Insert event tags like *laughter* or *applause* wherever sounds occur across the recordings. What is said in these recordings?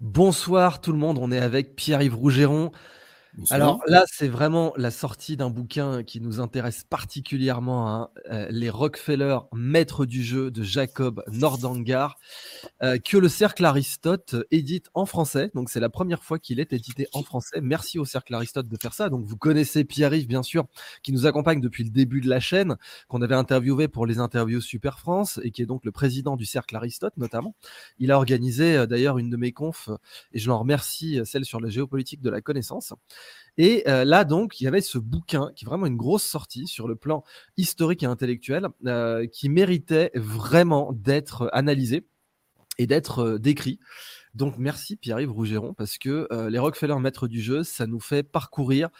Bonsoir tout le monde, on est avec Pierre-Yves Rougeron. Alors là, c'est vraiment la sortie d'un bouquin qui nous intéresse particulièrement, hein, euh, Les Rockefeller, maîtres du jeu de Jacob Nordangar, euh, que le Cercle Aristote édite en français. Donc c'est la première fois qu'il est édité en français. Merci au Cercle Aristote de faire ça. Donc vous connaissez Pierre-Yves, bien sûr, qui nous accompagne depuis le début de la chaîne, qu'on avait interviewé pour les interviews Super France et qui est donc le président du Cercle Aristote notamment. Il a organisé euh, d'ailleurs une de mes confs et je l'en remercie, celle sur la géopolitique de la connaissance. Et euh, là, donc, il y avait ce bouquin qui est vraiment une grosse sortie sur le plan historique et intellectuel euh, qui méritait vraiment d'être analysé et d'être euh, décrit. Donc, merci Pierre-Yves Rougeron parce que les Rockefeller maîtres du jeu, ça nous fait parcourir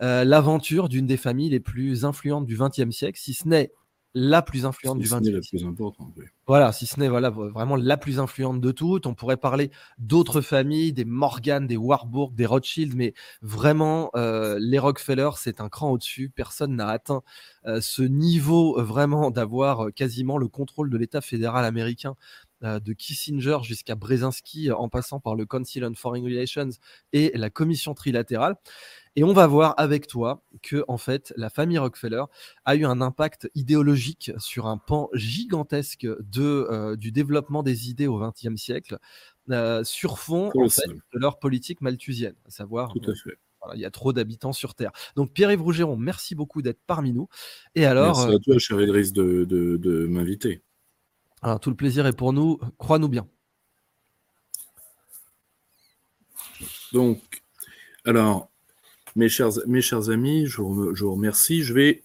l'aventure d'une des familles les plus influentes du XXe siècle, si ce n'est la plus influente du 20 siècle. Voilà, si ce n'est voilà, vraiment la plus influente de toutes. On pourrait parler d'autres familles, des Morgan, des Warburg, des Rothschild, mais vraiment, euh, les Rockefeller, c'est un cran au-dessus. Personne n'a atteint euh, ce niveau euh, vraiment d'avoir quasiment le contrôle de l'État fédéral américain de Kissinger jusqu'à Brzezinski, en passant par le Council on Foreign Relations et la Commission trilatérale. Et on va voir avec toi que, en fait, la famille Rockefeller a eu un impact idéologique sur un pan gigantesque de, euh, du développement des idées au XXe siècle, euh, sur fond de leur politique malthusienne, à savoir. Tout à fait. il y a trop d'habitants sur Terre. Donc Pierre-Yves Rougeron, merci beaucoup d'être parmi nous. Et alors, merci à toi, cher Idriss, de, de, de m'inviter. Alors, tout le plaisir est pour nous, crois-nous bien. Donc, alors, mes chers, mes chers amis, je vous, remercie. Je vais,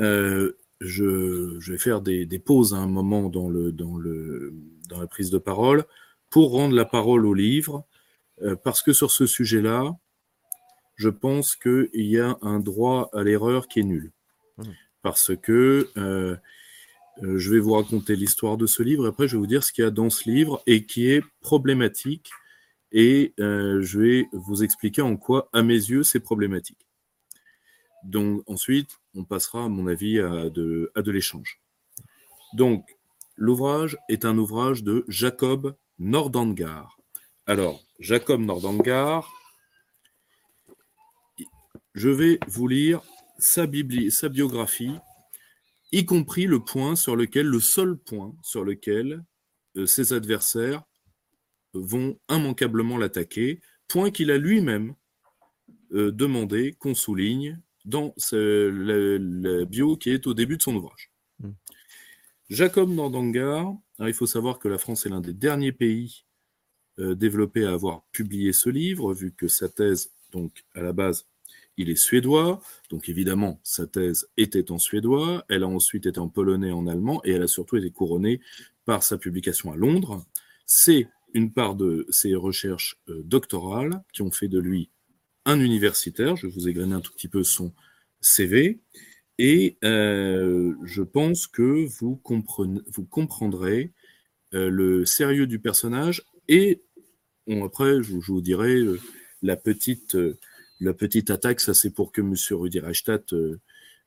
euh, je, je, vais faire des, des, pauses à un moment dans, le, dans, le, dans la prise de parole pour rendre la parole au livre, euh, parce que sur ce sujet-là, je pense qu'il y a un droit à l'erreur qui est nul. Mmh. Parce que euh, je vais vous raconter l'histoire de ce livre, et après je vais vous dire ce qu'il y a dans ce livre et qui est problématique et euh, je vais vous expliquer en quoi, à mes yeux, c'est problématique. Donc ensuite, on passera, à mon avis, à de, l'échange. Donc, l'ouvrage est un ouvrage de Jacob Nordangar. Alors, Jacob Nordangar, je vais vous lire sa, sa biographie, y compris le point sur lequel, le seul point sur lequel euh, ses adversaires vont immanquablement l'attaquer, point qu'il a lui-même euh, demandé qu'on souligne dans la, bio qui est au début de son ouvrage. Hmm. Jacob Nordangar, il faut savoir que la France est l'un des derniers pays euh, développés à avoir publié ce livre, vu que sa thèse, donc à la base, il est suédois, donc évidemment sa thèse était en suédois, elle a ensuite été en polonais, en allemand, et elle a surtout été couronnée par sa publication à Londres. C'est une part de ses recherches euh, doctorales qui ont fait de lui un universitaire. Je vous ai un tout petit peu son CV. Et euh, je pense que vous, vous comprendrez euh, le sérieux du personnage. Et après, je, vous dirai la, petite, la petite attaque, ça c'est pour que M. Rudi Reichstadt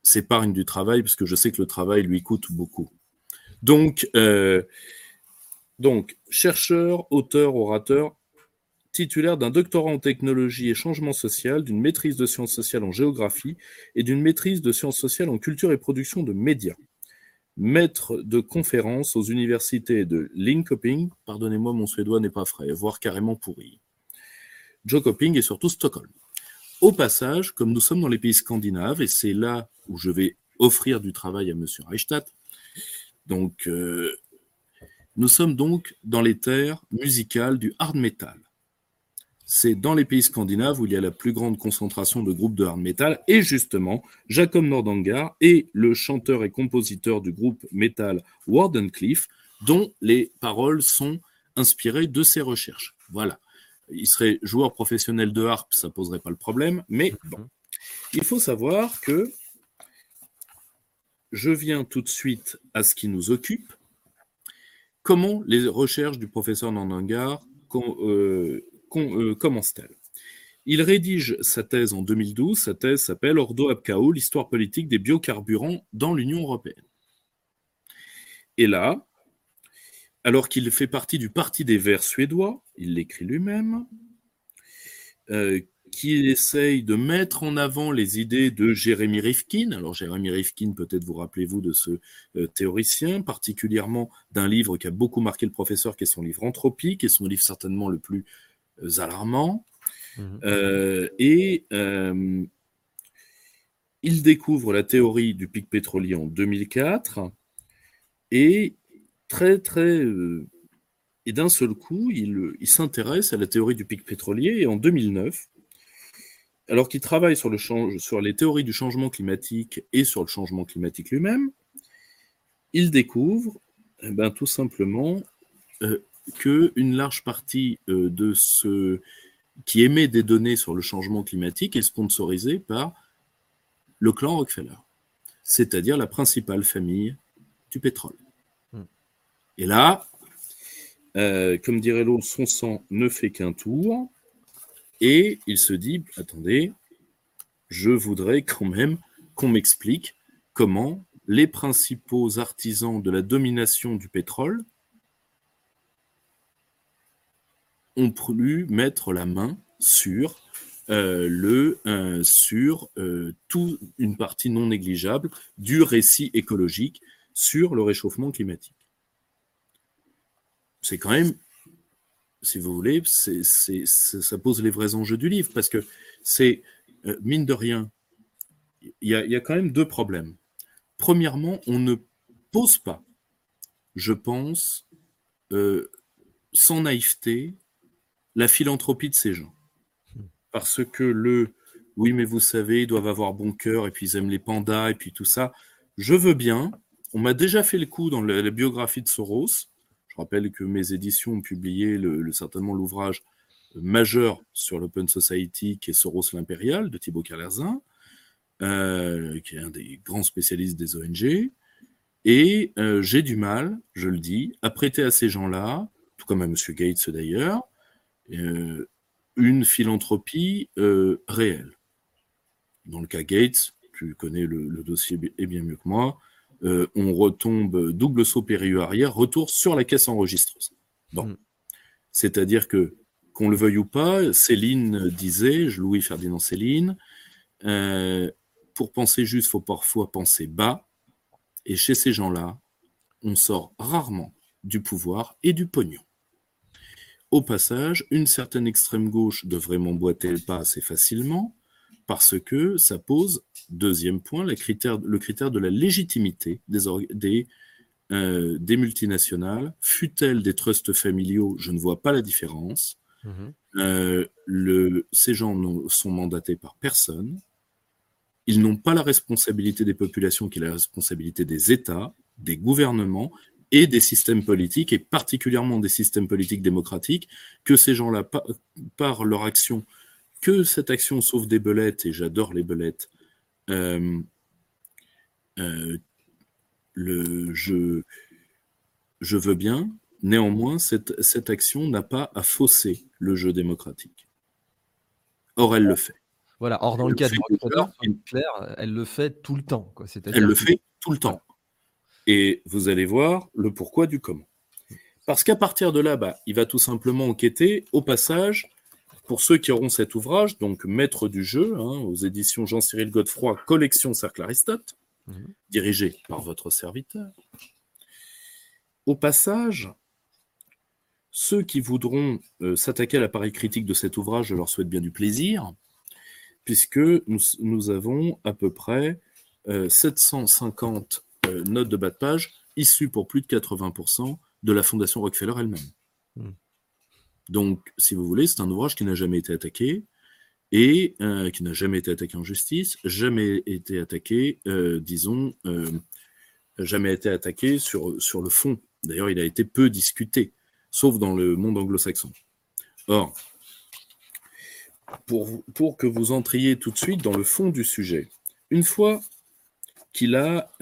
s'épargne du travail, parce que je sais que le travail lui coûte beaucoup. Donc, donc, chercheur, auteur, orateur, titulaire d'un doctorat en technologie et changement social, d'une maîtrise de sciences sociales en géographie et d'une maîtrise de sciences sociales en culture et production de médias. Maître de conférences aux universités de Linköping, pardonnez-moi, mon suédois n'est pas frais, voire carrément pourri, Jokoping et surtout Stockholm. Au passage, comme nous sommes dans les pays scandinaves, et c'est là où je vais offrir du travail à M. Reichstadt, donc euh, nous sommes donc dans les terres musicales du hard metal. C'est dans les pays scandinaves où il y a la plus grande concentration de groupes de hard metal. Et justement, Jacob Nordangar est le chanteur et compositeur du groupe metal Wardenclyffe, dont les paroles sont inspirées de ses recherches. Voilà. Il serait joueur professionnel de harpe, ça poserait pas le problème. Mais bon, il faut savoir que je viens tout de suite à ce qui nous occupe, Comment les recherches du professeur Nandangar euh, euh, commencent-elles? Il rédige sa thèse en 2012. Sa thèse s'appelle Ordo Abkao, l'histoire politique des biocarburants dans l'Union européenne. Et là, alors qu'il fait partie du Parti des Verts suédois, il l'écrit lui-même, euh, qui essaye de mettre en avant les idées de Jérémy Rifkin. Alors Jérémy Rifkin, peut-être vous rappelez-vous de ce euh, théoricien, particulièrement d'un livre qui a beaucoup marqué le professeur, qui est son livre Entropie, qui est son livre certainement le plus euh, alarmant. Mhm. Et il découvre la théorie du pic pétrolier en 2004 et très très et d'un seul coup, il, il s'intéresse à la théorie du pic pétrolier et en 2009, alors qu'il travaille sur, le sur les théories du changement climatique et sur le changement climatique lui-même, il découvre eh ben, tout simplement euh, qu'une large partie euh, de ce qui émet des données sur le changement climatique est sponsorisée par le clan Rockefeller, c'est-à-dire la principale famille du pétrole. Et là, euh, comme dirait l'autre, son sang ne fait qu'un tour. Et il se dit, attendez, je voudrais quand même qu'on m'explique comment les principaux artisans de la domination du pétrole ont pu mettre la main sur euh, euh, une partie non négligeable du récit écologique sur le réchauffement climatique. C'est quand même si vous voulez, ça pose les vrais enjeux du livre, parce que c'est, euh, mine de rien, il y, a, quand même deux problèmes. Premièrement, on ne pose pas, je pense, euh, sans naïveté, la philanthropie de ces gens. Parce que le oui, mais vous savez, ils doivent avoir bon cœur, et puis ils aiment les pandas, et puis tout ça, je veux bien. On m'a déjà fait le coup dans la biographie de Soros je rappelle que mes éditions ont publié certainement l'ouvrage majeur sur l'Open Society qui est Soros l'Impérial de Thibaut Kerlerzin, euh, qui est un des grands spécialistes des ONG. Et euh, j'ai du mal, je le dis, à prêter à ces gens-là, tout comme à M. Gates d'ailleurs, euh, une philanthropie réelle. Dans le cas Gates, tu connais le, le dossier bien mieux que moi, euh, on retombe double saut périlleux arrière, retour sur la caisse enregistreuse. Bon. Mm. C'est-à-dire que, qu'on le veuille ou pas, Céline disait, Louis Ferdinand Céline, euh, pour penser juste, il faut parfois penser bas. Et chez ces gens-là, on sort rarement du pouvoir et du pognon. Au passage, une certaine extrême gauche devrait m'emboîter le pas assez facilement, parce que ça pose, deuxième point, le critère, le critère de la légitimité des, des, euh, des multinationales, fut-elle des trusts familiaux, je ne vois pas la différence. Mhm. Euh, le, ces gens sont mandatés par personne. Ils n'ont pas la responsabilité des populations qui est la responsabilité des États, des gouvernements et des systèmes politiques, et particulièrement des systèmes politiques démocratiques, que ces gens-là, par, par leur action, que cette action sauve des belettes, et j'adore les belettes, euh, euh, le, je, je veux bien, néanmoins, cette, cette action n'a pas à fausser le jeu démocratique. Or, elle le fait. Voilà, or dans le cas de clair, elle le fait tout le temps. Quoi. Elle le fait tout le temps. Et vous allez voir le pourquoi du comment. Parce qu'à partir de là, bah, il va tout simplement enquêter au passage pour ceux qui auront cet ouvrage, donc Maître du jeu, hein, aux éditions Jean-Cyril Godefroy, Collection Cercle Aristote, mhm. dirigé par votre serviteur. Au passage, ceux qui voudront euh, s'attaquer à l'appareil critique de cet ouvrage, je leur souhaite bien du plaisir, puisque nous, avons à peu près 750 euh, euh, notes de bas de page issues pour plus de 80% de la Fondation Rockefeller elle-même. Mhm. Donc, si vous voulez, c'est un ouvrage qui n'a jamais été attaqué et euh, qui n'a jamais été attaqué en justice, jamais été attaqué, euh, disons, euh, jamais été attaqué sur, sur le fond. D'ailleurs, il a été peu discuté, sauf dans le monde anglo-saxon. Or, pour, pour, que vous entriez tout de suite dans le fond du sujet, une fois qu'il a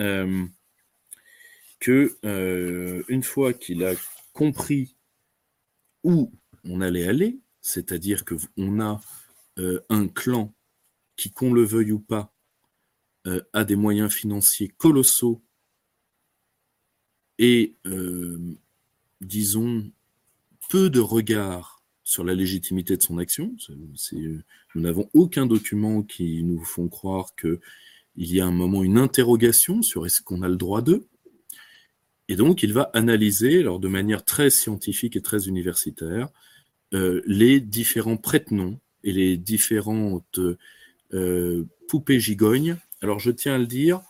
que une fois qu'il a compris où on allait aller, c'est-à-dire qu'on a euh, un clan qui, qu'on le veuille ou pas, euh, a des moyens financiers colossaux et euh, disons, peu de regard sur la légitimité de son action. nous n'avons aucun document qui nous font croire qu'il y a un moment une interrogation sur est-ce qu'on a le droit d'eux. Et donc, il va analyser, alors de manière très scientifique et très universitaire, les différents prête-noms et les différentes euh, poupées gigognes. Alors, je tiens à le dire,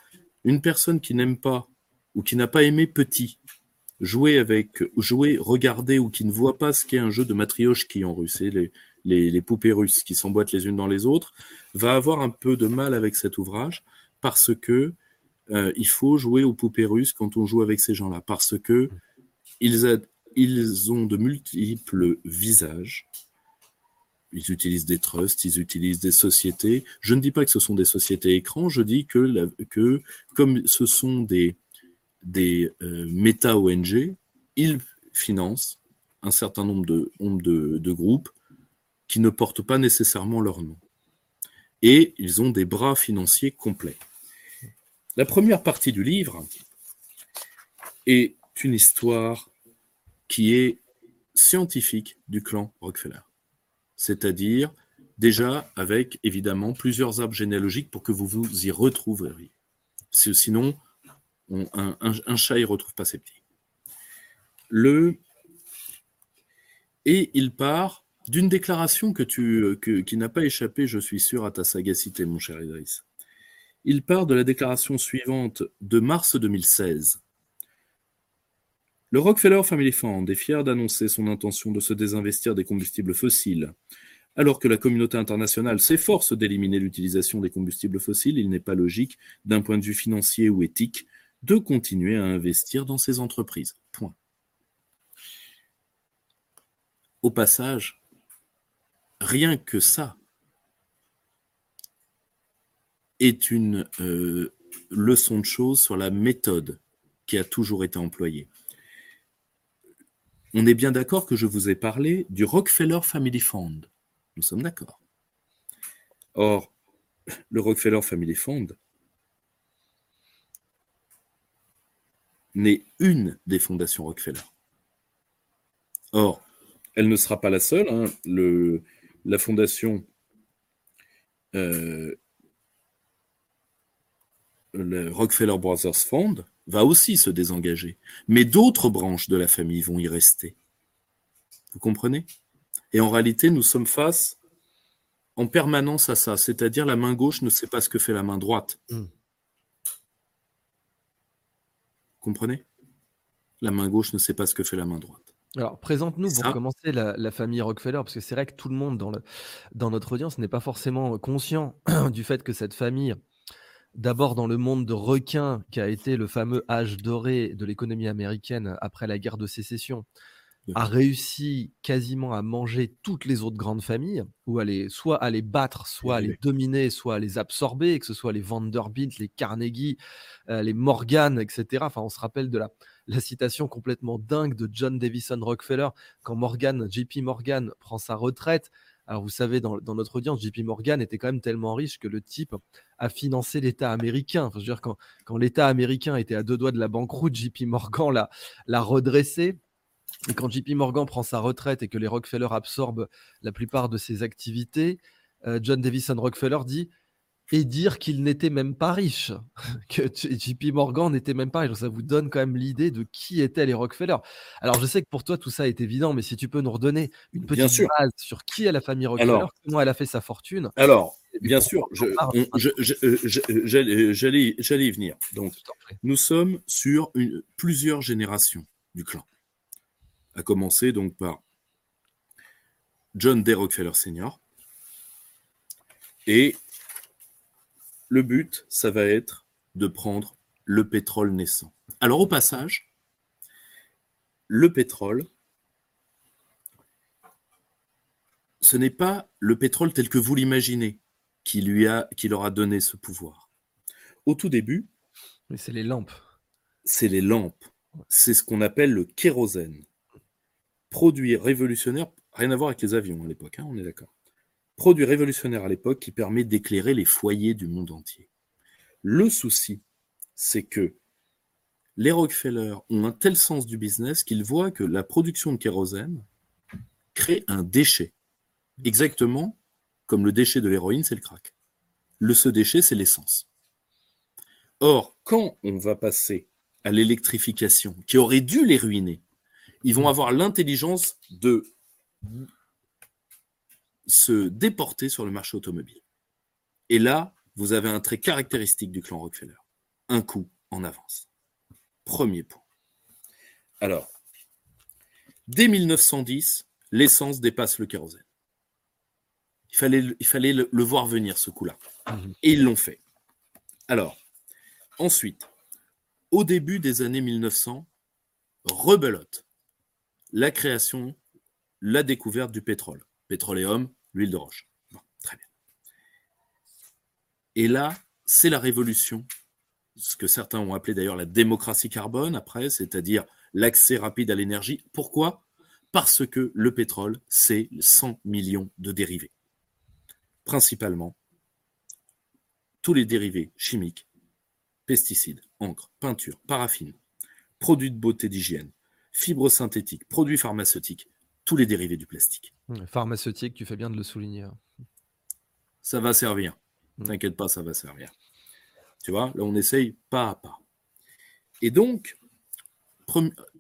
une personne qui n'aime pas ou qui n'a pas aimé petit, jouer avec, jouer, regarder ou qui ne voit pas ce qu'est un jeu de matrioshki en russe, les, poupées russes qui s'emboîtent les unes dans les autres, va avoir un peu de mal avec cet ouvrage parce que euh, il faut jouer aux poupées russes quand on joue avec ces gens-là, parce que ils, ils ont de multiples visages. Ils utilisent des trusts, ils utilisent des sociétés. Je ne dis pas que ce sont des sociétés écrans, je dis que, que comme ce sont des, des euh, méta-ONG, ils financent un certain nombre de, groupes qui ne portent pas nécessairement leur nom. Et ils ont des bras financiers complets. La première partie du livre est une histoire qui est scientifique du clan Rockefeller. C'est-à-dire déjà avec évidemment plusieurs arbres généalogiques pour que vous vous y retrouveriez. Sinon, un, chat ne retrouve pas ses petits. Le... Et il part d'une déclaration que tu, qui n'a pas échappé, je suis sûr, à ta sagacité, mon cher Idriss. Il part de la déclaration suivante de mars 2016. Le Rockefeller Family Fund est fier d'annoncer son intention de se désinvestir des combustibles fossiles. Alors que la communauté internationale s'efforce d'éliminer l'utilisation des combustibles fossiles, il n'est pas logique, d'un point de vue financier ou éthique, de continuer à investir dans ces entreprises. Point. Au passage, rien que ça, est une euh, leçon de choses sur la méthode qui a toujours été employée. On est bien d'accord que je vous ai parlé du Rockefeller Family Fund. Nous sommes d'accord. Or, le Rockefeller Family Fund n'est une des fondations Rockefeller. Or, elle ne sera pas la seule. Hein. La fondation euh, le Rockefeller Brothers Fund va aussi se désengager. Mais d'autres branches de la famille vont y rester. Vous comprenez? Et en réalité, nous sommes face en permanence à ça. C'est-à-dire la main gauche ne sait pas ce que fait la main droite. Hmm. Vous comprenez? La main gauche ne sait pas ce que fait la main droite. Alors, présente-nous pour commencer la, famille Rockefeller, parce que c'est vrai que tout le monde dans, le, dans notre audience n'est pas forcément conscient *clears throat* du fait que cette famille d'abord dans le monde de requins qui a été le fameux âge doré de l'économie américaine après la guerre de sécession, a réussi quasiment à manger toutes les autres grandes familles, ou à les, soit à les battre, soit à les dominer, soit à les absorber, que ce soit les Vanderbilt, les Carnegie, euh, les Morgan, etc. Enfin, on se rappelle de la, la citation complètement dingue de John Davison Rockefeller quand Morgan, JP Morgan, prend sa retraite alors, vous savez, dans, notre audience, JP Morgan était quand même tellement riche que le type a financé l'État américain. je veux dire, quand, l'État américain était à deux doigts de la banqueroute, JP Morgan l'a redressé. Et quand JP Morgan prend sa retraite et que les Rockefeller absorbent la plupart de ses activités, euh, John Davison Rockefeller dit et dire qu'il n'était même pas riche, *laughs* que JP Morgan n'était même pas riche. Ça vous donne quand même l'idée de qui étaient les Rockefeller. Alors je sais que pour toi tout ça est évident, mais si tu peux nous redonner une petite base sur qui est la famille Rockefeller, comment elle a fait sa fortune. Alors, bien sûr, j'allais y venir. Donc, nous sommes sur une, plusieurs générations du clan, à commencer donc par John D. Rockefeller Sr. et le but, ça va être de prendre le pétrole naissant. Alors au passage, le pétrole, ce n'est pas le pétrole tel que vous l'imaginez qui, lui a, qui leur a donné ce pouvoir. Au tout début, mais c'est les lampes. C'est les lampes. C'est ce qu'on appelle le kérosène. Produit révolutionnaire, rien à voir avec les avions à l'époque, hein, on est d'accord produit révolutionnaire à l'époque qui permet d'éclairer les foyers du monde entier. Le souci, c'est que les Rockefeller ont un tel sens du business qu'ils voient que la production de kérosène crée un déchet. Exactement comme le déchet de l'héroïne, c'est le crack. Le ce déchet, c'est l'essence. Or, quand on va passer à l'électrification, qui aurait dû les ruiner, ils vont avoir l'intelligence de se déporter sur le marché automobile. Et là, vous avez un trait caractéristique du clan Rockefeller. Un coup en avance. Premier point. Alors, dès 1910, l'essence dépasse le kérosène. Il fallait, il fallait le, voir venir, ce coup-là. Mhm. Et ils l'ont fait. Alors, ensuite, au début des années 1900, rebelote la création, la découverte du pétrole. Pétroléum, l'huile de roche. très bien. Et là, c'est la révolution, ce que certains ont appelé d'ailleurs la démocratie carbone après, c'est-à-dire l'accès rapide à l'énergie. Pourquoi? Parce que le pétrole, c'est 100 millions de dérivés. Principalement, tous les dérivés chimiques, pesticides, encre, peinture, paraffine, produits de beauté d'hygiène, fibres synthétiques, produits pharmaceutiques, tous les dérivés du plastique. Pharmaceutique, tu fais bien de le souligner. Hein. Ça va servir. Mm. T'inquiète pas, ça va servir. Tu vois, là, on essaye pas à pas. Et donc,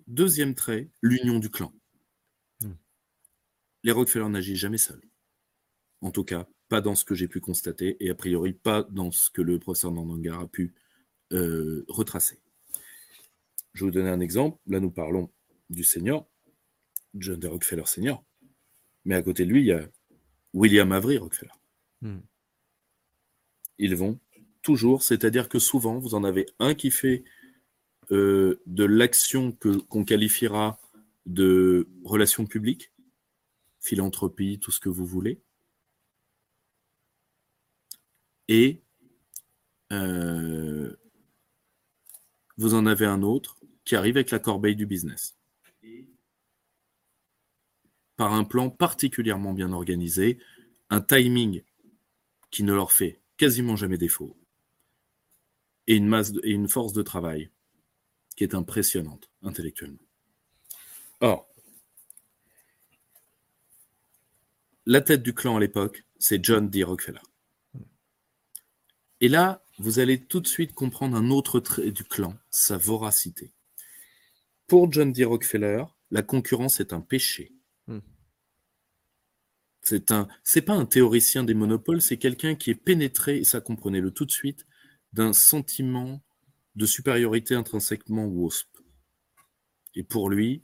deuxième trait, l'union du clan. Mm. Les Rockefeller n'agissent jamais seuls. En tout cas, pas dans ce que j'ai pu constater, et a priori pas dans ce que le professeur Nandangar a pu euh, retracer. Je vais vous donner un exemple. Là, nous parlons du senior, John D. Rockefeller senior. Mais à côté de lui, il y a William Avery Rockefeller. Hmm. Ils vont toujours, c'est-à-dire que souvent, vous en avez un qui fait euh, de l'action que qu'on qualifiera de relations publiques, philanthropie, tout ce que vous voulez. Et euh, vous en avez un autre qui arrive avec la corbeille du business par un plan particulièrement bien organisé, un timing qui ne leur fait quasiment jamais défaut, et une, masse et une force de travail qui est impressionnante intellectuellement. Or, la tête du clan à l'époque, c'est John D. Rockefeller. Et là, vous allez tout de suite comprendre un autre trait du clan, sa voracité. Pour John D. Rockefeller, la concurrence est un péché. C'est un, c'est pas un théoricien des monopoles, c'est quelqu'un qui est pénétré, et ça comprenez-le tout de suite, d'un sentiment de supériorité intrinsèquement WASP. Et pour lui,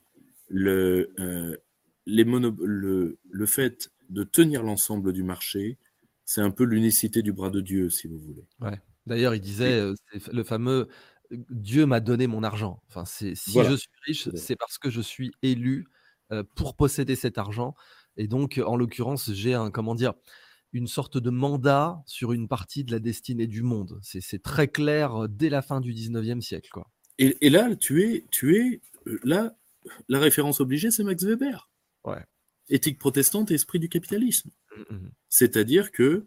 le, euh, les le, le fait de tenir l'ensemble du marché, c'est un peu l'unicité du bras de Dieu, si vous voulez. Ouais. D'ailleurs, il disait euh, le fameux Dieu m'a donné mon argent. Enfin, si je suis riche, c'est parce que je suis élu euh, pour posséder cet argent. Et donc, en l'occurrence, j'ai un, comment dire, une sorte de mandat sur une partie de la destinée du monde. C'est très clair dès la fin du 19e siècle. Quoi. Et, là, tu es, tu es là, la référence obligée, c'est Max Weber. Ouais. Éthique protestante et esprit du capitalisme. Mmh, mmh. C'est-à-dire que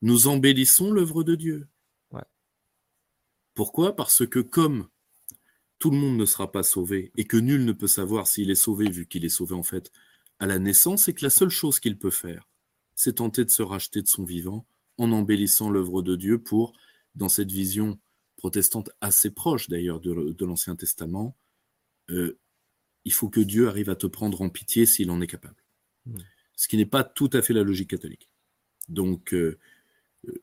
nous embellissons l'œuvre de Dieu. Ouais. Pourquoi? Parce que comme tout le monde ne sera pas sauvé et que nul ne peut savoir s'il est sauvé vu qu'il est sauvé en fait à la naissance et que la seule chose qu'il peut faire, c'est tenter de se racheter de son vivant en embellissant l'œuvre de Dieu pour, dans cette vision protestante assez proche d'ailleurs de, l'Ancien Testament, euh, il faut que Dieu arrive à te prendre en pitié s'il en est capable. Hmm. Ce qui n'est pas tout à fait la logique catholique. Donc, euh, euh,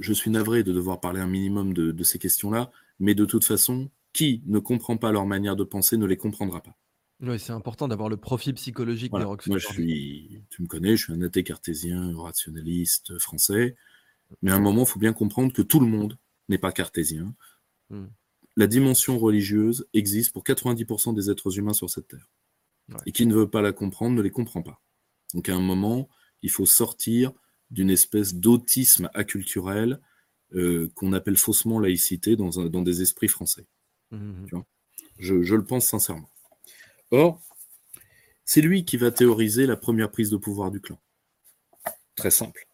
je suis navré de devoir parler un minimum de, de ces questions-là, mais de toute façon, qui ne comprend pas leur manière de penser ne les comprendra pas. Oui, c'est important d'avoir le profil psychologique des Moi, je suis, tu me connais, je suis un athée cartésien, rationaliste français. Mais à un moment, il faut bien comprendre que tout le monde n'est pas cartésien. Hmm. La dimension religieuse existe pour 90% des êtres humains sur cette terre. Et qui ne veut pas la comprendre ne les comprend pas. Donc à un moment, il faut sortir d'une espèce d'autisme acculturel euh, qu'on appelle faussement laïcité dans, dans des esprits français. Mmh, mmh. je, je le pense sincèrement. Or, c'est lui qui va théoriser la première prise de pouvoir du clan. Très simple.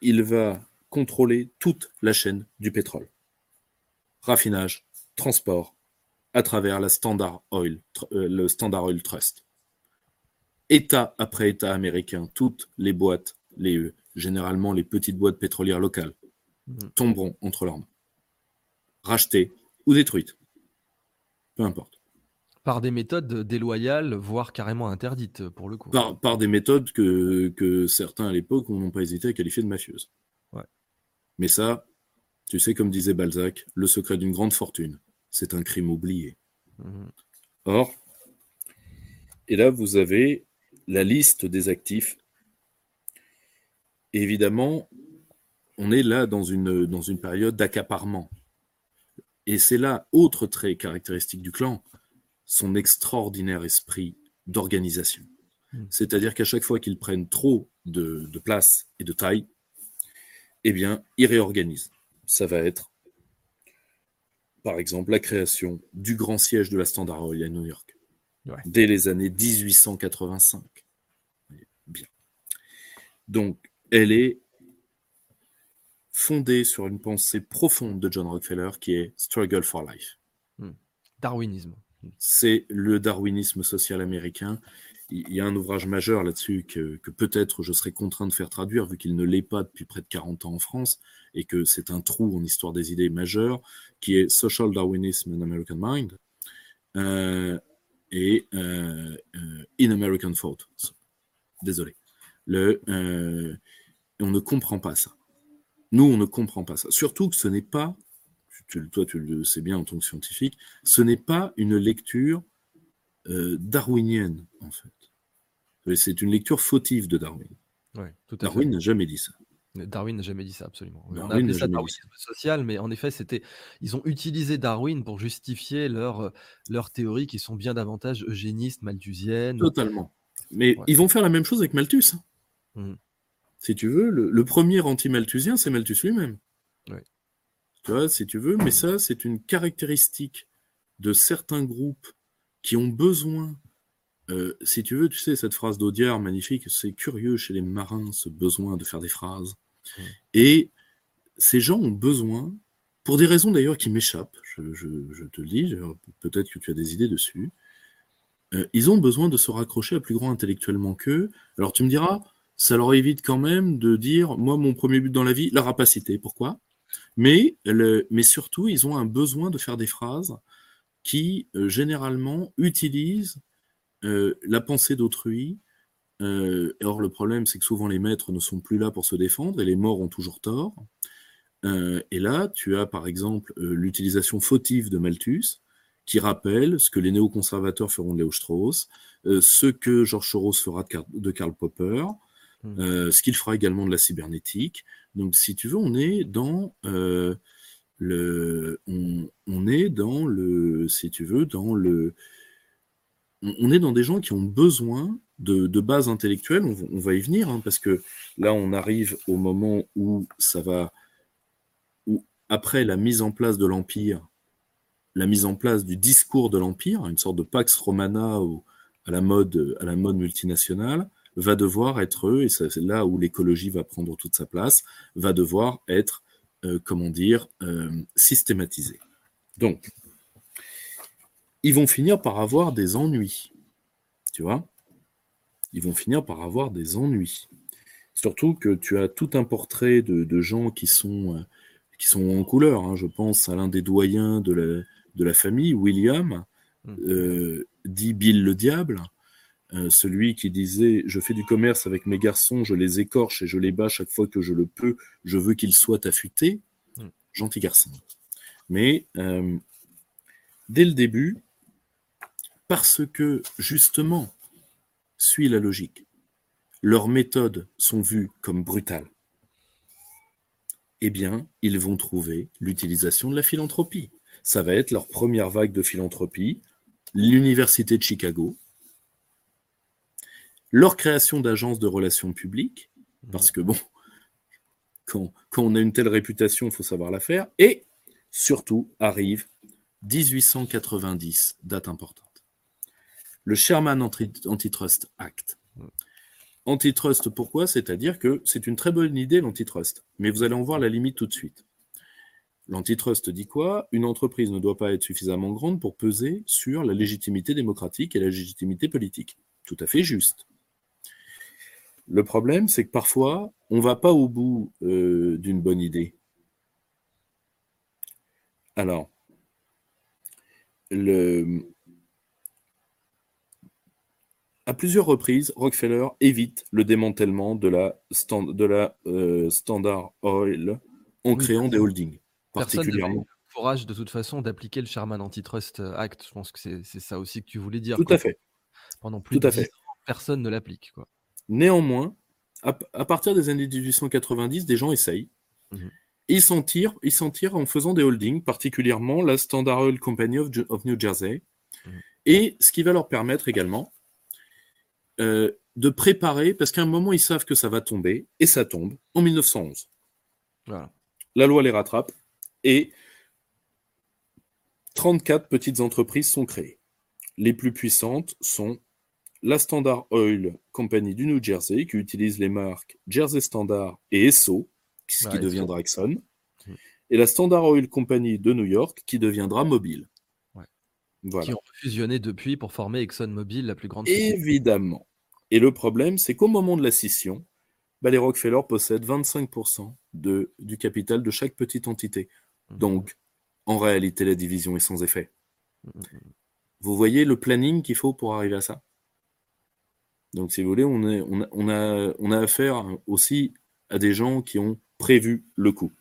Il va contrôler toute la chaîne du pétrole. raffinage, transport à travers la Standard Oil, euh, le Standard Oil Trust. État après État américain, toutes les boîtes, les, généralement les petites boîtes pétrolières locales, mmh. tomberont entre leurs mains. Rachetées ou détruites. Peu importe. Par des méthodes déloyales, voire carrément interdites pour le coup. Par, des méthodes que, certains à l'époque n'ont pas hésité à qualifier de mafieuses. Mais ça, tu sais, comme disait Balzac, le secret d'une grande fortune, c'est un crime oublié. Mmh. Or, et là, vous avez la liste des actifs. évidemment, on est là dans une, dans une période d'accaparement. Et c'est là, autre trait caractéristique du clan, son extraordinaire esprit d'organisation. Hmm. C'est-à-dire qu'à chaque fois qu'ils prennent trop de, place et de taille, eh bien, ils réorganisent. Ça va être, par exemple, la création du grand siège de la Standard Oil à New York, dès les années 1885. Bien. Donc, elle est fondée sur une pensée profonde de John Rockefeller qui est Struggle for Life. Hmm. Darwinisme. C'est le darwinisme social américain. Il y a un ouvrage majeur là-dessus que, peut-être je serai contraint de faire traduire, vu qu'il ne l'est pas depuis près de 40 ans en France, et que c'est un trou en histoire des idées majeures, qui est Social Darwinism in American Mind euh, et euh, euh, In American Thought. Désolé. Le, on ne comprend pas ça. Nous, on ne comprend pas ça. Surtout que ce n'est pas, toi tu le sais bien en tant que scientifique, ce n'est pas une lecture euh, darwinienne, en fait. C'est une lecture fautive de Darwin. Darwin n'a jamais dit ça. Darwin n'a jamais dit ça, absolument. on a appelé ça darwinisme social, mais en effet, c'était, ils ont utilisé Darwin pour justifier leurs leur théories qui sont bien davantage eugénistes, malthusiennes. Totalement. Mais ils vont faire la même chose avec Malthus. Hein. Mmh si tu veux, le, premier anti-malthusien, c'est Malthus lui-même. Tu vois, si tu veux, mais ça, c'est une caractéristique de certains groupes qui ont besoin, euh, si tu veux, tu sais, cette phrase d'Audiard magnifique, c'est curieux chez les marins ce besoin de faire des phrases. Et ces gens ont besoin, pour des raisons d'ailleurs qui m'échappent, je, te le dis, peut-être que tu as des idées dessus, euh, ils ont besoin de se raccrocher à plus grand intellectuellement qu'eux. Alors tu me diras, ça leur évite quand même de dire, moi, mon premier but dans la vie, la rapacité. Pourquoi? Mais, mais surtout, ils ont un besoin de faire des phrases qui, euh, généralement, utilisent euh, la pensée d'autrui. Euh, or, le problème, c'est que souvent, les maîtres ne sont plus là pour se défendre et les morts ont toujours tort. et là, tu as, par exemple, l'utilisation fautive de Malthus, qui rappelle ce que les néoconservateurs feront de Léo Strauss, ce que George Soros fera de Karl Popper. Euh, ce qu'il fera également de la cybernétique. Donc, si tu veux, on est dans euh, le, on, est dans le, si tu veux, dans le, on, est dans des gens qui ont besoin de, de base intellectuelle. On, va y venir, hein, parce que là, on arrive au moment où ça va, où après la mise en place de l'empire, la mise en place du discours de l'empire, une sorte de pax romana à la mode, à la mode multinationale va devoir être, et c'est là où l'écologie va prendre toute sa place, va devoir être, euh, comment dire, euh, systématisé. Donc, ils vont finir par avoir des ennuis. Tu vois? Ils vont finir par avoir des ennuis. Surtout que tu as tout un portrait de, gens qui sont, euh, qui sont en couleur. Hein. Je pense à l'un des doyens de la, de la famille, William, mmh. dit Bill le Diable, euh, celui qui disait Je fais du commerce avec mes garçons, je les écorche et je les bats chaque fois que je le peux, je veux qu'ils soient affûtés. Hmm. Gentil garçon. Mais euh, dès le début, parce que justement, suit la logique, leurs méthodes sont vues comme brutales, eh bien, ils vont trouver l'utilisation de la philanthropie. Ça va être leur première vague de philanthropie, l'Université de Chicago, leur création d'agences de relations publiques, parce que bon, *laughs* quand, on a une telle réputation, il faut savoir la faire, et surtout arrive 1890, date importante. Le Sherman Antitrust Act. Antitrust, pourquoi? C'est-à-dire que c'est une très bonne idée l'antitrust, mais vous allez en voir la limite tout de suite. l'antitrust dit quoi? Une entreprise ne doit pas être suffisamment grande pour peser sur la légitimité démocratique et la légitimité politique. Tout à fait juste. Le problème, c'est que parfois, on ne va pas au bout euh, d'une bonne idée. Alors, à plusieurs reprises, Rockefeller évite le démantèlement de la, euh, Standard Oil en créant des holdings, particulièrement. le courage de toute façon d'appliquer le Sherman Antitrust Act. Je pense que c'est ça aussi que tu voulais dire. Tout à fait. Pendant plus de fait. personne ne l'applique. Néanmoins, à, partir des années 1890, des gens essayent. Mmh ils s'en tirent, en faisant des holdings, particulièrement la Standard Oil Company of, New Jersey, mmh. et ce qui va leur permettre également euh, de préparer, parce qu'à un moment ils savent que ça va tomber, et ça tombe en 1911. La loi les rattrape, et 34 petites entreprises sont créées. Les plus puissantes sont la Standard Oil Company du New Jersey, qui utilise les marques Jersey Standard et Esso, ce qui deviendra Exxon, mm. et la Standard Oil Company de New York, qui deviendra Mobil. Qui ont fusionné depuis pour former ExxonMobil, la plus grande. Évidemment. Et le problème, c'est qu'au moment de la scission, bah, les Rockefeller possèdent 25% de, du capital de chaque petite entité. Mm. Donc, en réalité, la division est sans effet. Mm, vous voyez le planning qu'il faut pour arriver à ça? Donc, si vous voulez, on, a, affaire aussi à des gens qui ont prévu le coup.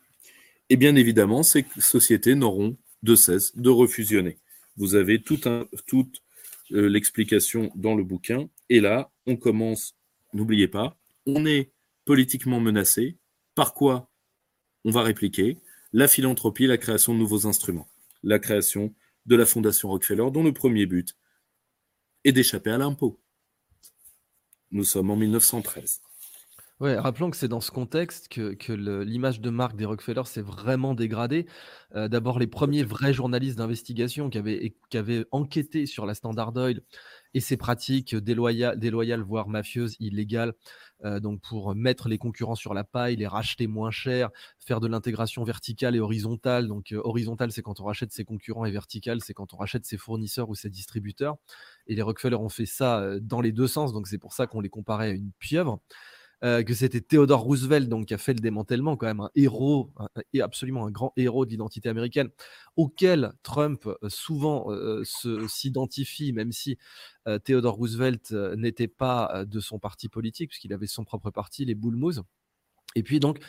Et bien évidemment, ces sociétés n'auront de cesse de refusionner. Vous avez toute euh, l'explication dans le bouquin. Et là, on commence, n'oubliez pas, on est politiquement menacé. Par quoi on va répliquer? La philanthropie, la création de nouveaux instruments, la création de la Fondation Rockefeller, dont le premier but est d'échapper à l'impôt. Nous sommes en 1913. Ouais, rappelons que c'est dans ce contexte que, que l'image de marque des Rockefeller s'est vraiment dégradée. Euh, d'abord, les premiers vrais journalistes d'investigation qui avaient, qui avaient enquêté sur la Standard Oil et ses pratiques déloyales, déloyales voire mafieuses, illégales, euh, donc pour mettre les concurrents sur la paille, les racheter moins cher, faire de l'intégration verticale et horizontale. Donc euh, horizontale, c'est quand on rachète ses concurrents et verticale, c'est quand on rachète ses fournisseurs ou ses distributeurs. Et les Rockefeller ont fait ça dans les deux sens, donc c'est pour ça qu'on les comparait à une pieuvre. Euh, que c'était Theodore Roosevelt donc, qui a fait le démantèlement, quand même un héros, et absolument un grand héros de l'identité américaine, auquel Trump euh, souvent euh, s'identifie, même si Theodore Roosevelt n'était pas de son parti politique, puisqu'il avait son propre parti, les Bull. Et puis donc, euh,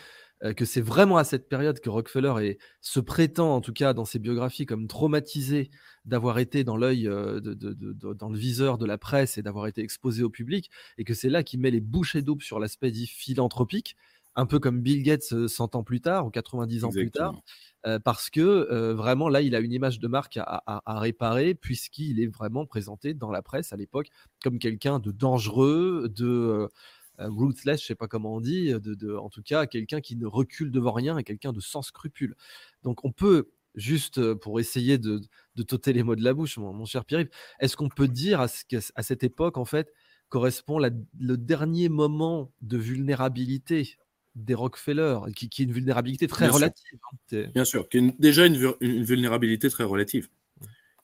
que c'est vraiment à cette période que Rockefeller se prétend, en tout cas dans ses biographies, comme traumatisé d'avoir été dans l'œil, euh, dans le viseur de la presse et d'avoir été exposé au public, et que c'est là qu'il met les bouchées doubles sur l'aspect dit philanthropique, un peu comme Bill Gates 100 euh, ans plus tard ou 90 ans plus tard, parce que vraiment là, il a une image de marque à, à réparer, puisqu'il est vraiment présenté dans la presse à l'époque comme quelqu'un de dangereux, de euh, ruthless, je sais pas comment on dit, de, en tout cas quelqu'un qui ne recule devant rien et quelqu'un de sans scrupule. Donc on peut juste euh, pour essayer de, de t'ôter les mots de la bouche, mon, cher Pierre, est-ce qu'on peut dire à, ce à cette époque en fait correspond le dernier moment de vulnérabilité des Rockefeller, qui, qui est une vulnérabilité très relative. Hein, Bien sûr, qui est déjà une, vulnérabilité très relative.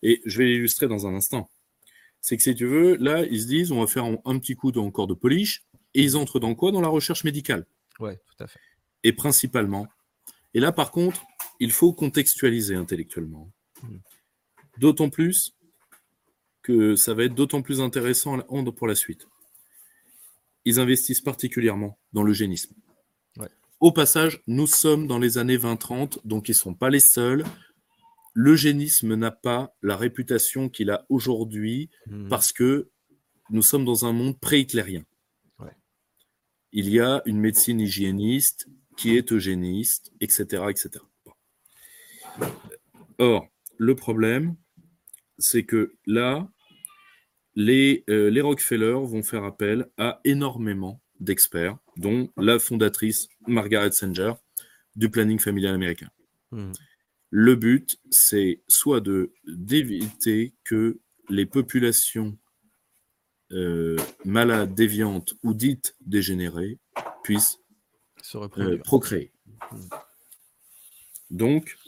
Et je vais l'illustrer dans un instant. C'est que si tu veux, là, ils se disent, on va faire un, petit coup encore de polish, et ils entrent dans quoi? Dans la recherche médicale. Oui, tout à fait. Et principalement. Et là, par contre, il faut contextualiser intellectuellement. Hmm. D'autant plus que ça va être d'autant plus intéressant pour la suite. Ils investissent particulièrement dans l'eugénisme. Au passage, nous sommes dans les années 20-30, donc ils ne sont pas les seuls. L'eugénisme n'a pas la réputation qu'il a aujourd'hui hmm. parce que nous sommes dans un monde pré-hitlérien il y a une médecine hygiéniste qui est eugéniste, etc. etc. Or, le problème, c'est que là, les, euh, les Rockefeller vont faire appel à énormément d'experts, dont la fondatrice Margaret Sanger du planning familial américain. Hmm. Le but, c'est soit d'éviter que les populations euh, malades, déviantes ou dites dégénérées puissent euh, procréer. Donc,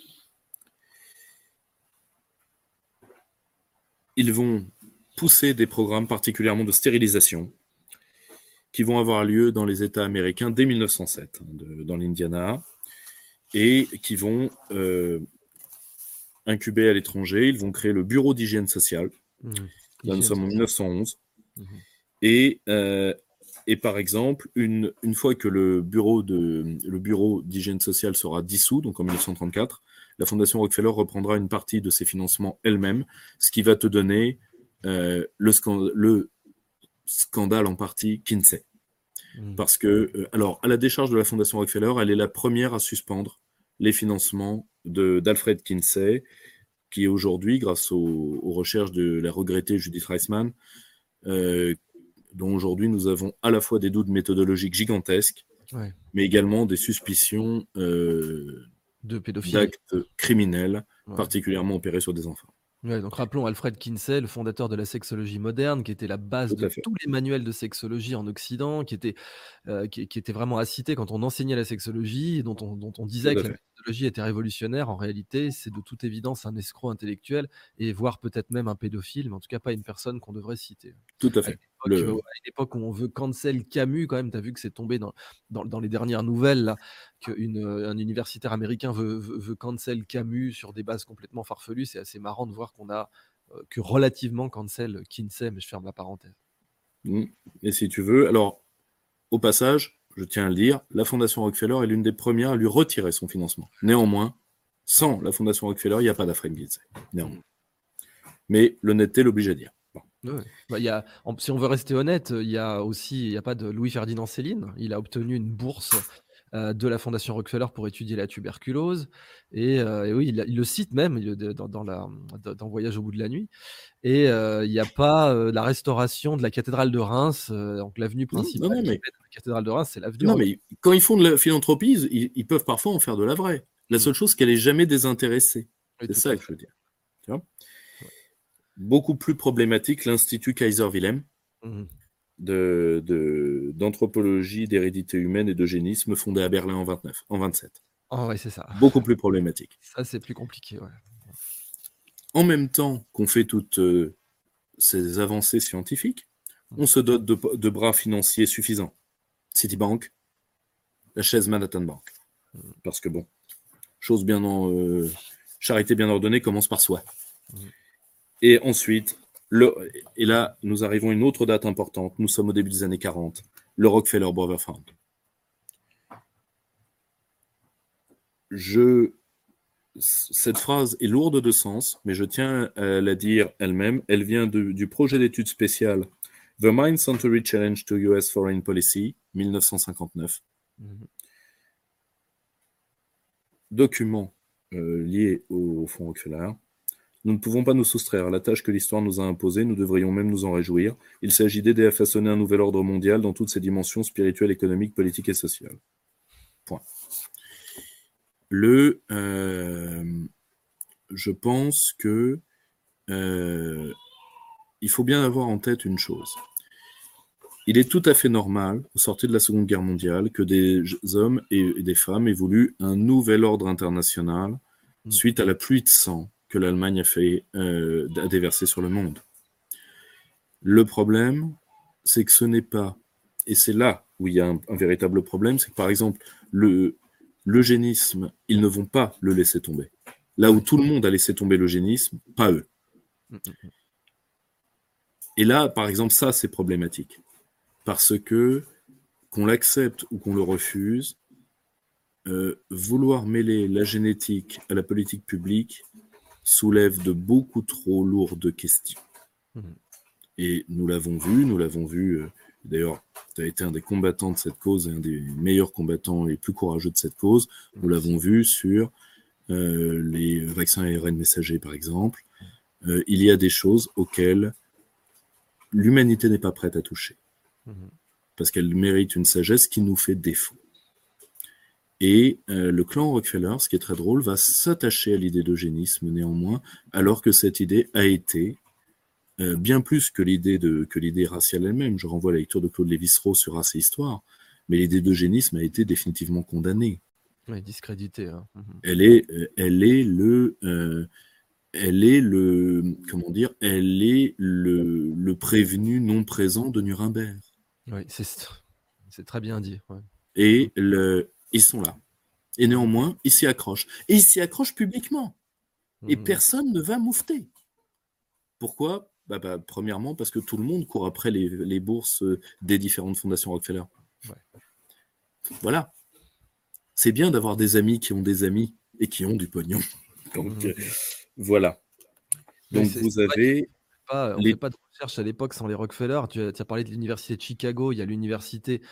ils vont pousser des programmes particulièrement de stérilisation qui vont avoir lieu dans les États américains dès 1907, hein, dans l'Indiana, et qui vont euh, incuber à l'étranger. Ils vont créer le Bureau d'hygiène sociale. Là, nous sommes en 1911. Mmh. Et, euh, et par exemple, une, une fois que le bureau de le bureau d'hygiène sociale sera dissous, donc en 1934, la Fondation Rockefeller reprendra une partie de ses financements elle-même, ce qui va te donner euh, le, le, scandale en partie Kinsey. Mmh. Parce que, euh, alors, à la décharge de la Fondation Rockefeller, elle est la première à suspendre les financements d'Alfred Kinsey, qui aujourd'hui, grâce aux, recherches de la regrettée Judith Reisman, dont aujourd'hui nous avons à la fois des doutes méthodologiques gigantesques, mais également des suspicions euh, d'actes criminels, particulièrement opérés sur des enfants donc rappelons Alfred Kinsey, le fondateur de la sexologie moderne, qui était la base de tous les manuels de sexologie en Occident, qui était, euh, qui, était vraiment à citer quand on enseignait la sexologie, dont on, dont on disait que la sexologie était révolutionnaire. En réalité, c'est de toute évidence un escroc intellectuel et voire peut-être même un pédophile, mais en tout cas pas une personne qu'on devrait citer. Tout à fait. À une époque où on veut cancel Camus, quand même, tu as vu que c'est tombé dans, dans, les dernières nouvelles, là, qu'un universitaire américain veut, veut, cancel Camus sur des bases complètement farfelues. C'est assez marrant de voir qu'on a que relativement cancel Kinsey, mais je ferme la parenthèse. Mmh. Et si tu veux, alors, au passage, je tiens à le dire, la Fondation Rockefeller est l'une des premières à lui retirer son financement. Néanmoins, sans la Fondation Rockefeller, il n'y a pas d'Afrique Kinsey. Néanmoins. Mais l'honnêteté l'oblige à dire. Bah, y a, si on veut rester honnête, il y a aussi, il y a pas de Louis-Ferdinand Céline. Il a obtenu une bourse euh, de la Fondation Rockefeller pour étudier la tuberculose. Et, euh, oui, il, le cite même dans, dans, la, dans, Voyage au bout de la nuit. Et euh, il n'y a pas la restauration de la cathédrale de Reims, donc l'avenue principale de la cathédrale de Reims, c'est l'avenue. Non, mais quand ils font de la philanthropie, ils, peuvent parfois en faire de la vraie. La mmh. seule chose, c'est qu'elle n'est jamais désintéressée. c'est ça que je veux dire. Tu vois beaucoup plus problématique l'Institut Kaiser Wilhelm mhm. d'anthropologie, d'hérédité humaine et d'eugénisme fondé à Berlin en 29, en 27. Oh, ouais, c'est ça. Beaucoup plus problématique. *laughs* Ça, c'est plus compliqué. En même temps qu'on fait toutes euh, ces avancées scientifiques, on se dote de, bras financiers suffisants. Citibank, la chaise Manhattan Bank. Mhm. Parce que bon, chose bien en, euh, charité bien ordonnée commence par soi. Et ensuite, le, et là, nous arrivons à une autre date importante. Nous sommes au début des années 40. Le Rockefeller Brother Fund. Je, cette phrase est lourde de sens, mais je tiens à la dire elle-même. Elle vient du projet d'étude spéciale The Mind Century Challenge to US Foreign Policy, 1959. Mm-hmm. Document euh, lié au Fonds Rockefeller. Nous ne pouvons pas nous soustraire à la tâche que l'histoire nous a imposée, nous devrions même nous en réjouir. Il s'agit d'aider à façonner un nouvel ordre mondial dans toutes ses dimensions spirituelles, économiques, politiques et sociales. Point. Le, euh, je pense que euh, il faut bien avoir en tête une chose. Il est tout à fait normal, au sortir de la Seconde Guerre mondiale, que des hommes et des femmes aient voulu un nouvel ordre international mm. suite à la pluie de sang que l'Allemagne a fait euh, a déverser sur le monde. Le problème, c'est que ce n'est pas, et c'est là où il y a un, véritable problème, c'est que par exemple, le, l'eugénisme, ils ne vont pas le laisser tomber. Là où tout le monde a laissé tomber l'eugénisme, pas eux. Et là, par exemple, ça, c'est problématique. Parce que, qu'on l'accepte ou qu'on le refuse, euh, vouloir mêler la génétique à la politique publique, soulève de beaucoup trop lourdes questions. Mhm. Et nous l'avons vu, nous l'avons vu, euh, d'ailleurs, tu as été un des combattants de cette cause, un des meilleurs combattants et plus courageux de cette cause, nous l'avons vu sur euh, les vaccins ARN messagers, par exemple. Euh, il y a des choses auxquelles l'humanité n'est pas prête à toucher, mhm. parce qu'elle mérite une sagesse qui nous fait défaut. Et euh, le clan Rockefeller, ce qui est très drôle, va s'attacher à l'idée d'eugénisme néanmoins, alors que cette idée a été euh, bien plus que l'idée de que l'idée raciale elle-même. Je renvoie à la lecture de Claude Lévi-Strauss sur Race et Histoire, mais l'idée d'eugénisme a été définitivement condamnée. Oui, discréditée. Hein. Mhm. Elle est, euh, elle est le elle est le comment dire, elle est le, le prévenu non présent de Nuremberg. Oui, c'est très bien dit. Et le, ils sont là. Et néanmoins, ils s'y accrochent. Et ils s'y accrochent publiquement. Et mmh. personne ne va moufter. Pourquoi? Bah, bah, Premièrement, parce que tout le monde court après les, bourses des différentes fondations Rockefeller. Voilà. C'est bien d'avoir des amis qui ont des amis et qui ont du pognon. *laughs* Donc, mmh. euh, voilà. Donc, vous avez. On ne fait pas de recherche à l'époque sans les Rockefeller. Tu as, parlé de l'université de Chicago, il y a l'université,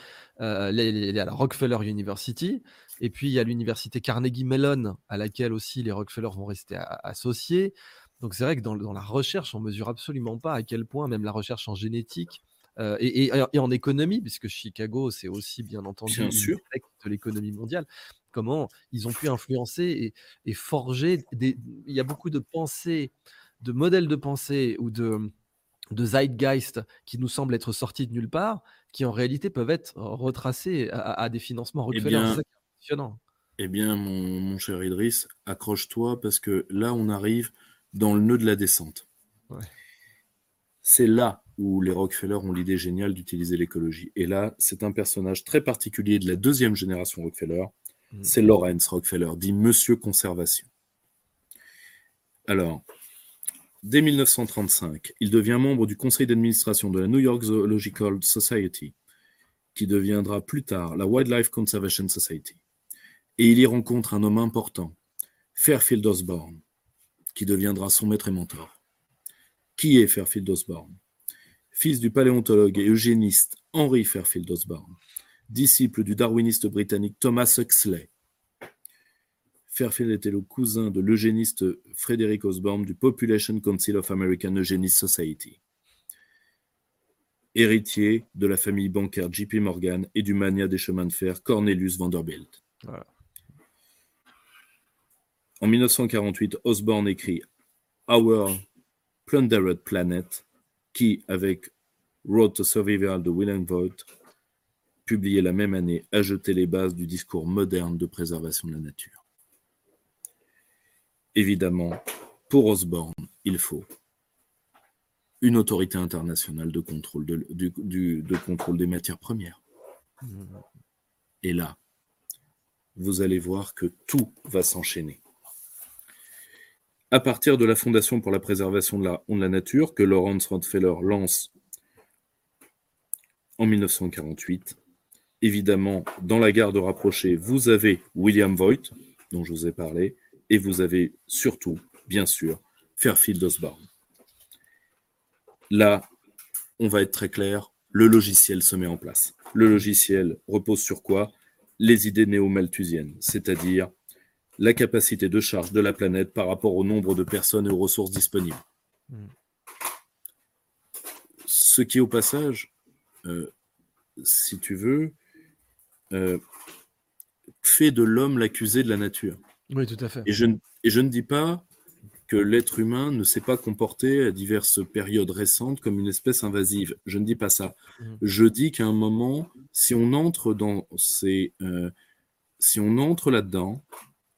euh, la Rockefeller University, et puis il y a l'université Carnegie Mellon, à laquelle aussi les Rockefeller vont rester associés. Donc c'est vrai que dans, la recherche, on mesure absolument pas à quel point, même la recherche en génétique euh, et, en économie, puisque Chicago, c'est aussi bien entendu bien sûr. de l'économie mondiale, comment ils ont pu influencer et, forger des... Il y a beaucoup de pensées, de modèles de pensée ou de, de zeitgeist qui nous semblent être sortis de nulle part, qui en réalité peuvent être retracés à, des financements eh Rockefeller. Eh bien, mon, cher Idriss, accroche-toi parce que là, on arrive dans le nœud de la descente. C'est là où les Rockefeller ont l'idée géniale d'utiliser l'écologie. Et là, c'est un personnage très particulier de la deuxième génération Rockefeller. Mm. C'est Lawrence Rockefeller, dit Monsieur Conservation. Alors, dès 1935, il devient membre du conseil d'administration de la New York Zoological Society, qui deviendra plus tard la Wildlife Conservation Society et il y rencontre un homme important, Fairfield Osborne, qui deviendra son maître et mentor. Qui est Fairfield Osborne? Fils du paléontologue et eugéniste Henry Fairfield Osborne, disciple du darwiniste britannique Thomas Huxley. Fairfield était le cousin de l'eugéniste Frederick Osborne du Population Council of American Eugenist Society. Héritier de la famille bancaire JP Morgan et du mania des chemins de fer Cornelius Vanderbilt. En 1948, Osborne écrit Our Plundered Planet, qui, avec Road to Survival de William Voigt, publié la même année, a jeté les bases du discours moderne de préservation de la nature. Évidemment, pour Osborne, il faut une autorité internationale de contrôle, de contrôle des matières premières. Mmh. Et là, vous allez voir que tout va s'enchaîner à partir de la Fondation pour la préservation de la, de la nature que Lawrence Rockefeller lance en 1948. Évidemment, dans la garde rapprochée, vous avez William Voigt, dont je vous ai parlé, et vous avez surtout, bien sûr, Fairfield Osborne. Là, on va être très clair, le logiciel se met en place. Le logiciel repose sur quoi? Les idées néo-malthusiennes, c'est-à-dire la capacité de charge de la planète par rapport au nombre de personnes et aux ressources disponibles. Hmm. Ce qui, au passage, euh, si tu veux, euh, fait de l'homme l'accusé de la nature. Oui, tout à fait. Et je, et je ne dis pas que l'être humain ne s'est pas comporté à diverses périodes récentes comme une espèce invasive. Je ne dis pas ça. Hmm. Je dis qu'à un moment, si on entre dans ces, euh, si on entre là-dedans,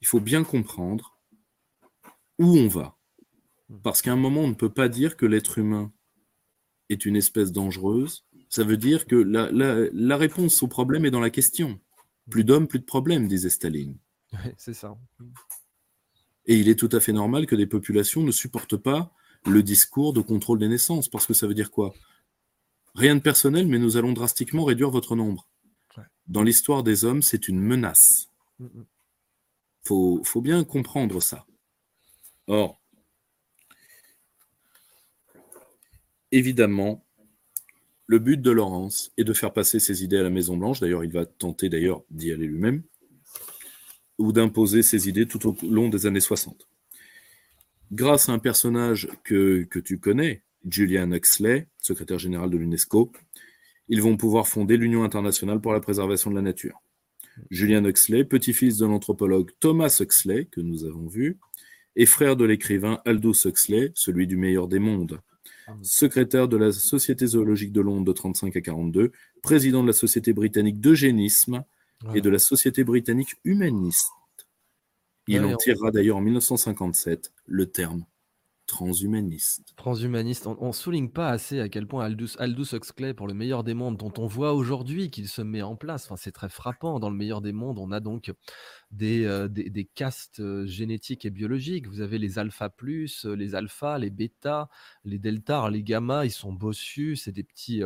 il faut bien comprendre où on va. Parce qu'à un moment, on ne peut pas dire que l'être humain est une espèce dangereuse. Ça veut dire que la, réponse au problème est dans la question. Plus d'hommes, plus de problèmes, disait Staline. C'est ça. Et il est tout à fait normal que des populations ne supportent pas le discours de contrôle des naissances, parce que ça veut dire quoi? Rien de personnel, mais nous allons drastiquement réduire votre nombre. Dans l'histoire des hommes, c'est une menace. Mm, mm faut, faut bien comprendre ça. Or, évidemment, le but de Laurence est de faire passer ses idées à la Maison Blanche. D'ailleurs, il va tenter d'ailleurs d'y aller lui-même, ou d'imposer ses idées tout au long des années 60. Grâce à un personnage que, tu connais, Julian Huxley, secrétaire général de l'UNESCO, ils vont pouvoir fonder l'Union internationale pour la préservation de la nature. Julian Huxley, petit-fils de l'anthropologue Thomas Huxley, que nous avons vu, et frère de l'écrivain Aldous Huxley, celui du meilleur des mondes. Secrétaire de la Société zoologique de Londres de 35 à 42, président de la Société britannique d'eugénisme et de la Société britannique humaniste. Il en tirera d'ailleurs en 1957 le terme transhumaniste. Transhumaniste. On, ne souligne pas assez à quel point Aldous, Aldous Huxley, pour le meilleur des mondes, dont on voit aujourd'hui qu'il se met en place, enfin, c'est très frappant. Dans le meilleur des mondes, on a donc des, euh, des, castes euh, génétiques et biologiques. Vous avez les alpha plus, euh, les alpha, les bêta, les delta, les gamma, ils sont bossus, c'est des petits,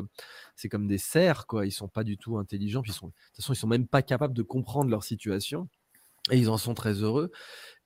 c'est comme des cerfs, quoi. Ils sont pas du tout intelligents, puis ils sont, de toute façon, ils sont même pas capables de comprendre leur situation. Et ils en sont très heureux.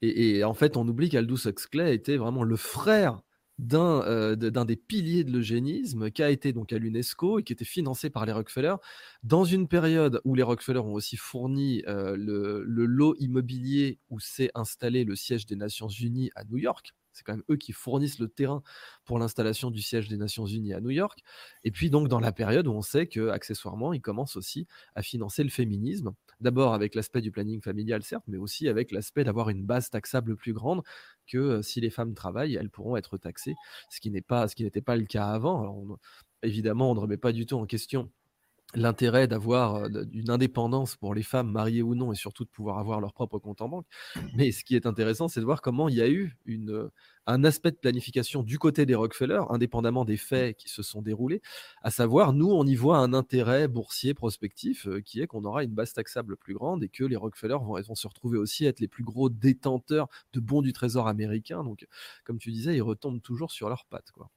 Et, en fait, on oublie qu'Aldous Huxley était vraiment le frère d'un d'un des piliers de l'eugénisme qui a été donc à l'UNESCO et qui était financé par les Rockefeller dans une période où les Rockefeller ont aussi fourni le, le, lot immobilier où s'est installé le siège des Nations Unies à New York. C'est quand même eux qui fournissent le terrain pour l'installation du siège des Nations Unies à New York. Et puis donc dans la période où on sait que accessoirement, ils commencent aussi à financer le féminisme. D'abord avec l'aspect du planning familial, certes, mais aussi avec l'aspect d'avoir une base taxable plus grande que euh, si les femmes travaillent, elles pourront être taxées, ce qui n'est pas, ce qui n'était pas le cas avant. évidemment, on ne remet pas du tout en question l'intérêt d'avoir une indépendance pour les femmes mariées ou non et surtout de pouvoir avoir leur propre compte en banque. Mais ce qui est intéressant, c'est de voir comment il y a eu une, un aspect de planification du côté des Rockefeller, indépendamment des faits qui se sont déroulés, à savoir, nous, on y voit un intérêt boursier prospectif euh, qui est qu'on aura une base taxable plus grande et que les Rockefeller vont, vont se retrouver aussi être les plus gros détenteurs de bons du trésor américain. Donc, comme tu disais, ils retombent toujours sur leurs pattes. Quoi.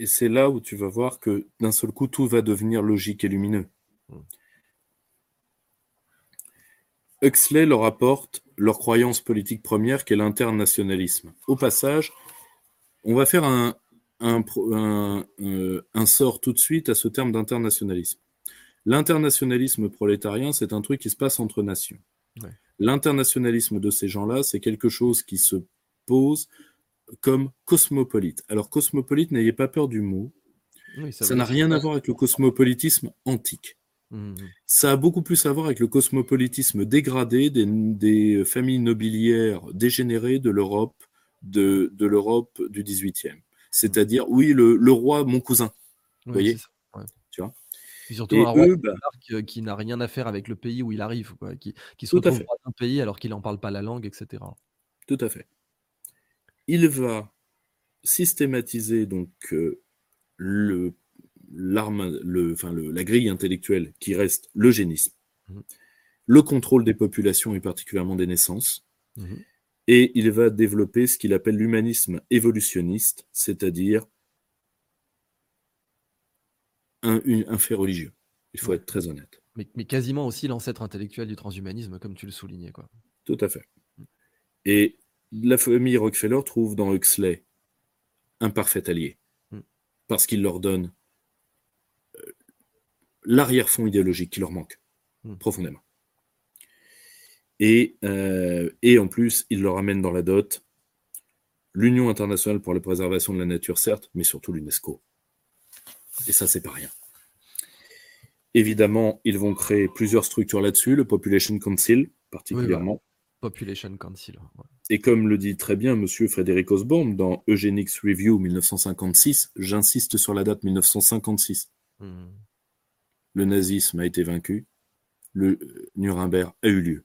Et c'est là où tu vas voir que d'un seul coup, tout va devenir logique et lumineux. Hmm. Huxley leur apporte leur croyance politique première, qui est l'internationalisme. Au passage, on va faire un, un, euh, sort tout de suite à ce terme d'internationalisme. L'internationalisme prolétarien, c'est un truc qui se passe entre nations. L'internationalisme de ces gens-là, c'est quelque chose qui se pose comme cosmopolite. Alors cosmopolite, n'ayez pas peur du mot. ça n'a rien à voir avec le cosmopolitisme antique. Mmh, mmh. Ça a beaucoup plus à voir avec le cosmopolitisme dégradé des, familles nobiliaires dégénérées de l'Europe de, l'Europe du XVIIIe. C'est-à-dire, oui, le, roi, mon cousin. Vous voyez Tu vois? Surtout un roi bah qui, n'a rien à faire avec le pays où il arrive, qui, qui se retrouve dans un pays alors qu'il n'en parle pas la langue, etc. Tout à fait il va systématiser donc euh, le, le, enfin, la grille intellectuelle qui reste l'eugénisme, mmh. le contrôle des populations et particulièrement des naissances, mmh. et il va développer ce qu'il appelle l'humanisme évolutionniste, c'est-à-dire un, un, fait religieux. Il faut être très honnête. Mais, mais quasiment aussi l'ancêtre intellectuel du transhumanisme, comme tu le soulignais. Quoi. Tout à fait. Mmh. Et la famille Rockefeller trouve dans Huxley un parfait allié, hmm. parce qu'il leur donne euh, l'arrière-fond idéologique qui leur manque hmm. profondément. Et, euh, et, en plus, il leur amène dans la dot l'Union internationale pour la préservation de la nature, certes, mais surtout l'UNESCO. Et ça, c'est pas rien. Évidemment, ils vont créer plusieurs structures là-dessus, le Population Council particulièrement. Population Council. Et comme le dit très bien M. Frédéric Osborne dans Eugenics Review 1956, j'insiste sur la date 1956. Hmm. Le nazisme a été vaincu, le Nuremberg a eu lieu.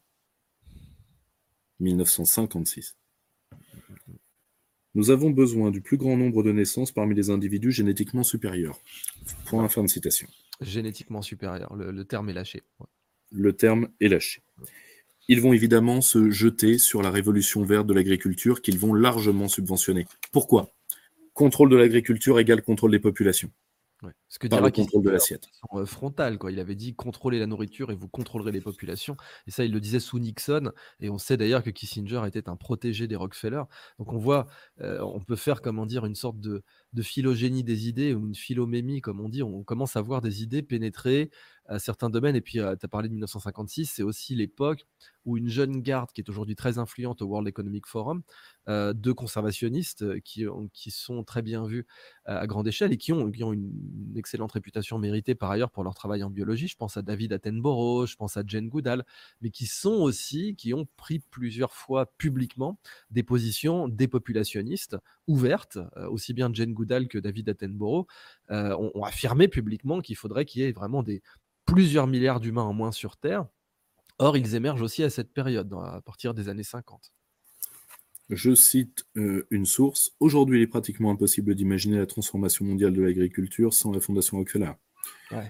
1956. Nous avons besoin du plus grand nombre de naissances parmi les individus génétiquement supérieurs. Point fin de citation. Génétiquement supérieur, le, terme est lâché. Le terme est lâché ils vont évidemment se jeter sur la révolution verte de l'agriculture qu'ils vont largement subventionner. Pourquoi? Contrôle de l'agriculture égale contrôle des populations. Ce que le contrôle de l'assiette. Euh, frontal, quoi. Il avait dit contrôler la nourriture et vous contrôlerez les populations. Et ça, il le disait sous Nixon. Et on sait d'ailleurs que Kissinger était un protégé des Rockefeller. Donc on voit, euh, on peut faire, comment dire, une sorte de, de phylogénie des idées ou une philomémie, comme on dit. On commence à voir des idées pénétrer à certains domaines. Et puis, tu as parlé de 1956, c'est aussi l'époque où une jeune garde qui est aujourd'hui très influente au World Economic Forum, euh, de conservationnistes qui, qui sont très bien vus à grande échelle et qui ont, qui ont une, excellente réputation méritée par ailleurs pour leur travail en biologie. Je pense à David Attenborough, je pense à Jane Goodall, mais qui sont aussi, qui ont pris plusieurs fois publiquement des positions dépopulationnistes ouvertes, aussi bien Jane Goodall que David Attenborough ont affirmé publiquement qu'il faudrait qu'il y ait vraiment des, plusieurs milliards d'humains en moins sur Terre. Or, ils émergent aussi à cette période, à partir des années 50. Je cite euh, une source. Aujourd'hui, il est pratiquement impossible d'imaginer la transformation mondiale de l'agriculture sans la Fondation Rockefeller.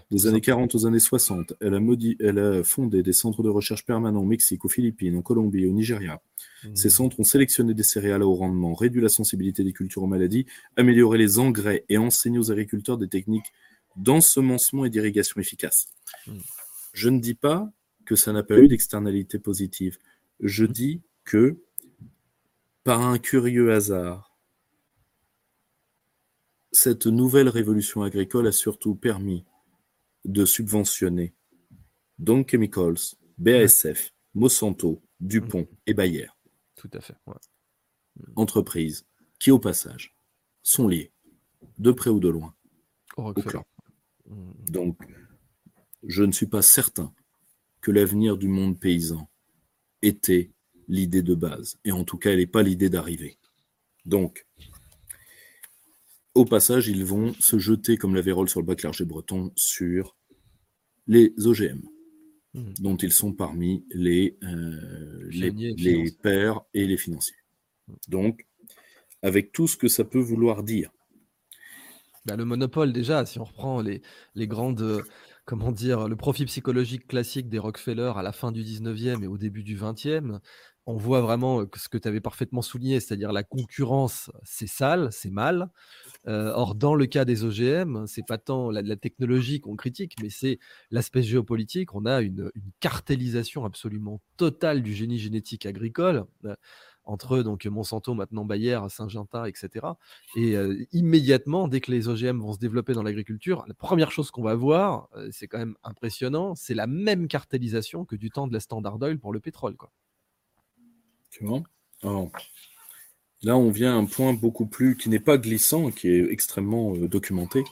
des années 40 aux années 60, elle a, elle a, fondé des centres de recherche permanents au Mexique, aux Philippines, en Colombie, au Nigeria. Mmh. Ces centres ont sélectionné des céréales à haut rendement, réduit la sensibilité des cultures aux maladies, amélioré les engrais et enseigné aux agriculteurs des techniques d'ensemencement et d'irrigation efficaces. Mmh. Je ne dis pas que ça n'a pas eu d'externalité positive. Je dis que, par un curieux hasard, cette nouvelle révolution agricole a surtout permis de subventionner Don Chemicals, BASF, Monsanto, Dupont et Bayer. Tout à fait. Entreprises qui, au passage, sont liées, de près ou de loin, au clan. Donc, je ne suis pas certain que l'avenir du monde paysan était l'idée de base. Et en tout cas, elle n'est pas l'idée d'arriver. Donc, au passage, ils vont se jeter comme la vérole sur le bac clergé breton sur les OGM, hmm. dont ils sont parmi les, euh, les, pères et les financiers. Hmm. Donc, avec tout ce que ça peut vouloir dire. Bah, le monopole, déjà, si on reprend les, les grandes comment dire, le profil psychologique classique des Rockefeller à la fin du 19e et au début du 20e, on voit vraiment ce que tu avais parfaitement souligné, c'est-à-dire la concurrence, c'est sale, c'est mal. or, dans le cas des OGM, c'est pas tant la, technologie qu'on critique, mais c'est l'aspect géopolitique. On a une, une, cartélisation absolument totale du génie génétique agricole entre donc Monsanto, maintenant Bayer, Saint-Gentin, etc. Et immédiatement, dès que les OGM vont se développer dans l'agriculture, la première chose qu'on va voir, c'est quand même impressionnant, c'est la même cartélisation que du temps de la Standard Oil pour le pétrole. Quoi. Tu vois? Là, on vient à un point beaucoup plus qui n'est pas glissant, qui est extrêmement documenté,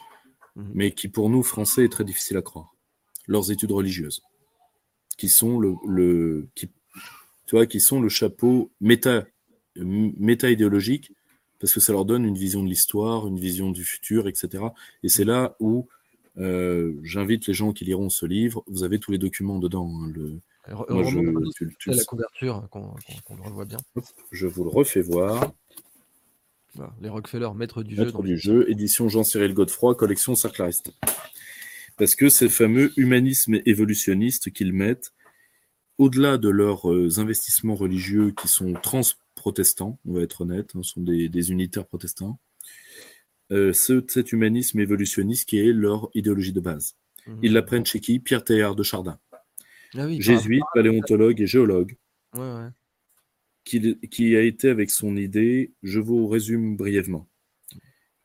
mmh mais qui pour nous, Français, est très difficile à croire. Leurs études religieuses, qui sont le, le qui qui sont le chapeau méta, méta-idéologique, parce que ça leur donne une vision de l'histoire, une vision du futur, etc. Et c'est là où euh, j'invite les gens qui liront ce livre. Vous avez tous les documents dedans. Hein, le, je, la couverture qu'on le revoit bien. Je vous le refais voir. les Rockefeller, maître du maître jeu. du jeu, édition Jean-Cyril Godefroy, collection Sarclariste. Parce que c'est le fameux humanisme évolutionniste qu'ils mettent au-delà de leurs euh, investissements religieux qui sont trans-protestants, on va être honnête, hein, sont des, unitaires protestants, euh, cet humanisme évolutionniste qui est leur idéologie de base. Mmh. Ils l'apprennent chez qui? Pierre Théard de Chardin. Ah Jésuite, paléontologue et géologue. Qui, qui, a été avec son idée, je vous résume brièvement.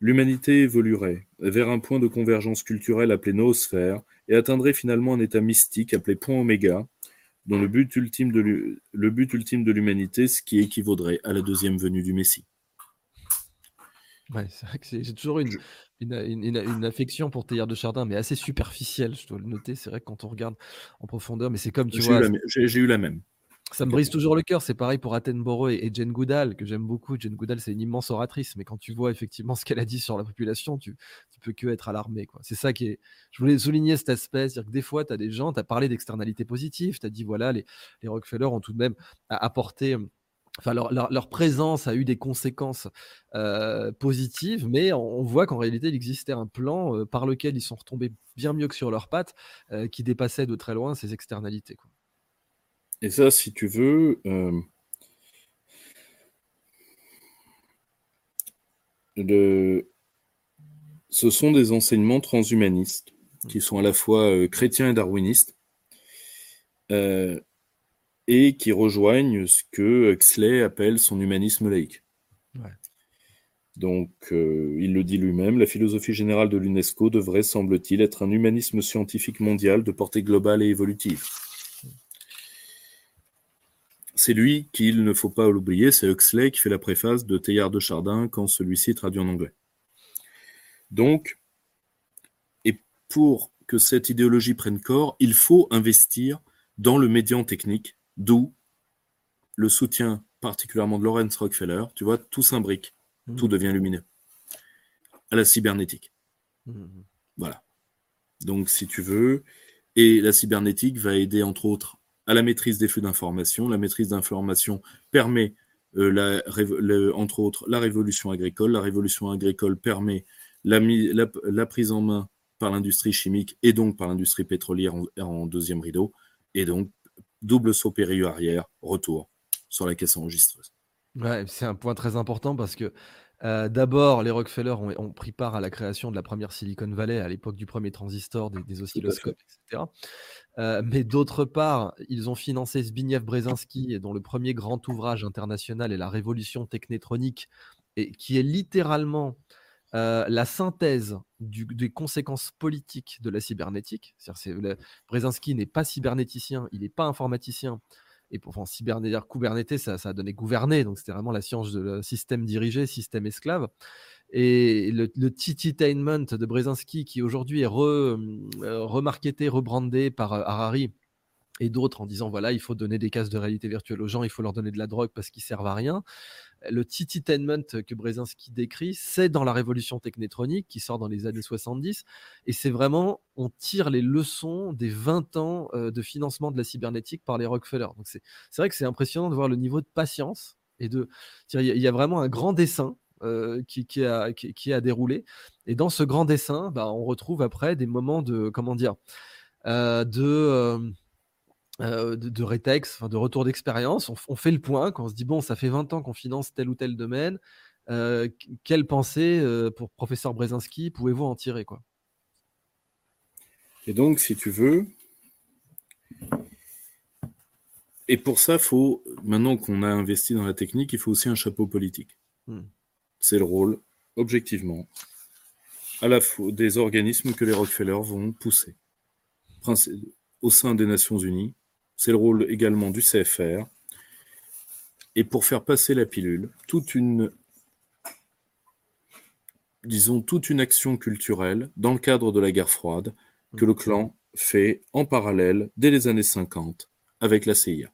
L'humanité évoluerait vers un point de convergence culturelle appelé noosphère et atteindrait finalement un état mystique appelé point oméga, dans le but ultime de l'humanité, ce qui équivaudrait à la deuxième venue du Messie. Ouais, c'est vrai que j'ai toujours une, une, une, affection pour Théard de Chardin, mais assez superficielle, je dois le noter. C'est vrai que quand on regarde en profondeur, mais c'est comme tu vois. J'ai eu la même. Ça me brise toujours le cœur. C'est pareil pour Attenborough et, Jane Goodall, que j'aime beaucoup. Jane Goodall, c'est une immense oratrice, mais quand tu vois effectivement ce qu'elle a dit sur la population, tu, tu peux que être alarmé. C'est ça qui est. Je voulais souligner cet aspect. C'est-à-dire que des fois, tu as des gens, tu as parlé d'externalité positive, tu as dit, voilà, les, les Rockefeller ont tout de même apporté. Enfin, leur, leur, présence a eu des conséquences euh, positives, mais on, voit qu'en réalité, il existait un plan euh, par lequel ils sont retombés bien mieux que sur leurs pattes, euh, qui dépassait de très loin ces externalités. Quoi. Et ça, si tu veux, euh, ce sont des enseignements transhumanistes qui sont à la fois euh, chrétiens et darwinistes euh, et qui rejoignent ce que Huxley appelle son humanisme laïque. Donc, il le dit lui-même, la philosophie générale de l'UNESCO devrait, semble-t-il, être un humanisme scientifique mondial de portée globale et évolutive. C'est lui qu'il ne faut pas l'oublier, c'est Huxley qui fait la préface de Teilhard de Chardin quand celui-ci est traduit en anglais. Donc, et pour que cette idéologie prenne corps, il faut investir dans le médian technique, d'où le soutien particulièrement de Lawrence Rockefeller. Tu vois, tout s'imbrique, mmh. tout devient lumineux. À la cybernétique. Mmh. Voilà. Donc, si tu veux, et la cybernétique va aider entre autres à la maîtrise des flux d'informations. La maîtrise d'informations permet entre autres la révolution agricole. La révolution agricole permet la, prise en main par l'industrie chimique et donc par l'industrie pétrolière en, deuxième rideau. Et donc, double saut périlleux arrière, retour sur la caisse enregistreuse. C'est un point très important parce que euh, d'abord, les Rockefeller ont, pris part à la création de la première Silicon Valley à l'époque du premier transistor, des, oscilloscopes, etc. Euh, mais d'autre part, ils ont financé Zbigniew Brzezinski, dont le premier grand ouvrage international est La Révolution technétronique, et qui est littéralement euh, la synthèse des conséquences politiques de la cybernétique. Brzezinski n'est pas cybernéticien, il n'est pas informaticien, et pour enfin, Kubernetes, Kubernetes ça, ça, a donné gouverner, donc c'était vraiment la science de système dirigé, système esclave. Et le, le Tititainment de Brzezinski, qui aujourd'hui est re, euh, rebrandé par euh, Harari et d'autres en disant voilà, il faut donner des cases de réalité virtuelle aux gens, il faut leur donner de la drogue parce qu'ils servent à rien. Le Tititainment que Brzezinski décrit, c'est dans la révolution technétronique qui sort dans les années 70. Et c'est vraiment, on tire les leçons des 20 ans euh, de financement de la cybernétique par les Rockefeller. Donc c'est vrai que c'est impressionnant de voir le niveau de patience et de. Il y, a vraiment un grand dessin euh, qui, qui, a, qui, a, déroulé. Et dans ce grand dessin, bah, on retrouve après des moments de. Comment dire euh, de de, rétex, de retour d'expérience. On, fait le point quand on se dit bon, ça fait 20 ans qu'on finance tel ou tel domaine. Euh, quelle pensée euh, pour professeur Brzezinski pouvez-vous en tirer quoi? Et donc, si tu veux, et pour ça, faut maintenant qu'on a investi dans la technique, il faut aussi un chapeau politique. Hmm. C'est le rôle, objectivement, à la fois des organismes que les Rockefeller vont pousser au sein des Nations Unies, c'est le rôle également du CFR. Et pour faire passer la pilule, toute une, disons, toute une action culturelle dans le cadre de la guerre froide que le clan fait en parallèle dès les années 50 avec la CIA.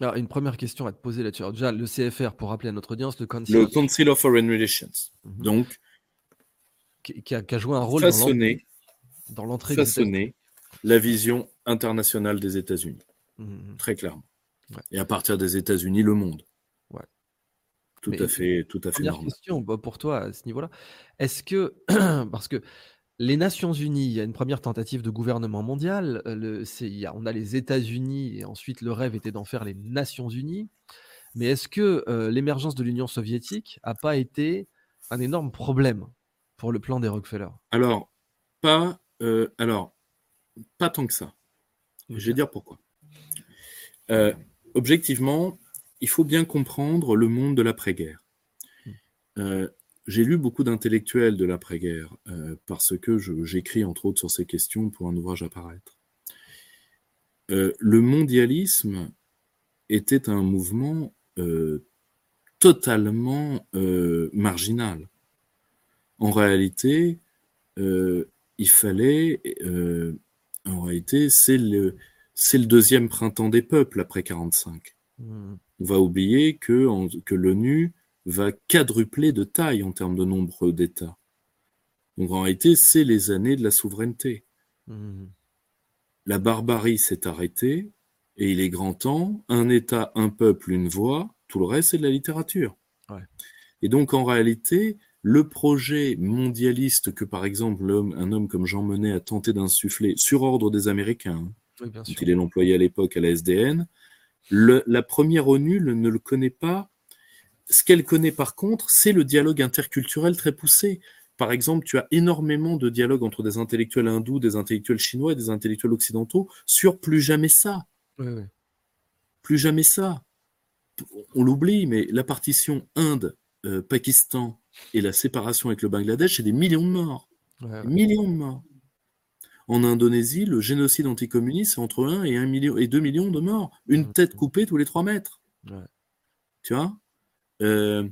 Alors, une première question à te poser là-dessus. Déjà, le CFR, pour rappeler à notre audience, le Council, le Council of Foreign Relations. Mhm. Donc, qui, a, joué un rôle dans l'entrée façonner la vision internationale des États-Unis. Mmh. Très clairement. Et à partir des États-Unis, le monde. Ouais. Tout à fait, tout à fait normal. question bah, pour toi à ce niveau-là. Est-ce que, *clears throat* parce que les Nations Unies, il y a une première tentative de gouvernement mondial. Euh, le, on a les États-Unis et ensuite le rêve était d'en faire les Nations Unies. Mais est-ce que euh, l'émergence de l'Union soviétique n'a pas été un énorme problème pour le plan des Rockefeller? Alors, pas, euh, alors, pas tant que ça. Je vais dire pourquoi. Euh, objectivement, il faut bien comprendre le monde de l'après-guerre. Hmm. Euh, j'ai lu beaucoup d'intellectuels de l'après-guerre euh, parce que j'écris entre autres sur ces questions pour un ouvrage à paraître. le mondialisme était un mouvement totalement marginal. En réalité, il fallait, en réalité, c'est le, c'est le deuxième printemps des peuples après 45. Hmm. On va oublier que, que l'ONU va quadrupler de taille en termes de nombre d'États. Donc en réalité, c'est les années de la souveraineté. Hmm. La barbarie s'est arrêtée et il est grand temps, un État, un peuple, une voix, tout le reste c'est de la littérature. Et donc en réalité, le projet mondialiste que par exemple un homme comme Jean Monnet a tenté d'insuffler sur ordre des Américains, il est l'employé à l'époque à la SDN. la première ONU ne le connaît pas. Ce qu'elle connaît par contre, c'est le dialogue interculturel très poussé. Par exemple, tu as énormément de dialogues entre des intellectuels hindous, des intellectuels chinois et des intellectuels occidentaux sur plus jamais ça. Plus jamais ça. On l'oublie, mais la partition Inde-Pakistan euh, et la séparation avec le Bangladesh, c'est des millions de morts. millions de morts. En Indonésie, le génocide anticommuniste, c'est entre 1 et, 1 million, et 2 millions de morts. Une mmh. tête coupée tous les 3 mètres. Tu vois? Euh,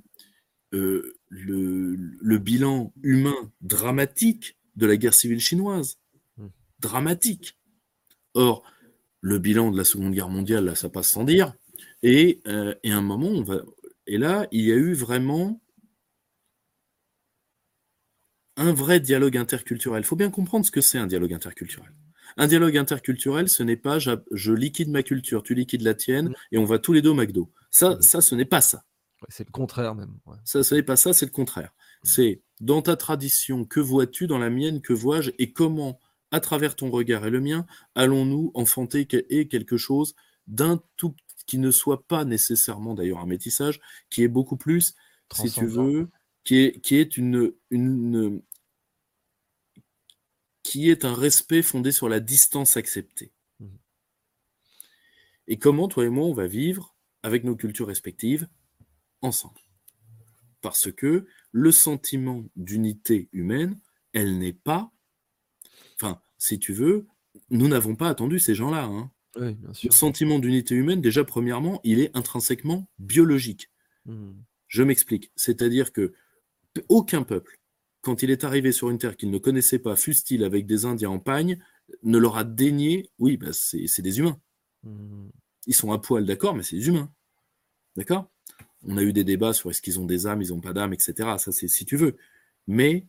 euh, le, bilan humain dramatique de la guerre civile chinoise. Mmh. Dramatique. Or, le bilan de la Seconde Guerre mondiale, là, ça passe sans dire. Et, euh, et à un moment, on va. Et là, il y a eu vraiment un vrai dialogue interculturel. Il faut bien comprendre ce que c'est un dialogue interculturel. Un dialogue interculturel, ce n'est pas je liquide ma culture, tu liquides la tienne mm. et on va tous les deux au McDo. Ça, mm. ça ce n'est pas ça. c'est le contraire même. Ça, ce n'est pas ça, c'est le contraire. Mmh. C'est dans ta tradition, que vois-tu Dans la mienne, que vois-je Et comment, à travers ton regard et le mien, allons-nous enfanter quelque chose d'un tout qui ne soit pas nécessairement d'ailleurs un métissage, qui est beaucoup plus, si tu veux, qui est, qui est une, une, qui est un respect fondé sur la distance acceptée. Mmh. Et comment toi et moi on va vivre avec nos cultures respectives ensemble? Parce que le sentiment d'unité humaine, elle n'est pas, enfin, si tu veux, nous n'avons pas attendu ces gens-là. Hein. Le sentiment d'unité humaine, déjà, premièrement, il est intrinsèquement biologique. Mmh. Je m'explique. C'est-à-dire que aucun peuple, quand il est arrivé sur une terre qu'il ne connaissait pas, fût-il avec des Indiens en pagne, ne leur a daigné. Oui, bah c'est des humains. Mmh. Ils sont à poil, d'accord, mais c'est des humains. D'accord? On a eu des débats sur est-ce qu'ils ont des âmes, ils n'ont pas d'âme, etc. Ça, c'est si tu veux. Mais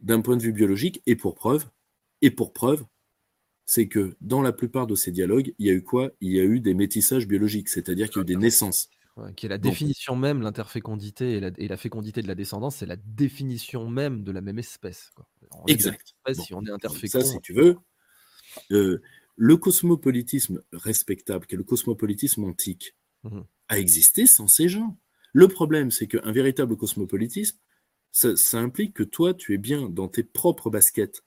d'un point de vue biologique, et pour preuve, et pour preuve, c'est que dans la plupart de ces dialogues, il y a eu quoi? Il y a eu des métissages biologiques, c'est-à-dire qu'il y a eu des naissances. Qui est la définition même, l'interfécondité et la, fécondité de la descendance, c'est la définition même de la même espèce. exact. Si on est interfécond. Ça, si tu veux, euh, le cosmopolitisme respectable, qui est le cosmopolitisme antique, mmh a existé sans ces gens. Le problème, c'est qu'un véritable cosmopolitisme, ça, ça, implique que toi, tu es bien dans tes propres baskets.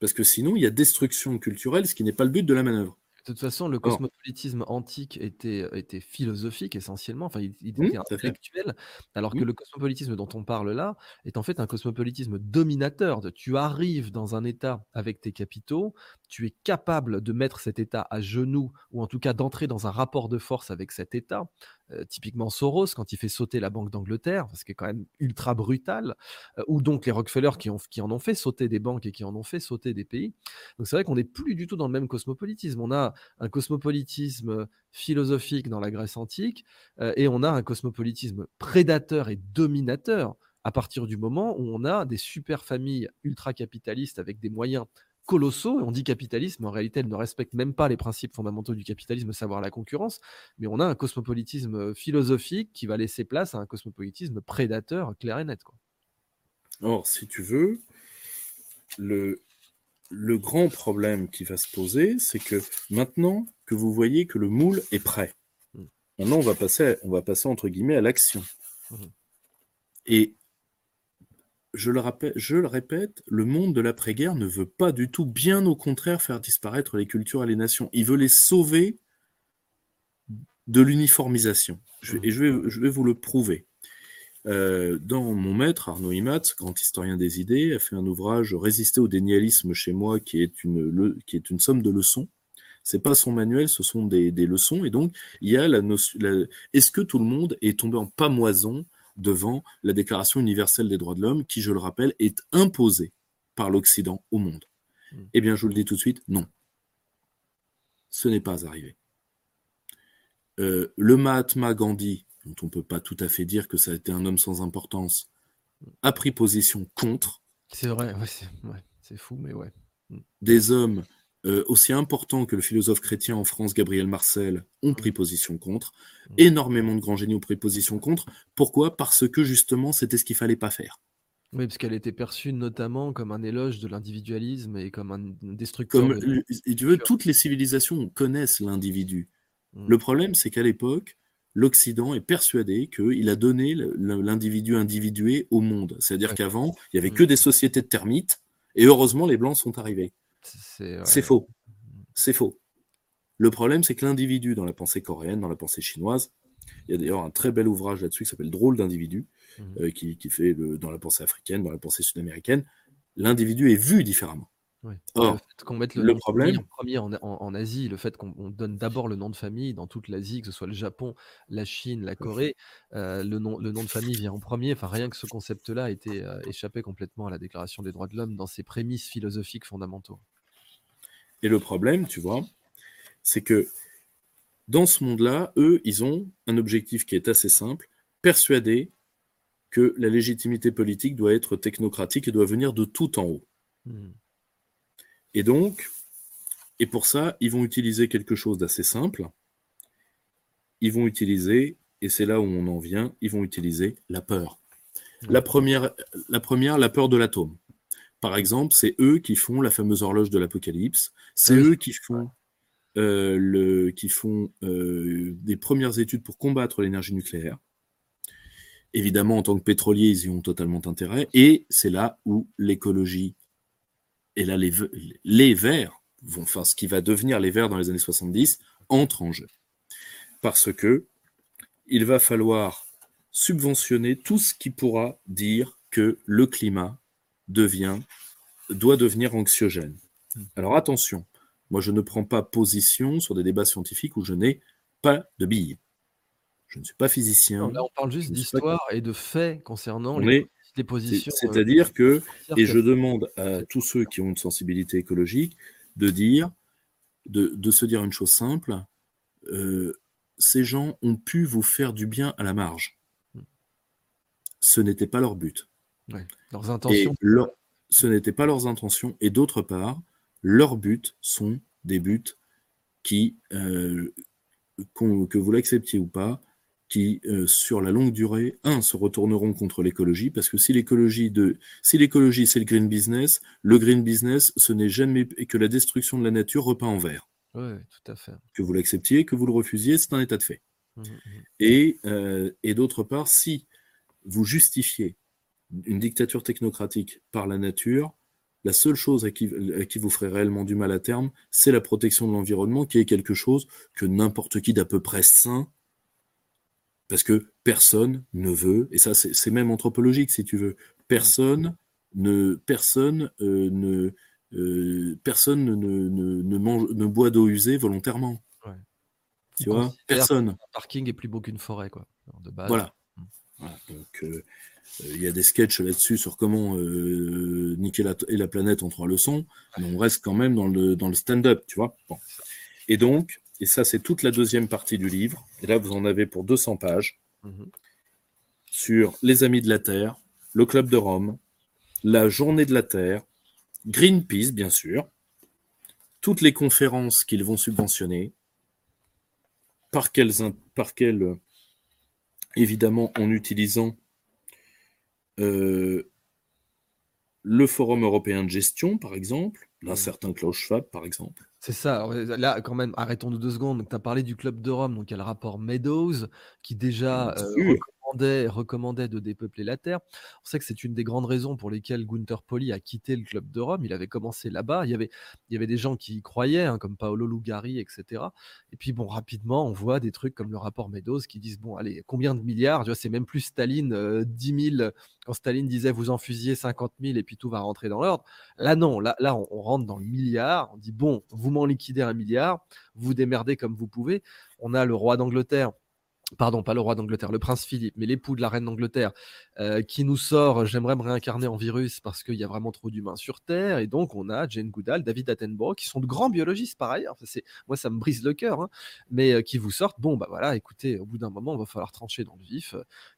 Parce que sinon, il y a destruction culturelle, ce qui n'est pas le but de la manœuvre. De toute façon, le cosmopolitisme antique était, était philosophique essentiellement, enfin, il, mmh, était intellectuel, alors que mmh. le cosmopolitisme dont on parle là est en fait un cosmopolitisme dominateur. De, tu arrives dans un État avec tes capitaux, tu es capable de mettre cet État à genoux, ou en tout cas d'entrer dans un rapport de force avec cet État. Euh, typiquement Soros, quand il fait sauter la Banque d'Angleterre, ce qui est quand même ultra brutal, euh, ou donc les Rockefeller qui, en ont fait sauter des banques et qui en ont fait sauter des pays. Donc c'est vrai qu'on n'est plus du tout dans le même cosmopolitisme. On a un cosmopolitisme philosophique dans la Grèce antique, euh, et on a un cosmopolitisme prédateur et dominateur à partir du moment où on a des super familles ultra-capitalistes avec des moyens colossaux. On dit capitalisme, en réalité, elle ne respecte même pas les principes fondamentaux du capitalisme, savoir la concurrence. Mais on a un cosmopolitisme euh, philosophique qui va laisser place à un cosmopolitisme prédateur clair et net. Quoi. Or, si tu veux, le, le grand problème qui va se poser, c'est que maintenant que vous voyez que le moule est prêt, mmh. maintenant on va passer, on va passer entre guillemets à l'action. Mmh. Et je le, rappelle, je le répète, le monde de l'après-guerre ne veut pas du tout, bien au contraire, faire disparaître les cultures et les nations. Il veut les sauver de l'uniformisation. et je vais, je vais, vous le prouver. Euh, dans mon maître, Arnaud Imat, grand historien des idées, a fait un ouvrage Résister au dénialisme chez moi, qui est une, qui est une somme de leçons. C'est pas son manuel, ce sont des, des, leçons. Et donc, il y a la notion. Est-ce que tout le monde est tombé en pamoison devant la Déclaration universelle des droits de l'homme, qui, je le rappelle, est imposée par l'Occident au monde hmm. Eh bien, je vous le dis tout de suite, non. Ce n'est pas arrivé. Euh, le Mahatma Gandhi, dont on ne peut pas tout à fait dire que ça a été un homme sans importance, a pris position contre. C'est vrai, c'est fou, mais ouais. Hmm. Des hommes euh, aussi importants que le philosophe chrétien en France, Gabriel Marcel, ont pris position contre. Mmh. Énormément de grands génies ont pris position contre. Pourquoi? Parce que justement, c'était ce qu'il fallait pas faire. Oui, parce qu'elle était perçue notamment comme un éloge de l'individualisme et comme un destructeur. Comme, tu veux, toutes les civilisations connaissent l'individu. Mmh. Le problème, c'est qu'à l'époque, l'Occident est persuadé qu'il a donné l'individu individué au monde. C'est-à-dire qu'avant, il n'y avait que des sociétés de termites, et heureusement, les Blancs sont arrivés. C'est faux. C'est faux. Le problème, c'est que l'individu dans la pensée coréenne, dans la pensée chinoise, il y a d'ailleurs un très bel ouvrage là-dessus qui s'appelle Drôle d'individu, mhm. euh, qui, fait dans la pensée africaine, dans la pensée sud-américaine, l'individu est vu différemment. Or, le qu'on mette le, problème en premier en, Asie, le fait qu'on donne d'abord le nom de famille dans toute l'Asie, que ce soit le Japon, la Chine, la Corée, euh, le, nom, le nom de famille vient en premier. Enfin, rien que ce concept-là a été euh, échappé complètement à la Déclaration des droits de l'homme dans ses prémices philosophiques fondamentaux. Et le problème, tu vois, c'est que dans ce monde-là, eux, ils ont un objectif qui est assez simple, persuader que la légitimité politique doit être technocratique et doit venir de tout en haut. Hmm. Et donc, et pour ça, ils vont utiliser quelque chose d'assez simple. Ils vont utiliser et c'est là où on en vient, ils vont utiliser la peur. La première, la, première, la peur de l'atome. Par exemple, c'est eux qui font la fameuse horloge de l'Apocalypse. C'est eux qui font, euh, le, qui font euh, des premières études pour combattre l'énergie nucléaire. Évidemment, en tant que pétroliers, ils y ont totalement intérêt. Et c'est là où l'écologie, et là, les, les verts, vont, enfin, ce qui va devenir les verts dans les années 70, entre en jeu. Parce que il va falloir subventionner tout ce qui pourra dire que le climat devient, doit devenir anxiogène. Hmm. Alors attention, moi je ne prends pas position sur des débats scientifiques où je n'ai pas de billes. Je ne suis pas physicien. là, on parle juste d'histoire et de faits concernant les, positions. Euh, c'est-à-dire que, et je demande à tous ceux qui ont une sensibilité écologique de dire, de, se dire une chose simple, euh, ces gens ont pu vous faire du bien à la marge ce n'était pas leur but. Leurs intentions. ce n'était pas leurs intentions. Et d'autre part, leurs buts sont des buts qui, euh, que vous l'acceptiez ou pas, qui, euh, sur la longue durée, un, se retourneront contre l'écologie, parce que si l'écologie de, si l'écologie c'est le green business, le green business, ce n'est jamais que la destruction de la nature repeint en vert. Oui, tout à fait. Que vous l'acceptiez, que vous le refusiez, c'est un état de fait. Mmh, mmh. Et, euh, et d'autre part, si vous justifiez une dictature technocratique par la nature, la seule chose à qui, vous ferait réellement du mal à terme, c'est la protection de l'environnement, qui est quelque chose que n'importe qui d'à peu près sain, parce que personne ne veut, et ça c'est même anthropologique si tu veux, personne ne, personne, euh, ne, euh, personne ne, ne, mange, ne boit d'eau usée volontairement. Tu vois, personne. Un parking est plus beau qu'une forêt, quoi, de base. Voilà donc, euh, il y a des sketchs là-dessus sur comment euh, niquer la, et la planète en trois leçons, mais on reste quand même dans le, dans le stand-up, tu vois. Et donc, et ça, c'est toute la deuxième partie du livre, et là, vous en avez pour 200 pages, mhm. sur les Amis de la Terre, le Club de Rome, la Journée de la Terre, Greenpeace, bien sûr, toutes les conférences qu'ils vont subventionner, par quelles, par quelles évidemment en utilisant euh, le Forum européen de gestion, par exemple, d'un mmh. certain Klaus Schwab, par exemple. C'est ça. Là, quand même, arrêtons-nous deux secondes. Tu as parlé du Club de Rome, donc il y a le rapport Meadows, qui déjà recommandait, de dépeupler la Terre. On sait que c'est une des grandes raisons pour lesquelles Gunther Poli a quitté le club de Rome. Il avait commencé là-bas. Il y avait, il y avait des gens qui y croyaient, hein, comme Paolo Lugari, etc. Et puis, bon, rapidement, on voit des trucs comme le rapport Meadows qui disent bon, allez, combien de milliards? C'est même plus Staline, 10 000. Quand Staline disait vous en fusiez 50 000 et puis tout va rentrer dans l'ordre. Là, non. Là, là on rentre dans le milliard. On dit bon, vous m'en liquidez un milliard, vous démerdez comme vous pouvez. On a le roi d'Angleterre pardon, pas le roi d'Angleterre, le prince Philippe, mais l'époux de la reine d'Angleterre, euh, qui nous sort J'aimerais me réincarner en virus parce qu'il y a vraiment trop d'humains sur Terre. Et donc, on a Jane Goodall, David Attenborough, qui sont de grands biologistes par ailleurs. C'est, moi, ça me brise le cœur, hein, mais euh, qui vous sortent Bon, bah voilà, écoutez, au bout d'un moment, il va falloir trancher dans le vif.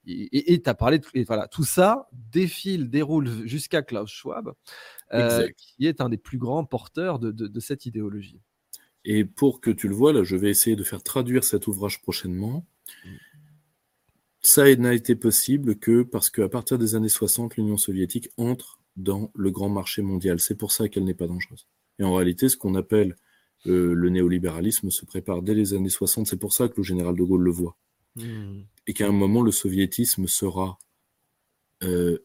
Et tu as parlé de. Et voilà, tout ça défile, déroule jusqu'à Klaus Schwab, euh, qui est un des plus grands porteurs de, de cette idéologie. Et pour que tu le vois, là, je vais essayer de faire traduire cet ouvrage prochainement. Ça n'a été possible que parce qu'à partir des années 60, l'Union soviétique entre dans le grand marché mondial. C'est pour ça qu'elle n'est pas dangereuse. Et en réalité, ce qu'on appelle euh, le néolibéralisme se prépare dès les années 60. C'est pour ça que le général de Gaulle le voit. Hmm. Et qu'à un moment, le soviétisme sera, euh,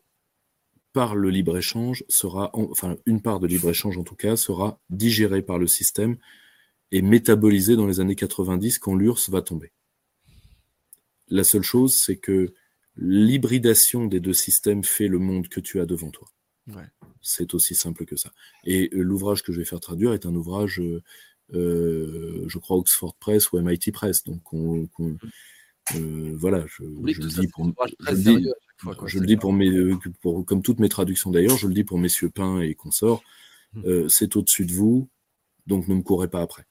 par le libre-échange, sera, enfin, une part de libre-échange en tout cas, sera digérée par le système et métabolisée dans les années 90 quand l'URSS va tomber. La seule chose, c'est que l'hybridation des deux systèmes fait le monde que tu as devant toi. C'est aussi simple que ça. Et euh, l'ouvrage que je vais faire traduire est un ouvrage, euh, euh, je crois, Oxford Press ou MIT Press. Donc, voilà, je, le dis pour, je, le dis pour mes, pour, comme toutes mes traductions d'ailleurs, je le dis pour messieurs Pain et consorts, hmm. c'est au-dessus de vous, donc ne me courez pas après.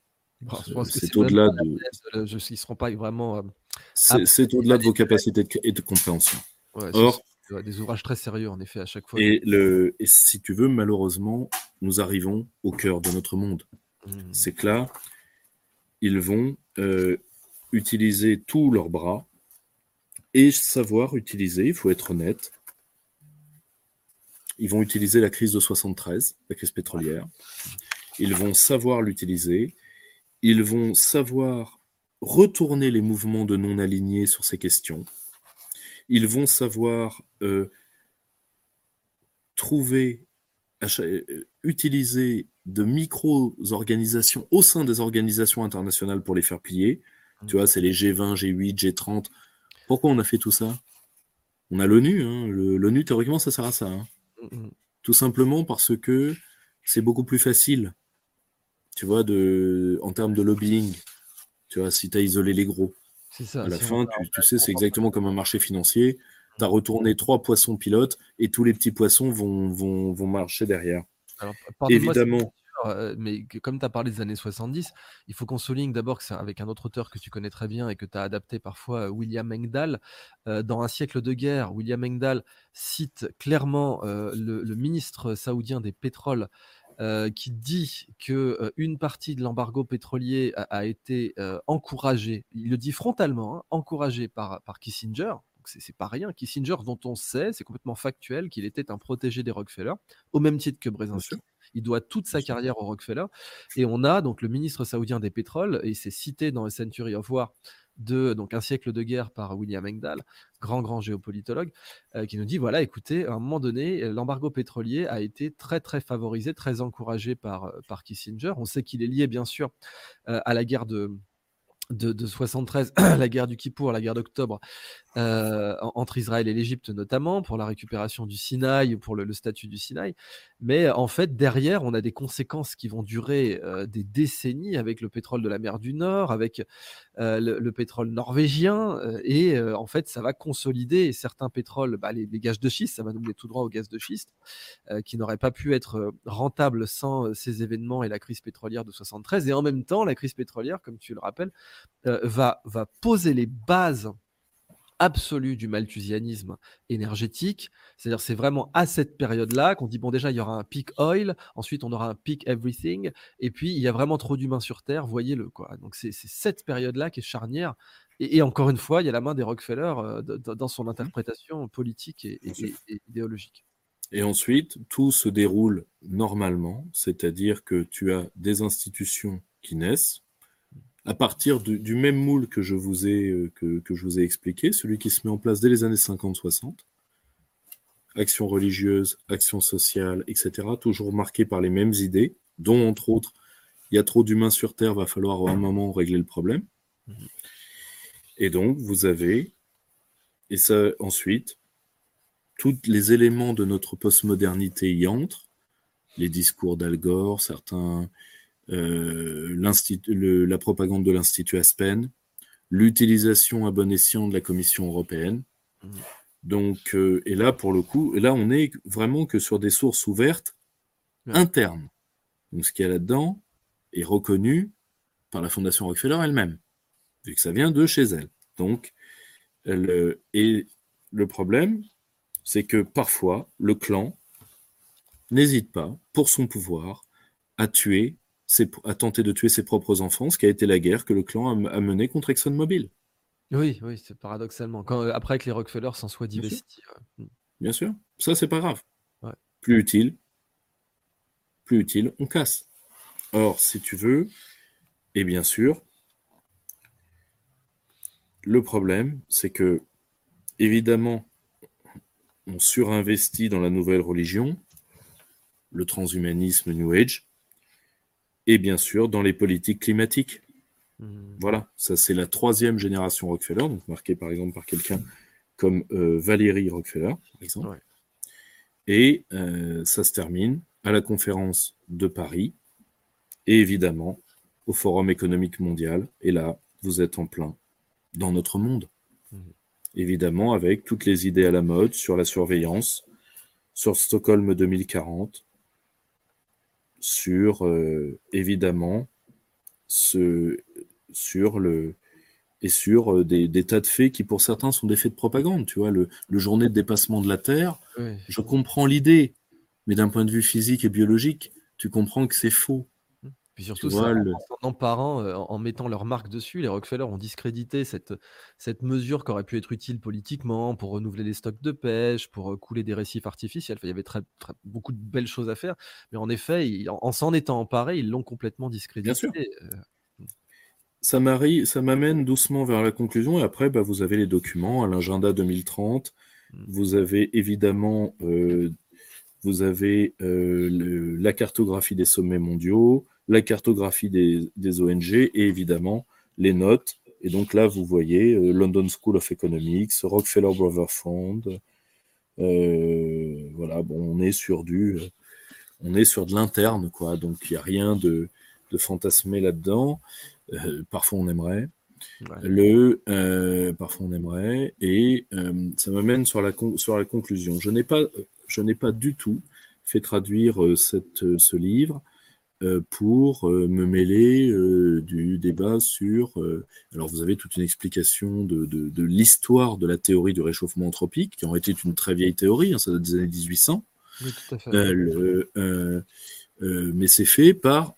c'est au-delà de. ils ne seront pas vraiment c'est au-delà de vos capacités de, et de compréhension. Or, des ouvrages très sérieux, en effet, à chaque fois. Et, le, et si tu veux, malheureusement, nous arrivons au cœur de notre monde. Mmh. C'est que là, ils vont euh, utiliser tous leurs bras et savoir utiliser, il faut être honnête, ils vont utiliser la crise de 73, la crise pétrolière. Ils vont savoir l'utiliser. Ils vont savoir retourner les mouvements de non-alignés sur ces questions. Ils vont savoir euh, trouver, euh, utiliser de micro-organisations au sein des organisations internationales pour les faire plier. Tu vois, c'est les G20, G8, G30. Pourquoi on a fait tout ça? On a l'ONU. Hein. L'ONU, théoriquement, ça sert à ça. Hein. Mm. Tout simplement parce que c'est beaucoup plus facile, tu vois, de, en termes de lobbying. Tu vois, si tu as isolé les gros. Ça, à la fin, tu, sais, c'est exactement comme un marché financier. Tu as retourné trois poissons pilotes et tous les petits poissons vont, vont, vont marcher derrière. Évidemment. Euh, mais comme tu as parlé des années 70, il faut qu'on souligne d'abord que c'est avec un autre auteur que tu connais très bien et que tu as adapté parfois, euh, William Engdahl. Euh, dans Un siècle de guerre, William Engdahl cite clairement le, ministre saoudien des pétroles qui dit que une partie de l'embargo pétrolier a, été encouragée, il le dit frontalement, hein, encouragée par, par Kissinger, c'est pas rien. Kissinger, dont on sait, c'est complètement factuel, qu'il était un protégé des Rockefeller, au même titre que Brzezinski. Il doit toute sa carrière au Rockefeller. Et on a donc le ministre saoudien des pétroles, et c'est cité dans A Century of War de donc un siècle de guerre par William Engdahl, grand grand géopolitologue, euh, qui nous dit voilà, écoutez, à un moment donné, l'embargo pétrolier a été très très favorisé, très encouragé par euh, Kissinger. On sait qu'il est lié bien sûr euh, à la guerre de de, 73, *clears throat* la guerre du Kippour, la guerre d'octobre, euh, entre Israël et l'Égypte notamment, pour la récupération du Sinaï, pour le, statut du Sinaï. Mais en fait, derrière, on a des conséquences qui vont durer euh, des décennies avec le pétrole de la mer du Nord, avec euh, le, pétrole norvégien, et en fait, ça va consolider certains pétroles, bah, les, gages de schiste, ça va nous mettre tout droit au gaz de schiste, qui n'auraient pas pu être rentables sans ces événements et la crise pétrolière de 73. Et en même temps, la crise pétrolière, comme tu le rappelles, euh, va, va poser les bases absolues du malthusianisme énergétique. C'est-à-dire, c'est vraiment à cette période-là qu'on dit bon, déjà, il y aura un peak oil, ensuite, on aura un peak everything, et puis il y a vraiment trop d'humains sur Terre, voyez-le. quoi. Donc, c'est cette période-là qui est charnière. Et, encore une fois, il y a la main des Rockefeller euh, dans son interprétation politique et, et idéologique. Et ensuite, tout se déroule normalement, c'est-à-dire que tu as des institutions qui naissent, à partir du, même moule que je, vous ai, euh, que, je vous ai expliqué, celui qui se met en place dès les années 50-60, action religieuse, action sociale, etc., toujours marqué par les mêmes idées, dont entre autres, il y a trop d'humains sur Terre, va falloir à un moment régler le problème. Et donc, vous avez, et ça ensuite, tous les éléments de notre postmodernité y entrent, les discours d'Al Gore, certains, euh, la propagande de l'Institut Aspen, l'utilisation à bon escient de la Commission européenne. Mmh. Donc, euh, et là, pour le coup, là, on est vraiment que sur des sources ouvertes internes. Donc, ce qu'il y a là-dedans est reconnu par la Fondation Rockefeller elle-même, vu que ça vient de chez elle. Donc, elle, et le problème, c'est que parfois, le clan n'hésite pas, pour son pouvoir, à tuer a tenté de tuer ses propres enfants, ce qui a été la guerre que le clan a, menée contre ExxonMobil. Oui, oui, c'est paradoxalement. Quand, euh, après que les Rockefeller s'en soient divestis. Mm. Bien sûr, ça c'est pas grave. Plus utile, plus utile, on casse. Or, si tu veux, et bien sûr, le problème, c'est que, évidemment, on surinvestit dans la nouvelle religion, le transhumanisme New Age, et bien sûr dans les politiques climatiques. Hmm. Voilà, ça c'est la troisième génération Rockefeller, donc marquée par exemple par quelqu'un comme euh, Valérie Rockefeller, par exemple. Et euh, ça se termine à la conférence de Paris et évidemment au Forum économique mondial. Et là, vous êtes en plein dans notre monde. Hmm. Évidemment, avec toutes les idées à la mode sur la surveillance, sur Stockholm 2040, sur euh, évidemment ce, sur le et sur euh, des, des, tas de faits qui pour certains sont des faits de propagande. Tu vois, le, le journée de dépassement de la Terre, je comprends l'idée, mais d'un point de vue physique et biologique, tu comprends que c'est faux. Puis surtout, en emparant, euh, en mettant leur marque dessus, les Rockefeller ont discrédité cette, cette mesure qui aurait pu être utile politiquement pour renouveler les stocks de pêche, pour euh, couler des récifs artificiels. il y avait très, beaucoup de belles choses à faire. Mais en effet, en s'en étant emparés, ils l'ont complètement discrédité. Bien sûr. Euh, ça m'amène doucement vers la conclusion. Et après, bah, vous avez les documents, l'agenda 2030. Mmh. Vous avez évidemment vous avez la cartographie des sommets mondiaux, la cartographie des, ONG et évidemment les notes. Et donc là, vous voyez euh, London School of Economics, Rockefeller Brothers Fund. Euh, voilà, bon, on est sur du, euh, on est sur de l'interne, quoi. Donc il n'y a rien de, fantasmé là-dedans. parfois on aimerait. Le, parfois on aimerait. Et ça m'amène sur la, sur la conclusion. Je n'ai pas, je n'ai pas du tout fait traduire cette, ce livre pour euh, me mêler euh, du débat sur... alors vous avez toute une explication de, de, l'histoire de la théorie du réchauffement anthropique, qui en été une très vieille théorie, hein, ça date des années 1800. Oui, tout à fait. mais c'est fait par,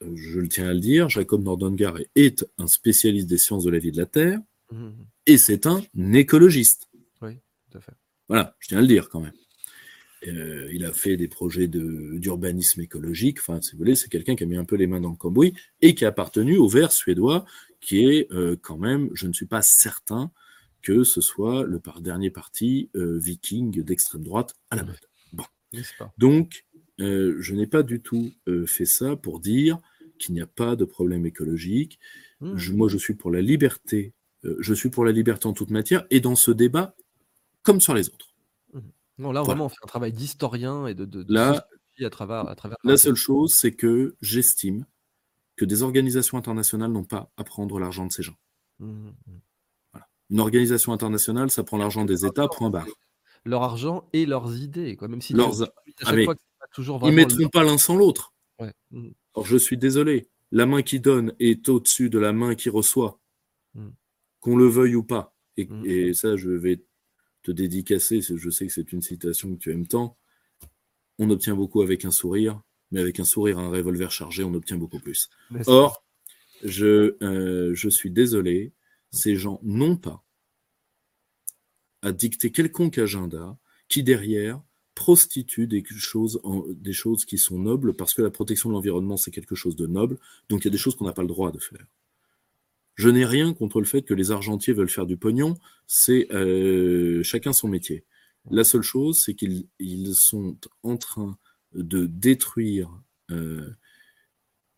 je le tiens à le dire, Jacob Nordongar est un spécialiste des sciences de la vie de la Terre, mmh. et c'est un écologiste. Oui, tout à fait. Voilà, je tiens à le dire quand même. Euh, il a fait des projets d'urbanisme écologique. Enfin, si vous voulez, c'est quelqu'un qui a mis un peu les mains dans le cambouis et qui a appartenu au vert suédois, qui est euh, quand même, je ne suis pas certain que ce soit le dernier parti euh, viking d'extrême droite à la mode. Bon. Donc, je n'ai pas du tout fait ça pour dire qu'il n'y a pas de problème écologique. Mmh. moi, je suis pour la liberté. je suis pour la liberté en toute matière et dans ce débat, comme sur les autres. Non, là, vraiment, on fait un travail d'historien et de, de, là, à travers, à travers. La seule chose, c'est que j'estime que des organisations internationales n'ont pas à prendre l'argent de ces gens. Mmh, mmh, mmh. Une organisation internationale, ça prend l'argent des États, point barre. Leur argent et leurs idées, quoi. Même si leurs... Ah, toujours ils mettront pas l'un sans l'autre. Ouais. Alors, je suis désolé. La main qui donne est au-dessus de la main qui reçoit, qu'on le veuille ou pas. Et, et ça, je vais te dédicacer, je sais que c'est une citation que tu aimes tant, on obtient beaucoup avec un sourire, mais avec un sourire, un revolver chargé, on obtient beaucoup plus. Or, je, euh, je suis désolé, ces gens n'ont pas à dicter quelconque agenda qui derrière prostitue des choses, des choses qui sont nobles, parce que la protection de l'environnement, c'est quelque chose de noble, donc il y a des choses qu'on n'a pas le droit de faire. Je n'ai rien contre le fait que les argentiers veulent faire du pognon, c'est euh, chacun son métier. La seule chose, c'est qu'ils sont en train de détruire euh,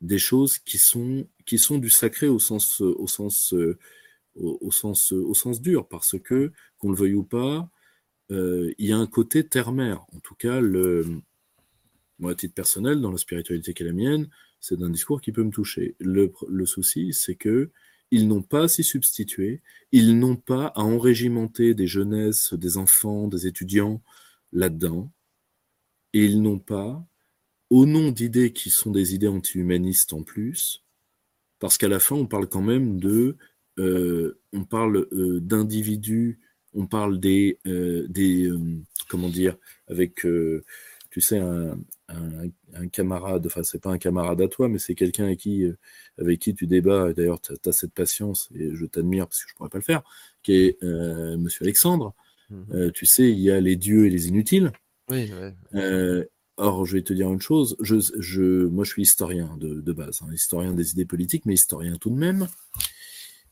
des choses qui sont, qui sont du sacré au sens, au sens, au, sens, au sens dur, parce que, qu'on le veuille ou pas, euh, il y a un côté terre-mère. En tout cas, moi, à titre personnel, dans la spiritualité qui est la mienne, c'est un discours qui peut me toucher. Le souci, c'est que ils n'ont pas à s'y substituer, ils n'ont pas à enrégimenter des jeunesses, des enfants, des étudiants là-dedans, et ils n'ont pas, au nom d'idées qui sont des idées anti-humanistes en plus, parce qu'à la fin, on parle quand même de, euh, on parle euh, d'individus, on parle des, euh, des comment dire, avec, tu sais, un, un, camarade, enfin c'est pas un camarade à toi, mais c'est quelqu'un avec qui, euh, avec qui tu débats, et d'ailleurs tu as, cette patience, et je t'admire parce que je pourrais pas le faire, qui est euh, Monsieur Alexandre. Mhm. Euh, tu sais, il y a les dieux et les inutiles. Oui, or, je vais te dire une chose, je, je, moi je suis historien de, de base, hein, historien des idées politiques, mais historien tout de même.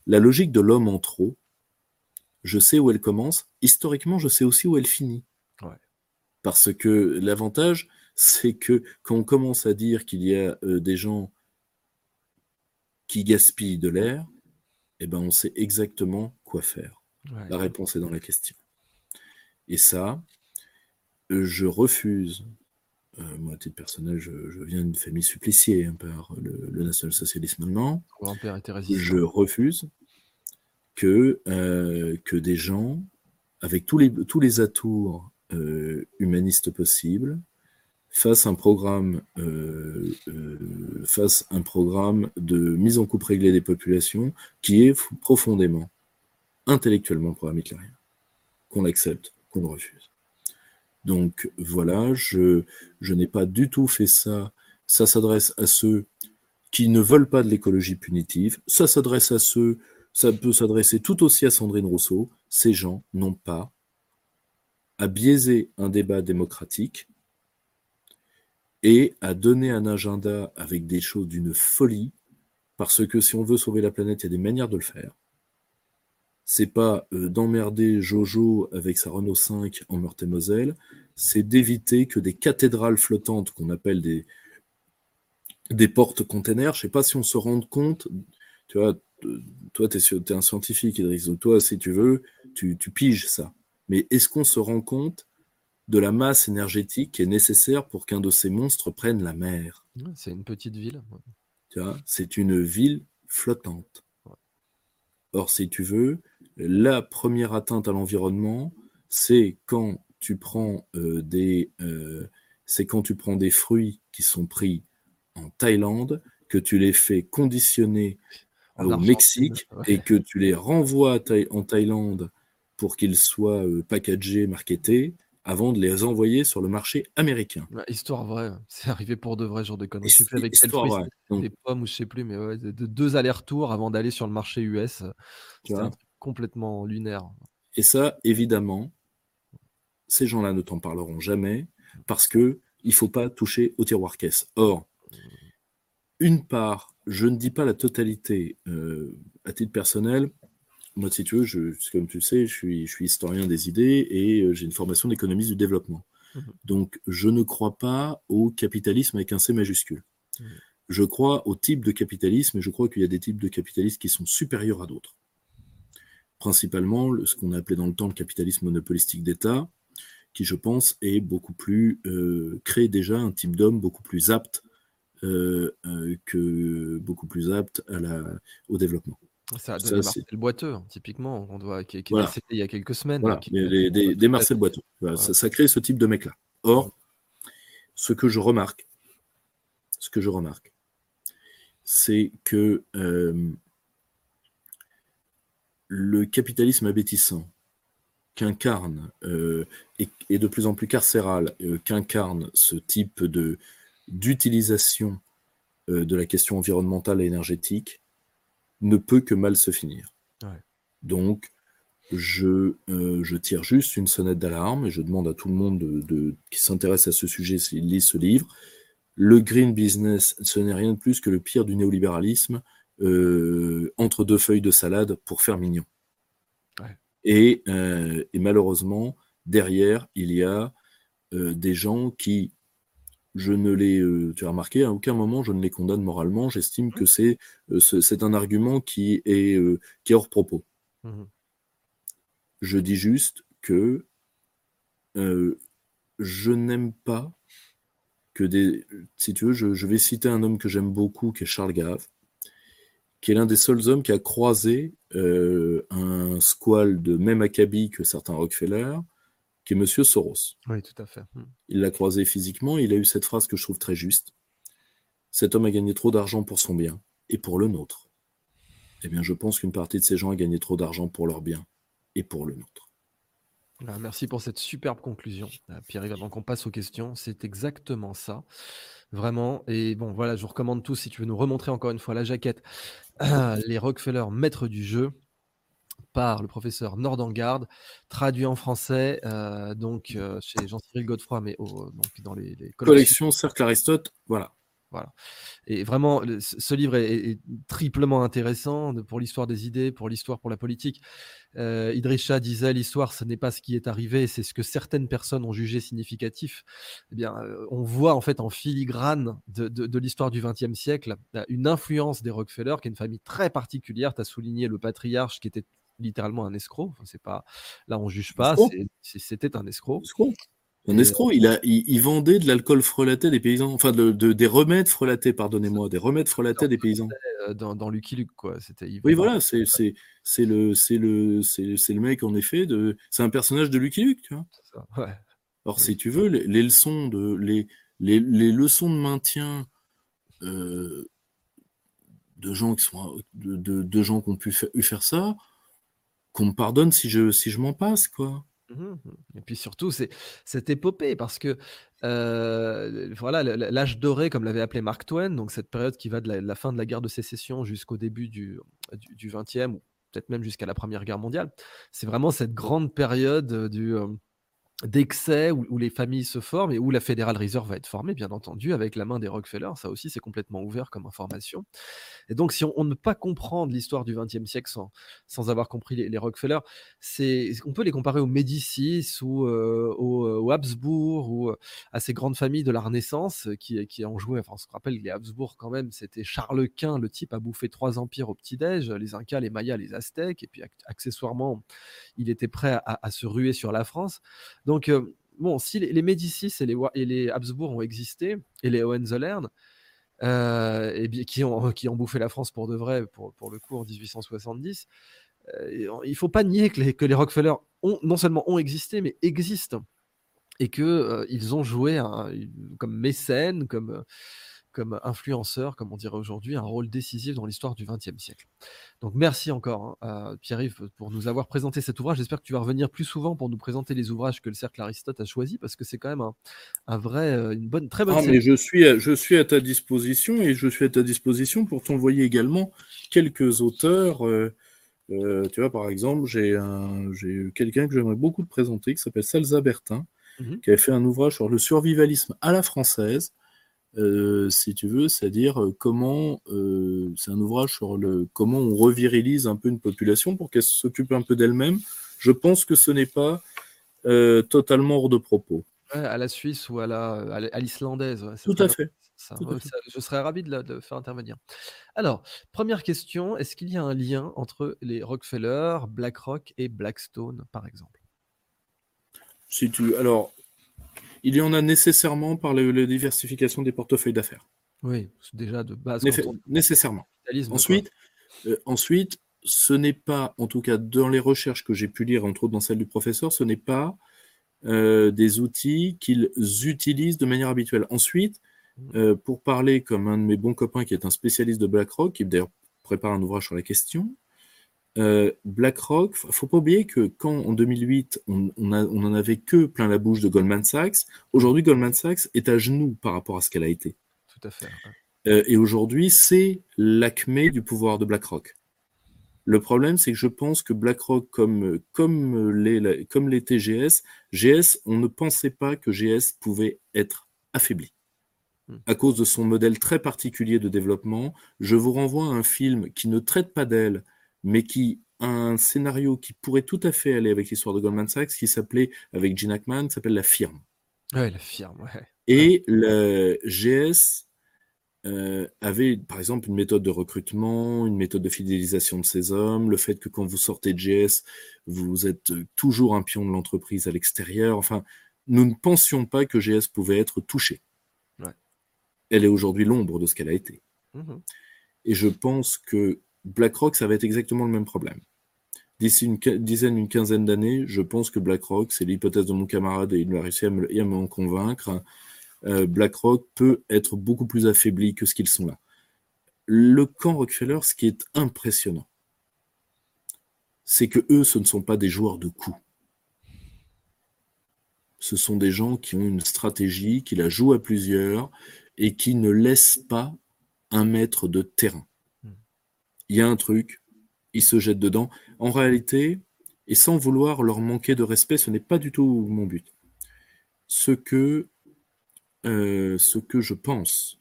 La logique de l'homme en trop, je sais où elle commence, historiquement je sais aussi où elle finit. Parce que l'avantage, c'est que quand on commence à dire qu'il y a euh, des gens qui gaspillent de l'air, eh ben on sait exactement quoi faire. La réponse est dans la question. Et ça, euh, je refuse. Euh, moi, à titre personnel, je, viens d'une famille suppliciée hein, par le, national-socialisme allemand. Je refuse que, que des gens, avec tous les, tous les atours humanistes possibles, fasse un programme, euh, euh, un programme de mise en coupe réglée des populations qui est profondément, intellectuellement programme hitlerien, qu'on l'accepte, qu'on le refuse. Donc voilà, je, je n'ai pas du tout fait ça. Ça s'adresse à ceux qui ne veulent pas de l'écologie punitive. Ça s'adresse à ceux, ça peut s'adresser tout aussi à Sandrine Rousseau. Ces gens n'ont pas à biaiser un débat démocratique et à donner un agenda avec des choses d'une folie, parce que si on veut sauver la planète, il y a des manières de le faire. C'est pas euh, d'emmerder Jojo avec sa Renault 5 en Meurthe-et-Moselle, c'est d'éviter que des cathédrales flottantes qu'on appelle des, des portes-containers, je sais pas si on se rend compte, tu vois, toi tu es, un scientifique, Idriss, toi si tu veux, tu, tu piges ça. Mais est-ce qu'on se rend compte de la masse énergétique qui est nécessaire pour qu'un de ces monstres prenne la mer. C'est une petite ville. Tu vois, c'est une ville flottante. Or, si tu veux, la première atteinte à l'environnement, c'est quand tu prends euh, des, euh, c'est quand tu prends des fruits qui sont pris en Thaïlande, que tu les fais conditionner au Mexique et que tu les renvoies en Thaïlande pour qu'ils soient euh, packagés, marketés, avant de les envoyer sur le marché américain. histoire vraie, c'est arrivé pour de vrais jours de conneries. Je sais plus avec quel fruit, des pommes ou je sais plus, mais ouais, de, deux allers-retours avant d'aller sur le marché US. C'est complètement lunaire. Et ça, évidemment, ces gens-là ne t'en parleront jamais parce que il faut pas toucher au tiroir caisse. Or, une part, je ne dis pas la totalité euh, à titre personnel, moi, si tu veux, je, comme tu sais, je suis, je suis historien des idées et euh, j'ai une formation d'économiste du développement. Mhm. Donc, je ne crois pas au capitalisme avec un C majuscule. Mhm. Je crois au type de capitalisme et je crois qu'il y a des types de capitalisme qui sont supérieurs à d'autres. Principalement, ce qu'on a appelé dans le temps le capitalisme monopolistique d'État, qui, je pense, est beaucoup plus euh, crée déjà un type d'homme beaucoup plus apte euh, que beaucoup plus apte à la, au développement. Ça a donné Marcel Boiteux, hein, typiquement, on doit, qui, qui est décédé il y a quelques semaines. Voilà, des, Marcel Boiteux. Ça, crée ce type de mec-là. Or, ce que je remarque, ce que je remarque, c'est que euh, le capitalisme abétissant qu'incarne euh, et, de plus en plus carcéral euh, qu'incarne ce type de d'utilisation de la question environnementale et énergétique ne peut que mal se finir. Donc, je, euh, je, tire juste une sonnette d'alarme et je demande à tout le monde de, qui s'intéresse à ce sujet s'il lit ce livre. Le green business, ce n'est rien de plus que le pire du néolibéralisme euh, entre deux feuilles de salade pour faire mignon. Et, euh, et, malheureusement, derrière, il y a des gens qui je ne les, euh, tu as remarqué, à aucun moment je ne les condamne moralement. J'estime que c'est euh, c'est un argument qui est, euh, qui est hors propos. Mmh je dis juste que je n'aime pas que des. Si tu veux, je, vais citer un homme que j'aime beaucoup, qui est Charles Gave, qui est l'un des seuls hommes qui a croisé un squal de même acabit que certains Rockefeller, qui est Monsieur Soros. Oui, tout à fait. Hmm. Il l'a croisé physiquement, il a eu cette phrase que je trouve très juste. Cet homme a gagné trop d'argent pour son bien et pour le nôtre. Eh bien, je pense qu'une partie de ces gens a gagné trop d'argent pour leur bien et pour le nôtre. Merci pour cette superbe conclusion, euh, Pierre-Yves. Avant qu'on passe aux questions, c'est exactement ça. Vraiment. Et bon, voilà, je vous recommande tous, si tu veux nous remontrer encore une fois la jaquette, *clears throat* les Rockefeller maîtres du jeu par le professeur Nordengard, traduit en français euh, donc euh, chez Jean-Cyril Godefroy, mais donc dans les, collections. Collection Cercle Aristote, voilà. Voilà. Et vraiment, ce livre est, triplement intéressant pour l'histoire des idées, pour l'histoire, pour la politique. Euh, Idrisha disait l'histoire, ce n'est pas ce qui est arrivé, c'est ce que certaines personnes ont jugé significatif. Eh bien, euh, on voit en fait en filigrane de, de l'histoire du XXe siècle une influence des Rockefeller, qui est une famille très particulière. Tu as souligné le patriarche qui était littéralement un escroc. c'est pas là on juge pas. C'était un escroc. Un escroc, il, a, il, vendait de l'alcool frelaté des paysans, enfin de, des remèdes frelatés, pardonnez-moi, des remèdes frelatés des paysans. Euh, dans, dans Lucky Luke, quoi. Oui, voilà, c'est le, le, le mec, en effet, de, c'est un personnage de Lucky Luke, tu vois. Ça, ouais. Alors, si tu veux, les, leçons de, les, les, les, leçons de maintien euh, de gens qui sont, de, de, gens qui ont pu faire ça, qu'on me pardonne si je, si je m'en passe, quoi. Mmh mmh. Et puis surtout, c'est cette épopée parce que, heu, voilà, l'âge doré, comme l'avait appelé Mark Twain, donc cette période qui va de la fin de la guerre de sécession jusqu'au début du du 20e ou peut-être même jusqu'à la Première Guerre mondiale. C'est vraiment cette grande période, du, d'excès où, les familles se forment et où la Federal Reserve va être formée, bien entendu, avec la main des Rockefeller. Ça aussi, c'est complètement ouvert comme information. Et donc, si on, ne peut pas comprendre l'histoire du XXe siècle sans, sans avoir compris les, Rockefeller, c'est, on peut les comparer aux Médicis ou euh, aux, Habsbourg ou euh, à ces grandes familles de la Renaissance qui, qui ont joué. Enfin, on se rappelle les Habsbourg, quand même, c'était Charles Quint, le type a bouffé trois empires au petit-déj, les Incas, les Mayas, les Aztèques, et puis accessoirement, il était prêt à se ruer sur la France. Donc, euh, bon, si les, Médicis et les, Habsbourg ont existé, et les Hohenzollern, euh, bien, qui, ont, bouffé la France pour de vrai, pour, le coup, en 1870, euh, il ne faut pas nier que les, que Rockefeller non seulement ont existé, mais existent. Et qu'ils ils ont joué comme mécènes, comme comme influenceur, comme on dirait aujourd'hui, un rôle décisif dans l'histoire du XXe siècle. Donc merci encore, hein, Pierre-Yves, pour nous avoir présenté cet ouvrage. J'espère que tu vas revenir plus souvent pour nous présenter les ouvrages que le Cercle Aristote a choisis, parce que c'est quand même un, vrai, euh, une bonne, très bonne. Ah, mais je suis, à, je suis à ta disposition et je suis à ta disposition pour t'envoyer également quelques auteurs. Euh, euh, tu vois, par exemple, j'ai quelqu'un que j'aimerais beaucoup te présenter qui s'appelle Salza Bertin, mmh qui a fait un ouvrage sur le survivalisme à la française. Euh, si tu veux, c'est-à-dire euh, comment euh, c'est un ouvrage sur le comment on revirilise un peu une population pour qu'elle s'occupe un peu d'elle-même. Je pense que ce n'est pas totalement hors de propos. à la Suisse ou à la à l'islandaise. Tout, à fait. je serais ravi de, de, faire intervenir. Alors, première question, est-ce qu'il y a un lien entre les Rockefeller, BlackRock et Blackstone, par exemple? Si tu, alors, il y en a nécessairement par la, diversification des portefeuilles d'affaires. Oui, déjà de base. Nécessairement. Ensuite, euh, ensuite, ce n'est pas, en tout cas dans les recherches que j'ai pu lire, entre autres dans celle du professeur, ce n'est pas euh, des outils qu'ils utilisent de manière habituelle. Ensuite, mmh. euh, pour parler comme un de mes bons copains qui est un spécialiste de BlackRock, qui d'ailleurs prépare un ouvrage sur la question, euh, BlackRock, faut pas oublier que quand en 2008 on, on, en avait que plein la bouche de Goldman Sachs, aujourd'hui Goldman Sachs est à genoux par rapport à ce qu'elle a été. Tout à fait. Euh, et aujourd'hui c'est l'acmé du pouvoir de BlackRock. Le problème c'est que je pense que BlackRock comme comme les comme les TGS, GS, on ne pensait pas que GS pouvait être affaibli hmm. à cause de son modèle très particulier de développement. Je vous renvoie à un film qui ne traite pas d'elle mais qui un scénario qui pourrait tout à fait aller avec l'histoire de Goldman Sachs, qui s'appelait, avec Gene Hackman, s'appelle La Firme. Ouais, La Firme, ouais. Et le GS euh, avait, par exemple, une méthode de recrutement, une méthode de fidélisation de ses hommes, le fait que quand vous sortez de GS, vous êtes toujours un pion de l'entreprise à l'extérieur. Enfin, nous ne pensions pas que GS pouvait être touché. Ouais. Elle est aujourd'hui l'ombre de ce qu'elle a été. Mmh Et je pense que BlackRock, ça va être exactement le même problème. D'ici une dizaine, une quinzaine d'années, je pense que BlackRock, c'est l'hypothèse de mon camarade et il va réussir à m'en convaincre, euh, BlackRock peut être beaucoup plus affaibli que ce qu'ils sont là. Le camp Rockefeller, ce qui est impressionnant, c'est que eux, ce ne sont pas des joueurs de coups. Ce sont des gens qui ont une stratégie, qui la jouent à plusieurs et qui ne laissent pas un mètre de terrain il y a un truc, ils se jettent dedans. En réalité, et sans vouloir leur manquer de respect, ce n'est pas du tout mon but. Ce que, euh, ce que je pense,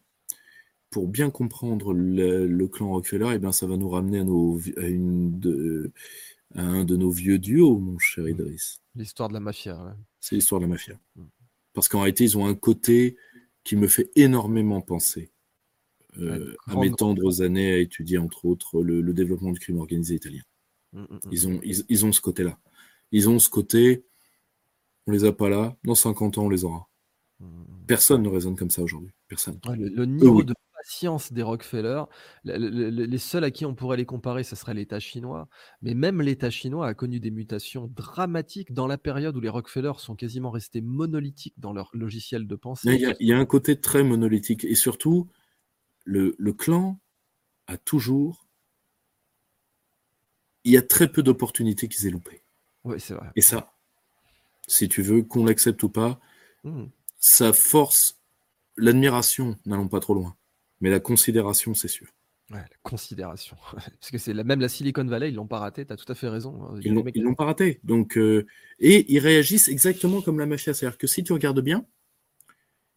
pour bien comprendre le, clan Rockefeller, eh bien, ça va nous ramener à, nos, une de, un de nos vieux duos, mon cher Idriss. L'histoire de la mafia. C'est l'histoire de la mafia. Mm. Parce qu'en réalité, ils ont un côté qui me fait énormément penser euh, à mes tendres années à étudier, entre autres, le, développement du crime organisé italien. Mm, mm, mm. ils, ont, ils, ont ce côté-là. Ils ont ce côté, on les a pas là, dans 50 ans, on les aura. Personne ne raisonne comme ça aujourd'hui. Personne. le, niveau de patience des Rockefeller, les seuls à qui on pourrait les comparer, ce serait l'État chinois. Mais même l'État chinois a connu des mutations dramatiques dans la période où les Rockefeller sont quasiment restés monolithiques dans leur logiciel de pensée. Il y, y, a un côté très monolithique. Et surtout, le, clan a toujours. Il y a très peu d'opportunités qu'ils aient loupées. Oui, c'est vrai. Et ça, si tu veux, qu'on l'accepte ou pas, mmh. ça force l'admiration, n'allons pas trop loin, mais la considération, c'est sûr. Ouais, la considération. *laughs* Parce que c'est la, même la Silicon Valley, ils l'ont pas raté, tu as tout à fait raison. Hein. Ils l'ont, l'ont pas raté. Donc, euh, et ils réagissent exactement comme la mafia. C'est-à-dire que si tu regardes bien,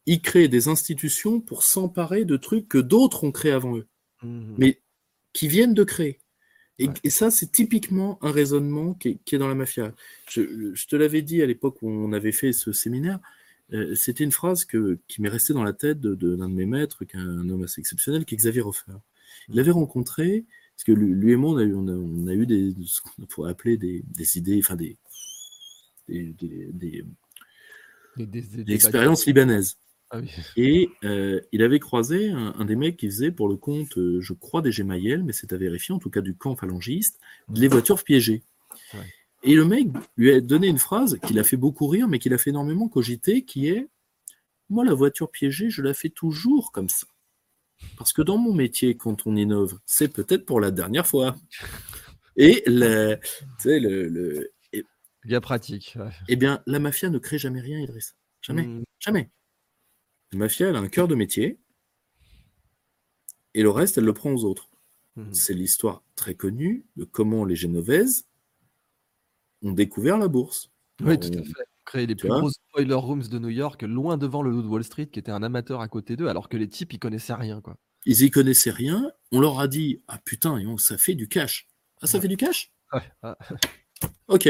ils créent des institutions pour s'emparer de trucs que d'autres ont créés avant eux, mmh mais qui viennent de créer. Et, ça, c'est typiquement un raisonnement qui est, dans la mafia. Je, je te l'avais dit à l'époque où on avait fait ce séminaire. Euh, c'était une phrase que, qui m'est restée dans la tête d'un de, de, de, mes maîtres, qui est un homme assez exceptionnel, qui est Xavier Hofer. Il l'avait rencontré, parce que lui, et moi, on a eu, on a, eu des, ce qu'on pourrait appeler des, des idées, enfin des, des, des, des expériences libanaises. Ah et euh, il avait croisé un, des mecs qui faisait pour le compte, euh, je crois, des Gemayel, mais c'est à vérifier, en tout cas du camp phalangiste, les voitures piégées. Et le mec lui a donné une phrase qui l'a fait beaucoup rire, mais qui l'a fait énormément cogiter, qui est Moi, la voiture piégée, je la fais toujours comme ça. Parce que dans mon métier, quand on innove, c'est peut-être pour la dernière fois. *laughs* Et le, le, le bien pratique. Eh bien, la mafia ne crée jamais rien, Idriss. Jamais. Hmm. Jamais. La mafia, elle a un cœur de métier. Et le reste, elle le prend aux autres. Hmm. C'est l'histoire très connue de comment les Génovaises ont découvert la bourse. Oui, tout à fait créer les plus gros spoiler rooms de New York, loin devant le loup de Wall Street, qui était un amateur à côté d'eux, alors que les types, ils connaissaient rien, quoi. Ils y connaissaient rien. On leur a dit, ah putain, ça fait du cash. Ah, ça fait du cash? Ouais. Ah. Ok.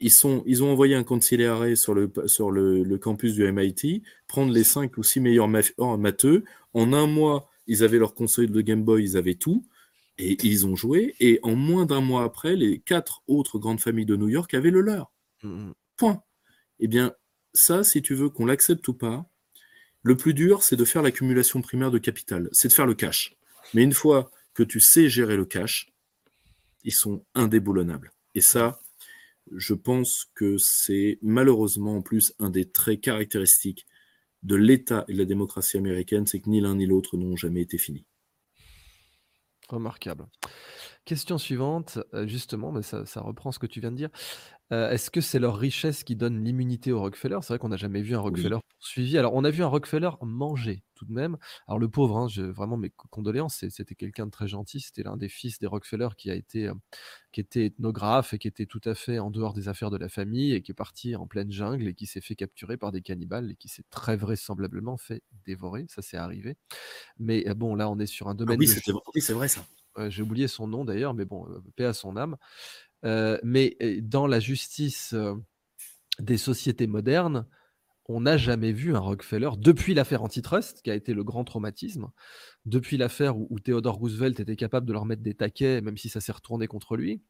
Ils, sont, ils ont envoyé un conciliaré sur, le, sur le, campus du MIT, prendre les 5 ou 6 meilleurs oh, matheux. En un mois, ils avaient leur console de Game Boy, ils avaient tout. Et ils ont joué. Et en moins d'un mois après, les quatre autres grandes familles de New York avaient le leur. Mhm. Point. Eh bien, ça, si tu veux qu'on l'accepte ou pas, le plus dur, c'est de faire l'accumulation primaire de capital, c'est de faire le cash. Mais une fois que tu sais gérer le cash, ils sont indéboulonnables. Et ça, je pense que c'est malheureusement en plus un des traits caractéristiques de l'État et de la démocratie américaine, c'est que ni l'un ni l'autre n'ont jamais été finis. Remarquable. Question suivante, euh, justement, mais ça, ça reprend ce que tu viens de dire. Euh, est-ce que c'est leur richesse qui donne l'immunité au Rockefeller? C'est vrai qu'on n'a jamais vu un Rockefeller poursuivi. Alors, on a vu un Rockefeller manger tout de même. Alors, le pauvre, hein, vraiment mes condoléances, c'était quelqu'un de très gentil. C'était l'un des fils des Rockefeller qui a été, euh, qui était ethnographe et qui était tout à fait en dehors des affaires de la famille et qui est parti en pleine jungle et qui s'est fait capturer par des cannibales et qui s'est très vraisemblablement fait dévorer. Ça, c'est arrivé. Mais euh, bon, là, on est sur un ah domaine oui, c'est vrai ça. j'ai oublié son nom d'ailleurs, mais bon, paix à son âme. Euh, mais dans la justice euh, des sociétés modernes, on n'a jamais vu un Rockefeller, depuis l'affaire antitrust, qui a été le grand traumatisme, depuis l'affaire où, Theodore Roosevelt était capable de leur mettre des taquets, même si ça s'est retourné contre lui,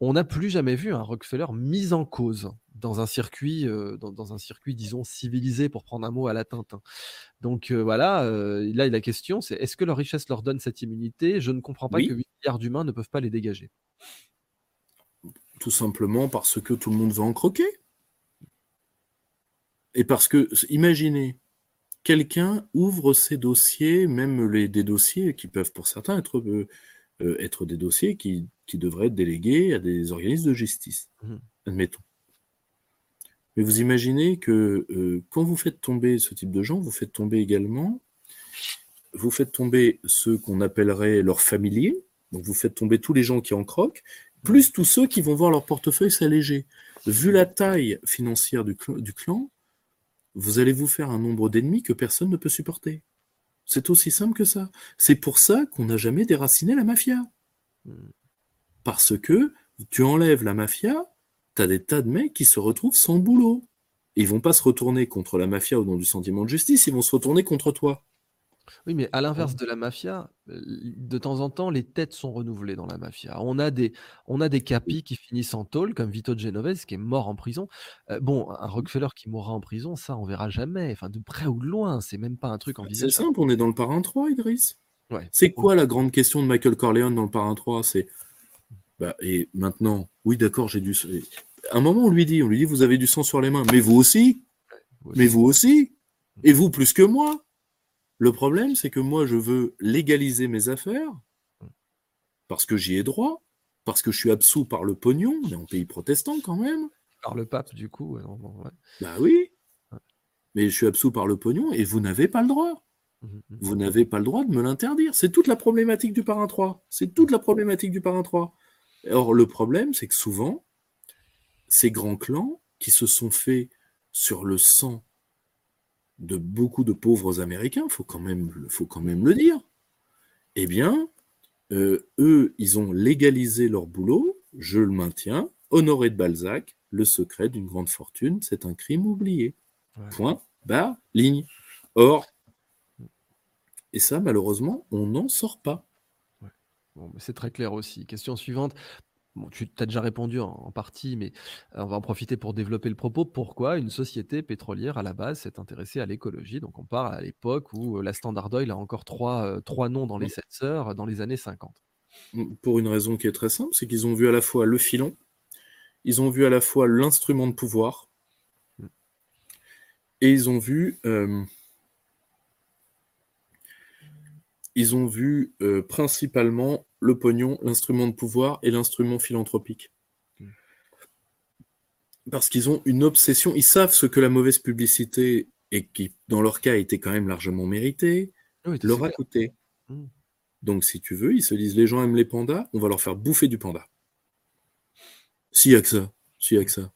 on n'a plus jamais vu un Rockefeller mis en cause dans un circuit, euh, dans, un circuit, disons, civilisé, pour prendre un mot à la Tintin. Donc voilà, là, la question, c'est est-ce que leur richesse leur donne cette immunité? Je ne comprends pas que 8 milliards d'humains ne peuvent pas les dégager. Tout simplement parce que tout le monde va en croquer. Et parce que, imaginez, quelqu'un ouvre ses dossiers, même les, des dossiers qui peuvent pour certains être, euh, euh, être des dossiers qui, devraient être délégués à des organismes de justice, mmh. admettons. Mais vous imaginez que euh, quand vous faites tomber ce type de gens, vous faites tomber également, vous faites tomber ceux qu'on appellerait leurs familiers, donc vous faites tomber tous les gens qui en croquent, plus tous ceux qui vont voir leur portefeuille s'alléger. Vu la taille financière du, clan, vous allez vous faire un nombre d'ennemis que personne ne peut supporter. C'est aussi simple que ça. C'est pour ça qu'on n'a jamais déraciné la mafia. Parce que tu enlèves la mafia, tu as des tas de mecs qui se retrouvent sans boulot. Ils vont pas se retourner contre la mafia au nom du sentiment de justice, ils vont se retourner contre toi. Oui, mais à l'inverse de la mafia, de temps en temps, les têtes sont renouvelées dans la mafia. On a des, on a des capis qui finissent en tôle, comme Vito Genovese, qui est mort en prison. bon, un Rockefeller qui mourra en prison, ça, on verra jamais. Enfin, de près ou de loin, c'est même pas un truc bah, C'est simple, on est dans le parrain 3, Idriss. Ouais. C'est quoi la grande question de Michael Corleone dans le parrain 3 C'est bah, et maintenant, oui, d'accord, j'ai du. À un moment, on lui dit, on lui dit, vous avez du sang sur les mains, mais vous aussi, mais vous aussi, et vous plus que moi? Le problème, c'est que moi, je veux légaliser mes affaires parce que j'y ai droit, parce que je suis absous par le pognon, on est en pays protestant quand même. par le pape, du coup. Bah oui. Mais je suis absous par le pognon et vous n'avez pas le droit. Mmh, mmh. Vous n'avez pas le droit de me l'interdire. C'est toute la problématique du parrain 3. C'est toute la problématique du parrain 3. Or, le problème, c'est que souvent, ces grands clans qui se sont faits sur le sang de beaucoup de pauvres Américains, faut quand même, faut quand même le dire. Eh bien, euh, eux, ils ont légalisé leur boulot, je le maintiens. Honoré de Balzac, le secret d'une grande fortune, c'est un crime oublié. Point, barre, ligne. Or, et ça, malheureusement, on n'en sort pas. c'est très clair aussi. Question suivante tu as déjà répondu en, partie, mais euh, on va en profiter pour développer le propos. Pourquoi une société pétrolière, à la base, s'est intéressée à l'écologie? Donc, on parle à l'époque où euh, la Standard Oil a encore trois, euh, trois noms dans les sept sœurs dans les années 50. Mmh, pour une raison qui est très simple, c'est qu'ils ont vu à la fois le filon, ils ont vu à la fois l'instrument de pouvoir, mmh. et ils ont vu ils ont vu euh, principalement le pognon, l'instrument de pouvoir et l'instrument philanthropique. Parce qu'ils ont une obsession, ils savent ce que la mauvaise publicité, et qui dans leur cas était quand même largement méritée, leur a coûté. Hmm. Donc si tu veux, ils se disent les gens aiment les pandas, on va leur faire bouffer du panda. S'il y a que ça, s'il y a que ça.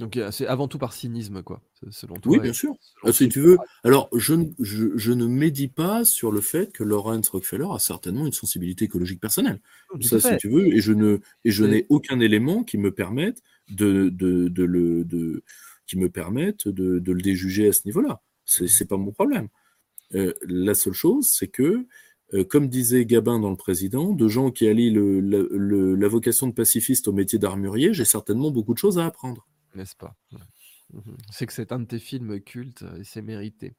Donc c'est avant tout par cynisme, quoi, selon toi. Oui, bien sûr. Ah, si tu veux. Alors, je, je, ne médis pas sur le fait que Lawrence Rockefeller a certainement une sensibilité écologique personnelle. Ça, si tu veux, et je ne et je n'ai aucun élément qui me permette de, de, de le de, qui me permette de, de le déjuger à ce niveau-là. C'est n'est pas mon problème. Euh, la seule chose, c'est que euh, comme disait Gabin dans le président, de gens qui allient le, la vocation de pacifiste au métier d'armurier, j'ai certainement beaucoup de choses à apprendre. N'est-ce pas? Mmh C'est que c'est un de tes films cultes euh, et c'est mérité.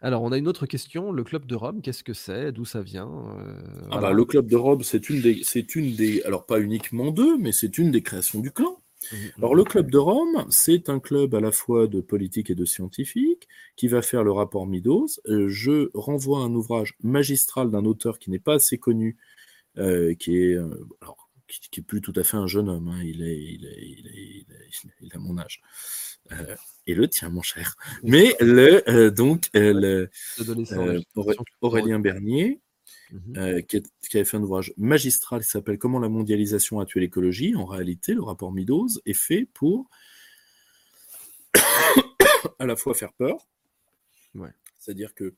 Alors, on a une autre question. Le Club de Rome, qu'est-ce que c'est? D'où ça vient? Euh, ah bah, Le Club de Rome, c'est une, des, c'est une des. Alors, pas uniquement deux, mais c'est une des créations du clan. Mmh alors, le Club de Rome, c'est un club à la fois de politique et de scientifique qui va faire le rapport Midos. Euh, je renvoie un ouvrage magistral d'un auteur qui n'est pas assez connu, qui est. alors, qui, n'est plus tout à fait un jeune homme. Hein. Il, est, il, est, il, est, il, a mon âge. Euh, et le tien, mon cher. Mais le, euh, donc, euh, Aurélien Bernier, mmh qui, qui, avait fait un ouvrage magistral qui s'appelle Comment la mondialisation a tué l'écologie. En réalité, le rapport Meadows est fait pour *coughs* à la fois faire peur, ouais. c'est-à-dire que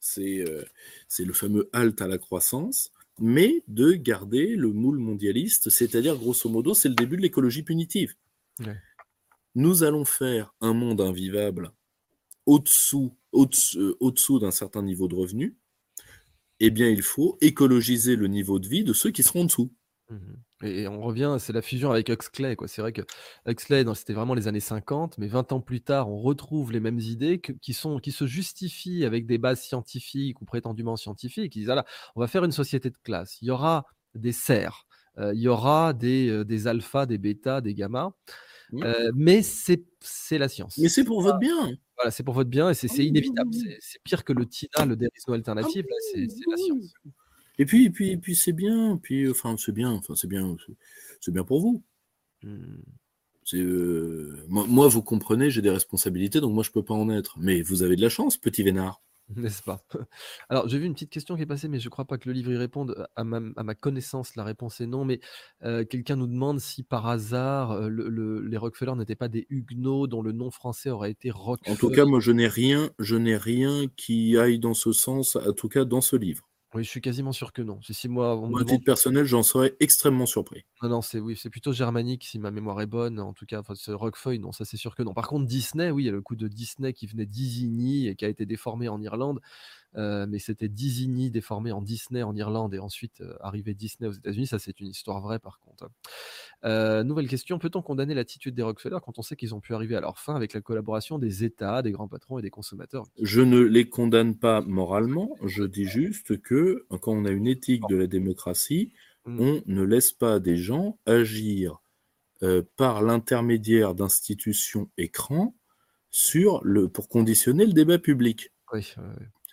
c'est le fameux halt à la croissance, mais de garder le moule mondialiste, c'est-à-dire grosso modo, c'est le début de l'écologie punitive. Nous allons faire un monde invivable au-dessous au d'un certain niveau de revenu, eh bien il faut écologiser le niveau de vie de ceux qui seront en dessous. Mmh et on revient, c'est la fusion avec Huxley. C'est vrai que Huxley, c'était vraiment les années 50, mais 20 ans plus tard, on retrouve les mêmes idées qui se justifient avec des bases scientifiques ou prétendument scientifiques. Ils disent: «Ah on va faire une société de classe. Il y aura des serfs, euh, il y aura des, euh, des alphas, des bêtas, des gammas, euh, mais c'est la science». Mais c'est pour votre bien! Voilà, c'est pour votre bien et c'est inévitable. C'est pire que le TINA, le no alternative, c'est la science. Et puis, puis, puis c'est bien, puis enfin c'est bien, enfin c'est bien, c'est bien pour vous. Mmh. Euh, moi, vous comprenez, j'ai des responsabilités, donc moi je peux pas en être. Mais vous avez de la chance, petit vénard. *laughs* N'est-ce pas? Alors, j'ai vu une petite question qui est passée, mais je ne crois pas que le livre y réponde. À ma, connaissance, la réponse est non. Mais euh, quelqu'un nous demande si par hasard euh, le, les Rockefeller n'étaient pas des Huguenots dont le nom français aurait été Rockefeller. En tout cas, moi, je n'ai rien, je n'ai rien qui aille dans ce sens, en tout cas dans ce livre. Oui, je suis quasiment sûr que non. Si, moi, Moi, titre personnel, j'en serais extrêmement surpris. Non, non, c'est oui, c'est plutôt germanique si ma mémoire est bonne. En tout cas, enfin, ce Roquefeuille, non, ça c'est sûr que non. Par contre, Disney, oui, il y a le coup de Disney qui venait d'Isigny et qui a été déformé en Irlande. Euh, mais c'était Disney déformé en Disney en Irlande et ensuite euh, arrivé Disney aux États-Unis. Ça, c'est une histoire vraie par contre. Hein. Euh, nouvelle question peut-on condamner l'attitude des Rockefeller quand on sait qu'ils ont pu arriver à leur fin avec la collaboration des États, des grands patrons et des consommateurs? Je ne les condamne pas moralement. Je dis juste que quand on a une éthique de la démocratie, mmh. on ne laisse pas des gens agir par l'intermédiaire d'institutions écrans sur le, pour conditionner le débat public. Oui,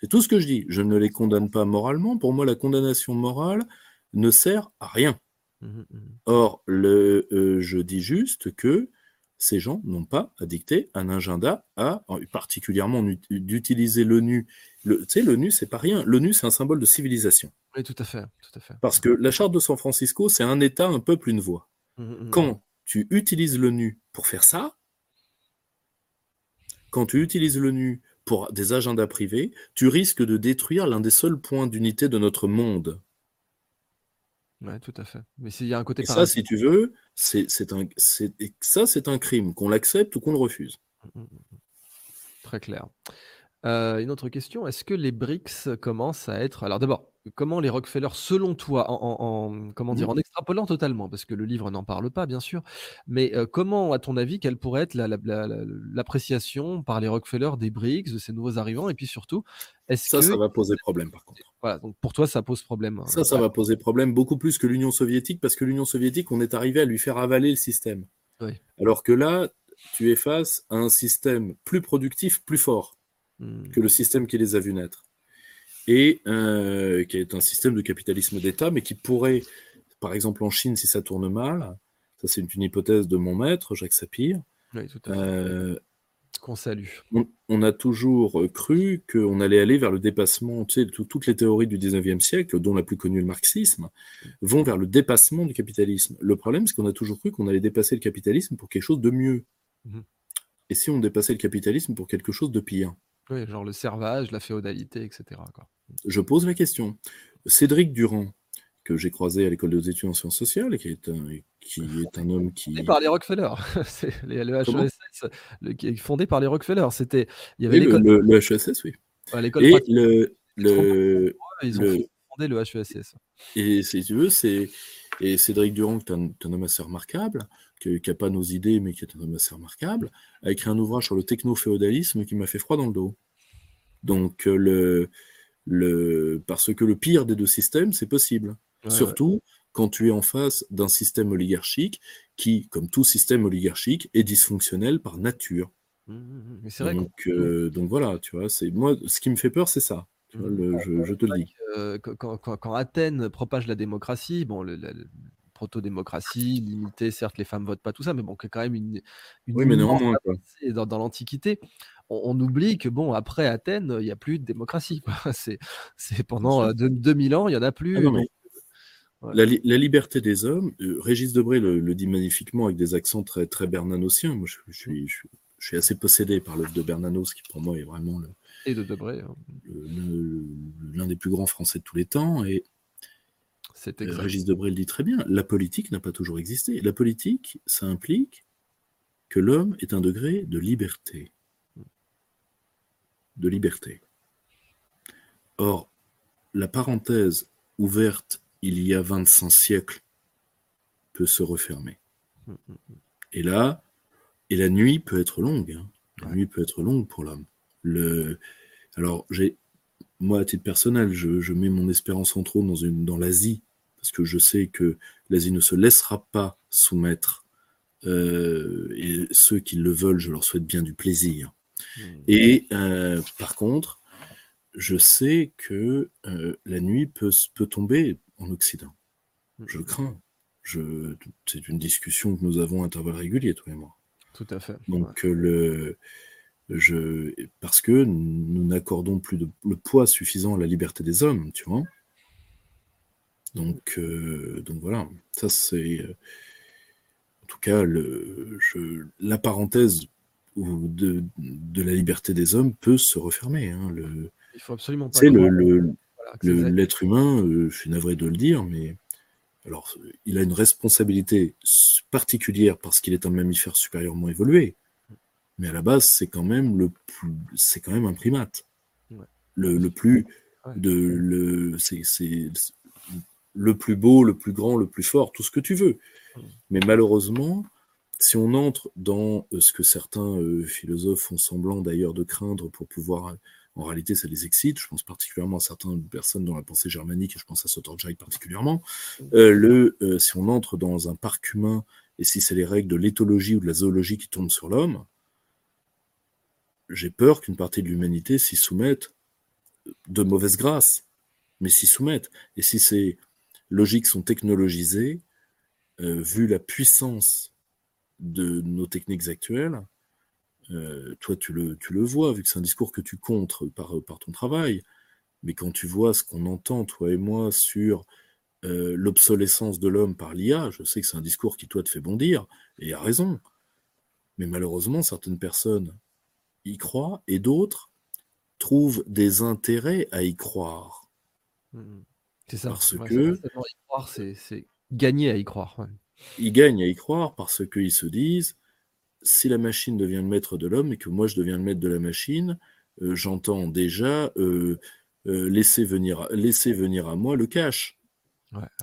c'est tout ce que je dis. Je ne les condamne pas moralement. Pour moi, la condamnation morale ne sert à rien. Mmh, mmh. Or, le, euh, je dis juste que ces gens n'ont pas à dicter un agenda à, particulièrement d'utiliser l'ONU. Tu sais, l'ONU, c'est pas rien. L'ONU, c'est un symbole de civilisation. Oui, tout à fait. Tout à fait. Parce que la charte de San Francisco, c'est un État, un peuple, une voix. Mmh, mmh, mmh. Quand tu utilises l'ONU pour faire ça, quand tu utilises l'ONU pour des agendas privés, tu risques de détruire l'un des seuls points d'unité de notre monde. Oui, tout à fait. Mais s'il y a un côté Et ça, si tu veux, c'est un, ça, c'est un crime, qu'on l'accepte ou qu'on le refuse. Très clair. Euh, une autre question, est-ce que les BRICS commencent à être... Alors d'abord, comment les Rockefeller, selon toi, en, comment dire, mmh. en extrapolant totalement, parce que le livre n'en parle pas, bien sûr, mais euh, comment, à ton avis, quelle pourrait être l'appréciation par les Rockefeller des BRICS, de ces nouveaux arrivants, et puis surtout, est-ce que... Ça, ça va poser problème, par contre. Voilà, donc pour toi, ça pose problème. Hein, ça, ça va poser problème beaucoup plus que l'Union soviétique, parce que l'Union soviétique, on est arrivé à lui faire avaler le système. Alors que là, tu es face à un système plus productif, plus fort. Hmm. que le système qui les a vus naître. Et euh, qui est un système de capitalisme d'État, mais qui pourrait, par exemple en Chine, si ça tourne mal, ça c'est une, hypothèse de mon maître, Jacques Sapir, euh, qu'on salue. On, a toujours cru qu'on allait aller vers le dépassement, tu sais, toutes les théories du 19e siècle, dont la plus connue le marxisme, vont vers le dépassement du capitalisme. Le problème, c'est qu'on a toujours cru qu'on allait dépasser le capitalisme pour quelque chose de mieux. Mhm. Et si on dépassait le capitalisme pour quelque chose de pire? Oui, genre le servage, la féodalité, etc. Je pose la question. Cédric Durand, que j'ai croisé à l'école des études en sciences sociales, et qui est un, qui *laughs* est un homme qui. Fondé par les Rockefeller. *laughs* c'est le HESS, qui est fondé par les Rockefeller. C'était, il y avait l'école. Le, le, HESS, oui. l'école et le, le, ils ont fondé le HESS. Et si tu veux, c'est et Cédric Durand, qui est un, un homme assez remarquable, qui n'a pas nos idées, mais qui est un homme assez remarquable, a écrit un ouvrage sur le techno-féodalisme qui m'a fait froid dans le dos. Donc, euh, le, le, parce que le pire des deux systèmes, c'est possible. Surtout quand tu es en face d'un système oligarchique qui, comme tout système oligarchique, est dysfonctionnel par nature. Mmh, mmh, mmh. vrai donc, euh, donc voilà, tu vois, c'est moi, ce qui me fait peur, c'est ça. je, te le dis. Euh, quand, quand, Athènes propage la démocratie, bon, le, proto-démocratie, limitée, certes, les femmes votent pas, tout ça, mais bon, que quand même une, une oui, mais néanmoins, dans, dans l'Antiquité. On, oublie que bon, après Athènes, il n'y a plus de démocratie. *laughs* C'est pendant 2000 ans, il n'y en a plus. Ah la, liberté des hommes, euh, Régis Debray le, dit magnifiquement avec des accents très, très bernanosiens. Moi, je, suis, je, suis, assez possédé par l'œuvre de Bernanos, qui pour moi est vraiment de hein. l'un des plus grands Français de tous les temps. Et euh, Régis Debray le dit très bien, la politique n'a pas toujours existé. La politique, ça implique que l'homme est un degré de liberté. De liberté. Or, la parenthèse ouverte il y a 25 siècles peut se refermer. Et là, et la nuit peut être longue. Hein. La nuit peut être longue pour l'homme. Le... Alors, j'ai, moi, à titre personnel, je, mets mon espérance entre autres dans, une, dans l'Asie parce que je sais que l'Asie ne se laissera pas soumettre, euh, et ceux qui le veulent, je leur souhaite bien du plaisir. Hmm. Et euh, par contre, je sais que euh, la nuit peut, peut tomber en Occident. Hmm. Je le crains. Je, c'est une discussion que nous avons à intervalles réguliers tous les mois. Tout à fait. Donc le, je, parce que nous n'accordons plus de, le poids suffisant à la liberté des hommes, tu vois. Donc, euh, donc voilà, ça c'est euh, en tout cas le, la parenthèse de, de, la liberté des hommes peut se refermer. Hein, le, Il faut absolument pas. C'est le, l'être humain, euh, je suis navré de le dire, mais alors il a une responsabilité particulière parce qu'il est un mammifère supérieurement évolué, mais à la base c'est quand même le c'est quand même un primate. Le, le, plus de le c'est le plus beau, le plus grand, le plus fort, tout ce que tu veux. Mais malheureusement, si on entre dans euh, ce que certains euh, philosophes font semblant d'ailleurs de craindre pour pouvoir, en réalité ça les excite, je pense particulièrement à certaines personnes dans la pensée germanique, et je pense à Sotorjai particulièrement, euh, le, si on entre dans un parc humain, et si c'est les règles de l'éthologie ou de la zoologie qui tombent sur l'homme, j'ai peur qu'une partie de l'humanité s'y soumette de mauvaise grâce, mais s'y soumette. Et si c'est logiques sont technologisées, euh, vu la puissance de nos techniques actuelles, euh, toi tu le, vois, vu que c'est un discours que tu contres par, par ton travail, mais quand tu vois ce qu'on entend, toi et moi, sur euh, l'obsolescence de l'homme par l'IA, je sais que c'est un discours qui, toi, te fait bondir, et a raison. Mais malheureusement, certaines personnes y croient, et d'autres trouvent des intérêts à y croire. Mmh c'est ça. Parce que. C'est gagner à y croire. Ils gagnent à y croire parce qu'ils se disent si la machine devient le maître de l'homme et que moi je deviens le maître de la machine, euh, j'entends déjà euh, euh, laisser, venir, laisser venir à moi le cash.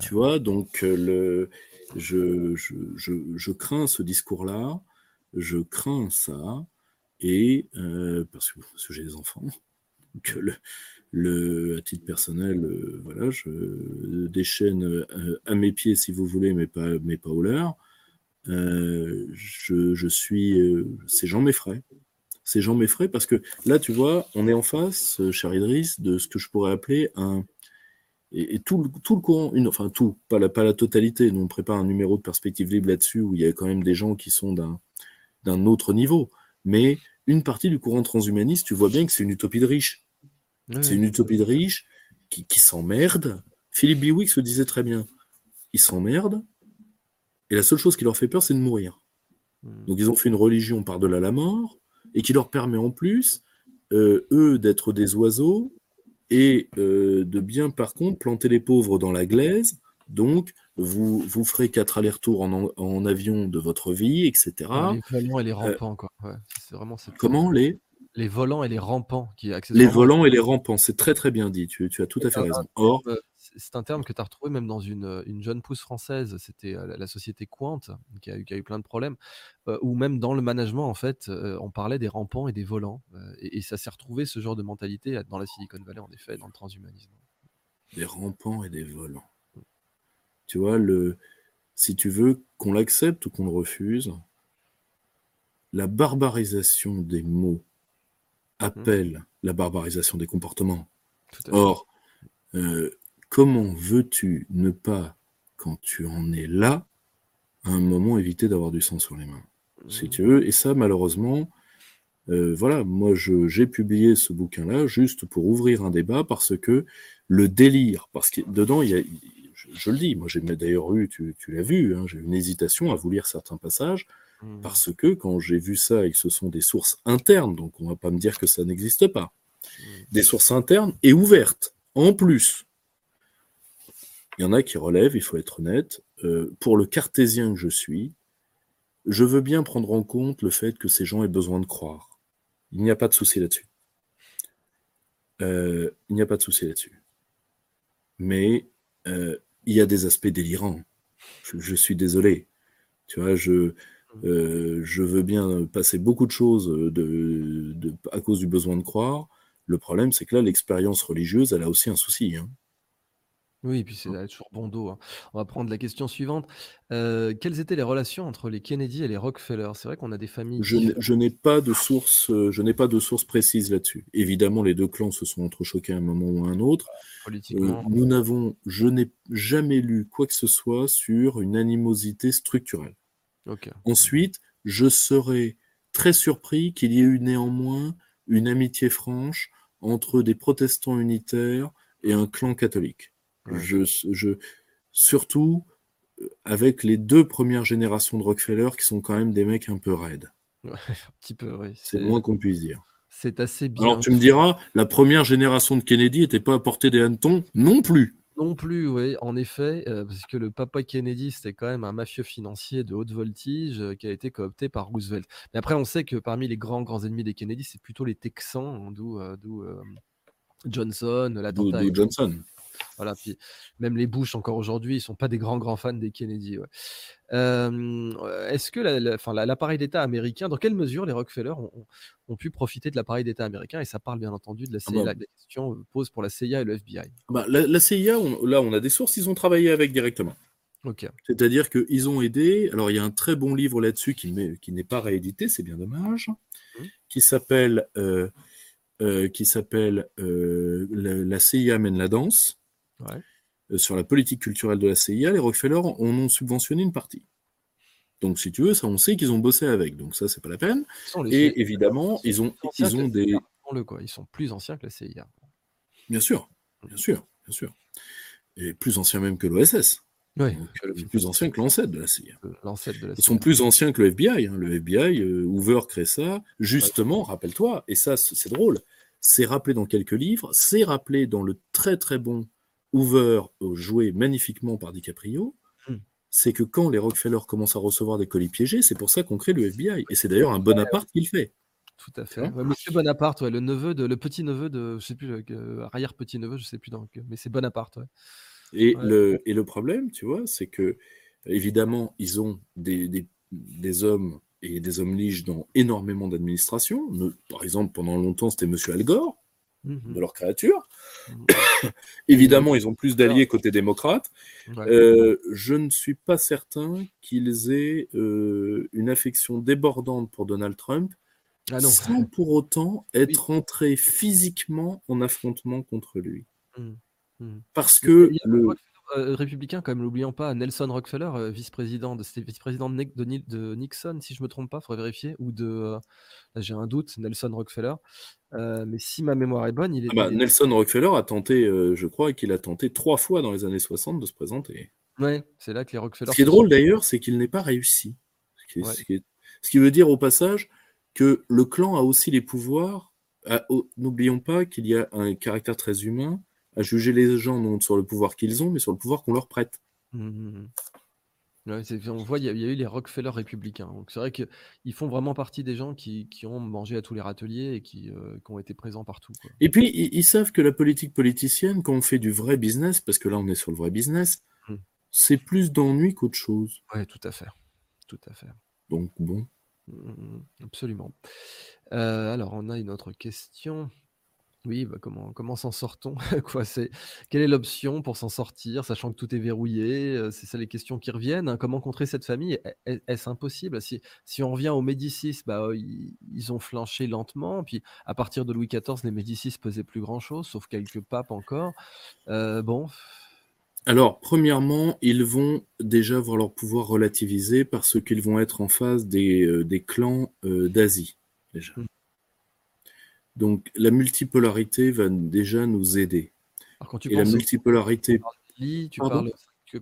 tu vois, donc le, je, je, je, je, crains ce discours-là, je crains ça, et parce que, parce que j'ai des enfants, *laughs* que le, le, à titre personnel, euh, voilà, je déchaîne euh, à mes pieds si vous voulez, mais pas, mais pas au leur. Euh, je, suis. ces gens m'effraient. Ces gens m'effraient parce que là, tu vois, on est en face, cher Idriss, de ce que je pourrais appeler un. Et, tout, le, tout le courant, une, enfin tout, pas la, pas la totalité. Nous, on prépare un numéro de perspective libre là-dessus où il y a quand même des gens qui sont d'un autre niveau. Mais une partie du courant transhumaniste, tu vois bien que c'est une utopie de riches c'est une utopie de riches qui, qui s'emmerde. Philippe Biwix le disait très bien. Ils s'emmerdent. Et la seule chose qui leur fait peur, c'est de mourir. Hmm. Donc ils ont fait une religion par-delà la mort et qui leur permet en plus, euh, eux, d'être des oiseaux et euh, de bien, par contre, planter les pauvres dans la glaise. Donc, vous, vous ferez quatre allers-retours en, en, avion de votre vie, etc. les et les euh, rampants, quoi. vraiment Comment les les volants et les rampants. Qui, les volants et les rampants, c'est très très bien dit, tu, as tout à fait raison. Or, euh, c'est un terme que tu as retrouvé même dans une, euh, une jeune pousse française, c'était euh, la société Quant, qui a, eu, qui a eu plein de problèmes, ou même dans le management, en fait, on parlait des rampants et des volants. et, ça s'est retrouvé, ce genre de mentalité, dans la Silicon Valley, en effet, dans le transhumanisme. Des rampants et des volants. Tu vois, le, si tu veux qu'on l'accepte ou qu'on le refuse, la barbarisation des mots appelle la barbarisation des comportements. Or, euh, comment veux-tu ne pas, quand tu en es là, à un moment éviter d'avoir du sang sur les mains Si tu veux, et ça, malheureusement, euh, voilà, moi j'ai publié ce bouquin-là juste pour ouvrir un débat parce que le délire, parce que dedans, il y a, je, le dis, moi j'ai d'ailleurs eu, tu, l'as vu, hein, j'ai une hésitation à vous lire certains passages, Mmh. Parce que quand j'ai vu ça et que ce sont des sources internes, donc on va pas me dire que ça n'existe pas, mmh. des sources internes et ouvertes, en plus. Il y en a qui relèvent, il faut être honnête, euh, pour le cartésien que je suis, je veux bien prendre en compte le fait que ces gens aient besoin de croire. Il n'y a pas de souci là-dessus. Euh, il n'y a pas de souci là-dessus. Mais euh, il y a des aspects délirants. Je, je, suis désolé. Tu vois, je, euh, je veux bien passer beaucoup de choses de, à cause du besoin de croire. Le problème, c'est que là, l'expérience religieuse, elle a aussi un souci. Hein. Oui, et puis c'est hein? toujours bon dos. Hein. On va prendre la question suivante. Euh, quelles étaient les relations entre les Kennedy et les Rockefeller? C'est vrai qu'on a des familles. Je n'ai pas de source, euh, je n'ai pas de source précise là-dessus. Évidemment, les deux clans se sont entrechoqués à un moment ou à un autre. Politiquement. nous n'avons, je n'ai jamais lu quoi que ce soit sur une animosité structurelle. Ensuite, je serais très surpris qu'il y ait eu néanmoins une amitié franche entre des protestants unitaires et un clan catholique. Je, surtout euh, avec les deux premières générations de Rockefeller qui sont quand même des mecs un peu raides. *laughs* un petit peu, oui. C'est moins qu'on puisse dire. C'est assez bien. Alors tu me diras, la première génération de Kennedy n'était pas à portée des hannetons non plus. Non plus, oui, en effet, euh, parce que le papa Kennedy, c'était quand même un mafieux financier de haute voltige euh, qui a été coopté par Roosevelt. Mais après, on sait que parmi les grands, grands ennemis des Kennedy, c'est plutôt les Texans, d'où euh, Johnson, l'attentat. Johnson. Voilà, puis même les Bush encore aujourd'hui, ils sont pas des grands grands fans des Kennedy. Est-ce que l'appareil d'État américain, dans quelle mesure les Rockefeller ont, pu profiter de l'appareil d'État américain? Et ça parle bien entendu de la CIA. Ah bah. La question pose pour la CIA et le FBI. Bah, la, CIA, là, on a des sources, ils ont travaillé avec directement. C'est-à-dire qu'ils ont aidé. Alors, il y a un très bon livre là-dessus qui, n'est pas réédité, c'est bien dommage, mmh. qui s'appelle euh, euh, qui s'appelle euh, la, CIA mène la danse. Euh, sur la politique culturelle de la CIA, les Rockefeller en ont subventionné une partie. Donc, si tu veux, ça, on sait qu'ils ont bossé avec. Donc, ça, c'est pas la peine. Et évidemment, ils ont, ils ont des. Le, quoi. Ils sont plus anciens que la CIA. Bien sûr, bien sûr, bien sûr. Et plus anciens même que l'OSS. Oui. Euh, plus anciens que l'ancêtre de la CIA. L'ancêtre de la CIA. Ils sont plus anciens que le FBI. Hein. Le FBI, euh, Hoover crée ça, justement, rappelle-toi, et ça, c'est drôle, c'est rappelé dans quelques livres, c'est rappelé dans le très très bon Hoover, joué magnifiquement par DiCaprio, c'est que quand les Rockefeller commencent à recevoir des colis piégés, c'est pour ça qu'on crée le FBI. Et c'est d'ailleurs un Bonaparte qui le fait. Tout à fait. Monsieur Bonaparte, le neveu de, le petit neveu de, je sais plus, euh, arrière petit neveu, je sais plus dans, mais c'est Bonaparte. Et le et le problème, tu vois, c'est que évidemment ils ont des, des, hommes et des hommes liges dans énormément d'administrations. Par exemple, pendant longtemps, c'était Monsieur Al Gore. Mhm. de leur créature. *coughs* Évidemment, ils ont plus d'alliés côté démocrate. Euh, je ne suis pas certain qu'ils aient euh, une affection débordante pour Donald Trump, ah sans pour autant *laughs* être entrés physiquement en affrontement contre lui. Mhm. Parce que le, euh, républicain, quand même, n'oublions pas, Nelson Rockefeller, euh, vice-président de, vice-président de, de, Nixon, si je me trompe pas, il faudrait vérifier, ou de, euh, j'ai un doute, Nelson Rockefeller. mais si ma mémoire est bonne, il est. Ah bah, Nelson Rockefeller a tenté, je crois, qu'il a tenté trois fois dans les années 60 de se présenter. Ouais, c'est là que les Rockefeller. Ce qui est drôle d'ailleurs, c'est qu'il n'est pas réussi. Ce qui, veut dire au passage que le clan a aussi les pouvoirs. N'oublions pas qu'il y a un caractère très humain à juger les gens non sur le pouvoir qu'ils ont, mais sur le pouvoir qu'on leur prête. Mmh, mmh, mmh. on voit, il y, a eu les Rockefeller républicains. Donc c'est vrai qu'ils font vraiment partie des gens qui, ont mangé à tous les râteliers et qui, euh, ont été présents partout. Et puis ils, savent que la politique politicienne, quand on fait du vrai business, parce que là on est sur le vrai business, c'est plus d'ennui qu'autre chose. Oui, tout à fait, tout à fait. Donc bon. absolument. Euh, alors on a une autre question. Oui, bah, comment comment s'en sort-on? *laughs* Quoi, c'est quelle est l'option pour s'en sortir, sachant que tout est verrouillé? c'est ça les questions qui reviennent, hein. Comment contrer cette famille? Est-ce impossible? Si si on revient aux Médicis, bah, ils ont flanché lentement, puis à partir de Louis XIV, les Médicis pesaient plus grand-chose, sauf quelques papes encore. bon. Alors, premièrement, ils vont déjà voir leur pouvoir relativisé parce qu'ils vont être en face des, des clans, d'Asie, déjà. Mmh. Donc la multipolarité va déjà nous aider. quand tu Et la multipolarité. Tu parles,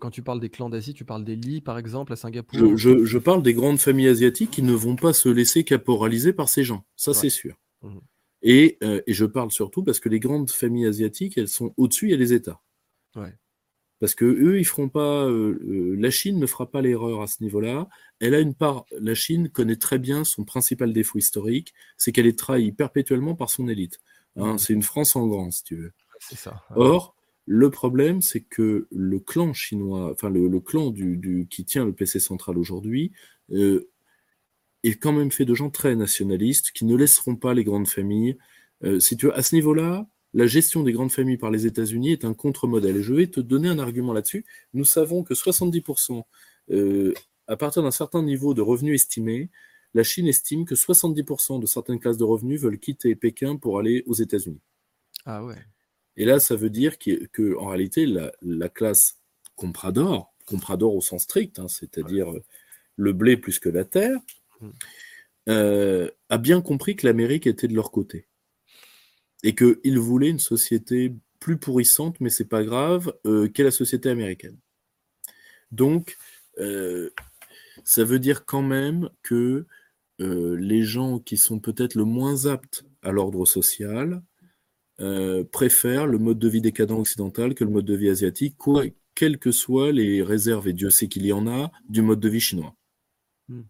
quand tu parles des clans d'Asie, tu parles des lits, par exemple, à Singapour je, parle des grandes familles asiatiques qui ne vont pas se laisser caporaliser par ces gens. Ça, c'est sûr. Mmh. Et, euh, et, je parle surtout parce que les grandes familles asiatiques, elles sont au-dessus, il y a les États. Ouais. Parce que eux, ils feront pas. Euh, euh, la Chine ne fera pas l'erreur à ce niveau-là. Elle a une part. La Chine connaît très bien son principal défaut historique, c'est qu'elle est trahie perpétuellement par son élite. Hein. c'est une France en grand, si tu veux. Ça. Or, le problème, c'est que le clan chinois, enfin le, clan du, qui tient le PC central aujourd'hui, euh, est quand même fait de gens très nationalistes qui ne laisseront pas les grandes familles. si tu veux, à ce niveau-là, la gestion des grandes familles par les États-Unis est un contre-modèle. Et je vais te donner un argument là-dessus. Nous savons que 70%, euh, à partir d'un certain niveau de revenus estimés, la Chine estime que 70% de certaines classes de revenus veulent quitter Pékin pour aller aux États-Unis. Ah ouais. Et là, ça veut dire que, en réalité, la, classe comprador, comprador au sens strict, hein, c'est-à-dire le blé plus que la terre, mmh. euh, a bien compris que l'Amérique était de leur côté et qu'il voulait une société plus pourrissante, mais c'est pas grave, euh, qu'est la société américaine. Donc, euh, ça veut dire quand même que euh, les gens qui sont peut-être le moins aptes à l'ordre social préfèrent le mode de vie décadent occidental que le mode de vie asiatique, quoi, quelles que soient les réserves, et Dieu sait qu'il y en a, du mode de vie chinois. Hmm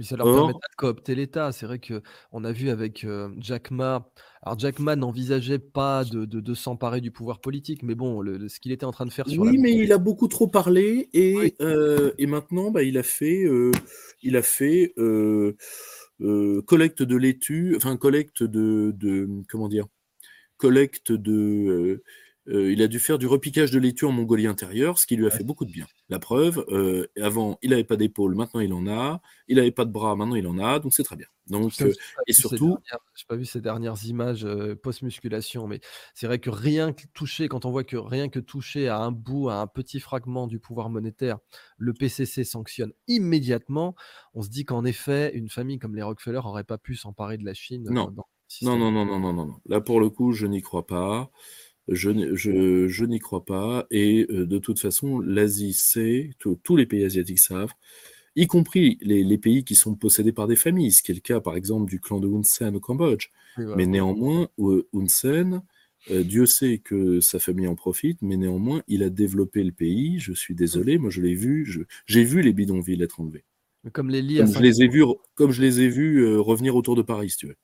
ça leur permet de coopter l'État. C'est vrai qu'on a vu avec Jack Ma. Alors Jack Ma n'envisageait pas de, s'emparer du pouvoir politique, mais bon, ce qu'il était en train de faire sur Oui, mais il a beaucoup trop parlé et, et maintenant, bah, il a fait, il a fait collecte de laitue, enfin collecte de, de, comment dire, collecte de euh, il a dû faire du repiquage de laitue en Mongolie intérieure, ce qui lui a fait beaucoup de bien. La preuve, euh, avant, il n'avait pas d'épaule, maintenant il en a. Il n'avait pas de bras, maintenant il en a, donc c'est très bien. Donc, euh, et surtout. Je n'ai pas vu ces dernières images post-musculation, mais c'est vrai que rien que toucher, quand on voit que rien que toucher à un bout, à un petit fragment du pouvoir monétaire, le PCC sanctionne immédiatement, on se dit qu'en effet, une famille comme les Rockefeller n'aurait pas pu s'emparer de la Chine. Non. non, non, non, non, non, non. Là, pour le coup, je n'y crois pas. Je, n'y crois pas. Et euh, de toute façon, l'Asie sait, tous les pays asiatiques savent, y compris les, pays qui sont possédés par des familles, ce qui est le cas par exemple du clan de Hun Sen au Cambodge. Mais néanmoins, Hun Sen, euh, Dieu sait que sa famille en profite, mais néanmoins, il a développé le pays. Je suis désolé, moi je l'ai vu, j'ai vu les bidonvilles être enlevés. Comme les lits comme, je les ai vus, comme je les ai vus euh, revenir autour de Paris, si tu veux.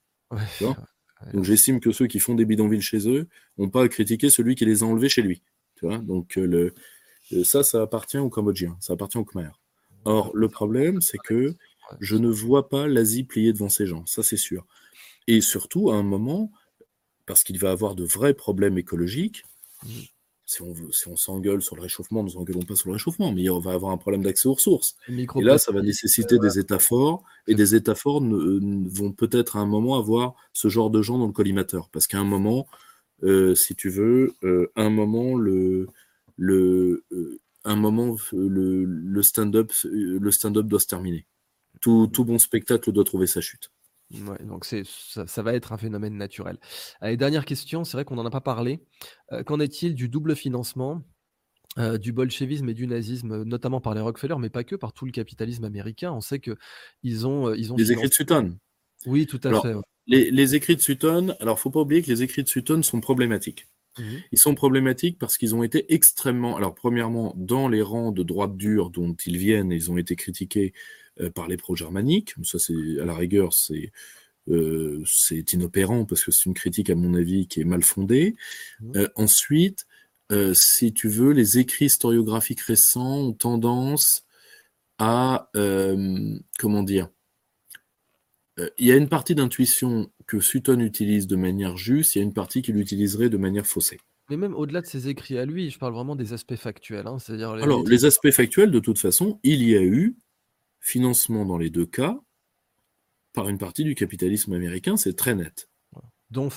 Donc j'estime que ceux qui font des bidonvilles chez eux n'ont pas à critiquer celui qui les a enlevés chez lui. Tu vois Donc euh, le, euh, ça, ça appartient aux Cambodgiens, ça appartient aux Khmer. Or, le problème, c'est que je ne vois pas l'Asie plier devant ces gens, ça c'est sûr. Et surtout, à un moment, parce qu'il va avoir de vrais problèmes écologiques, mmh si on, si on s'engueule sur le réchauffement, nous n'engueulons pas sur le réchauffement, mais on va avoir un problème d'accès aux ressources. Et là, ça va nécessiter des États forts, et des États forts vont peut-être à un moment avoir ce genre de gens dans le collimateur. Parce qu'à un moment, euh, si tu veux, euh, un moment, le, le, euh, un moment, le, le stand-up stand doit se terminer. Tout, tout bon spectacle doit trouver sa chute. Ouais, donc c'est ça, va être un phénomène naturel. Allez, dernière question, c'est vrai qu'on n'en a pas parlé. Euh, qu'en est-il du double financement euh, du bolchevisme et du nazisme, notamment par les Rockefeller, mais pas que, par tout le capitalisme américain? On sait que ils ont, ils ont les écrits de Sutton. Oui, tout à fait. Les, écrits de Sutton, alors faut pas oublier que les écrits de Sutton sont problématiques. Mmh ils sont problématiques parce qu'ils ont été extrêmement, alors premièrement, dans les rangs de droite dure dont ils viennent, ils ont été critiqués par les pro-germaniques. Ça, c'est à la rigueur, c'est euh, c'est inopérant parce que c'est une critique, à mon avis, qui est mal fondée. Euh, ensuite, si tu veux, les écrits historiographiques récents ont tendance à, comment dire, il y a une partie d'intuition que Sutton utilise de manière juste, il y a une partie qu'il utiliserait de manière faussée. Mais même au-delà de ses écrits à lui, je parle vraiment des aspects factuels. Hein, c'est-à-dire Alors, les aspects factuels, de toute façon, il y a eu financement dans les deux cas par une partie du capitalisme américain, c'est très net.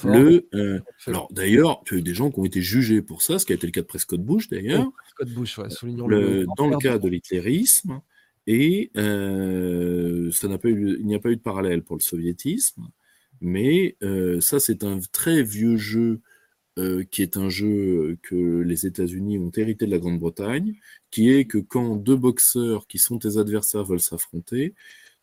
le, euh, alors d'ailleurs, tu as eu des gens qui ont été jugés pour ça, ce qui a été le cas de Prescott Bush d'ailleurs. Bush, le, dans le cas de l'hitlérisme, et euh, ça n'a pas eu, il n'y a pas eu de parallèle pour le soviétisme, mais euh, ça c'est un très vieux jeu euh, qui est un jeu que les États-Unis ont hérité de la Grande-Bretagne, qui est que quand deux boxeurs qui sont tes adversaires veulent s'affronter,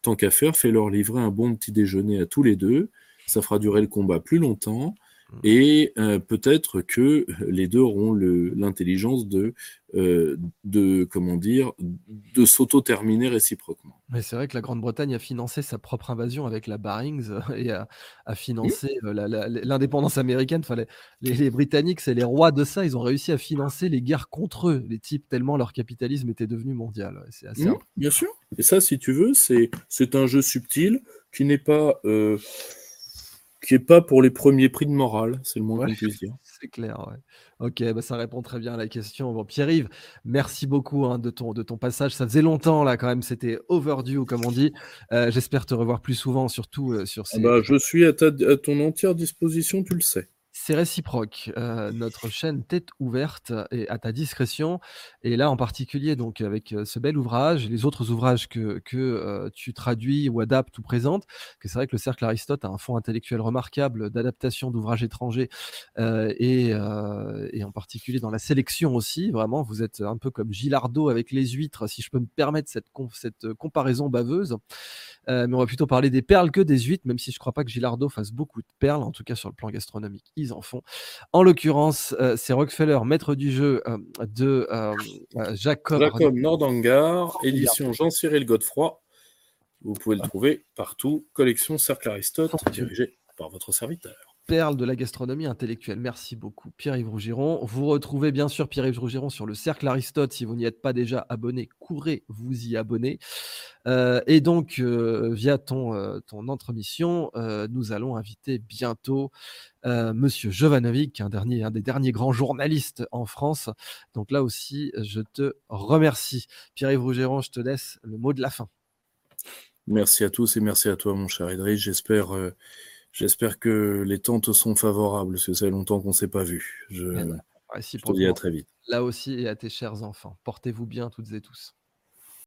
tant qu'à faire, fais-leur livrer un bon petit déjeuner à tous les deux, ça fera durer le combat plus longtemps. Et euh, peut-être que les deux auront l'intelligence de, euh, de, comment dire, de s'auto-terminer réciproquement. Mais c'est vrai que la Grande-Bretagne a financé sa propre invasion avec la Barings et a, financé euh, l'indépendance américaine. Enfin, les, Britanniques, c'est les rois de ça. Ils ont réussi à financer les guerres contre eux, les types, tellement leur capitalisme était devenu mondial. C'est assez mmh, bien sûr. Et ça, si tu veux, c'est un jeu subtil qui n'est pas qui n'est pas pour les premiers prix de morale, c'est le moins qu'on puisse dire. *laughs* C'est clair, ouais. Ok, bah ça répond très bien à la question. Bon, Pierre-Yves, merci beaucoup hein, de, ton, de ton passage. Ça faisait longtemps, là, quand même, c'était overdue, comme on dit. Euh, j'espère te revoir plus souvent, surtout euh, sur ah ces... bah, *laughs* je suis à, ta, à ton entière disposition, tu le sais. C'est réciproque. Euh, notre *laughs* chaîne Tête ouverte est à ta discrétion. Et là, en particulier, donc avec euh, ce bel ouvrage, et les autres ouvrages que, que euh, tu traduis ou adaptes ou présentes, que c'est vrai que le Cercle Aristote a un fonds intellectuel remarquable d'adaptation d'ouvrages étrangers et, et, en particulier dans la sélection aussi. Vraiment, vous êtes un peu comme Gilardo avec les huîtres, si je peux me permettre cette, cette comparaison baveuse. mais on va plutôt parler des perles que des huîtres, même si je ne crois pas que Gilardo fasse beaucoup de perles, en tout cas sur le plan gastronomique en font. En l'occurrence, euh, c'est Rockefeller, maître du jeu euh, de euh, Jacob, Jacob Nordangar, édition Jean-Cyril Godefroy. Vous pouvez le trouver partout. Collection Cercle Aristote, dirigée par votre serviteur. Perle de la gastronomie intellectuelle. Merci beaucoup, Pierre-Yves Rougiron. Vous retrouvez bien sûr Pierre-Yves Rougiron sur le Cercle Aristote. Si vous n'y êtes pas déjà abonné, courez vous y abonner. Euh, et donc, euh, via ton, euh, ton entremission, nous allons inviter bientôt Monsieur Jovanovic, un, dernier, un des derniers grands journalistes en France. Donc là aussi, je te remercie. Pierre-Yves Rougiron, je te laisse le mot de la fin. Merci à tous et merci à toi, mon cher Idriss. J'espère J'espère que les temps te sont favorables, parce que c'est longtemps qu'on ne s'est pas vu. Je, te dis à très vite. Là aussi et à tes chers enfants. Portez-vous bien toutes et tous.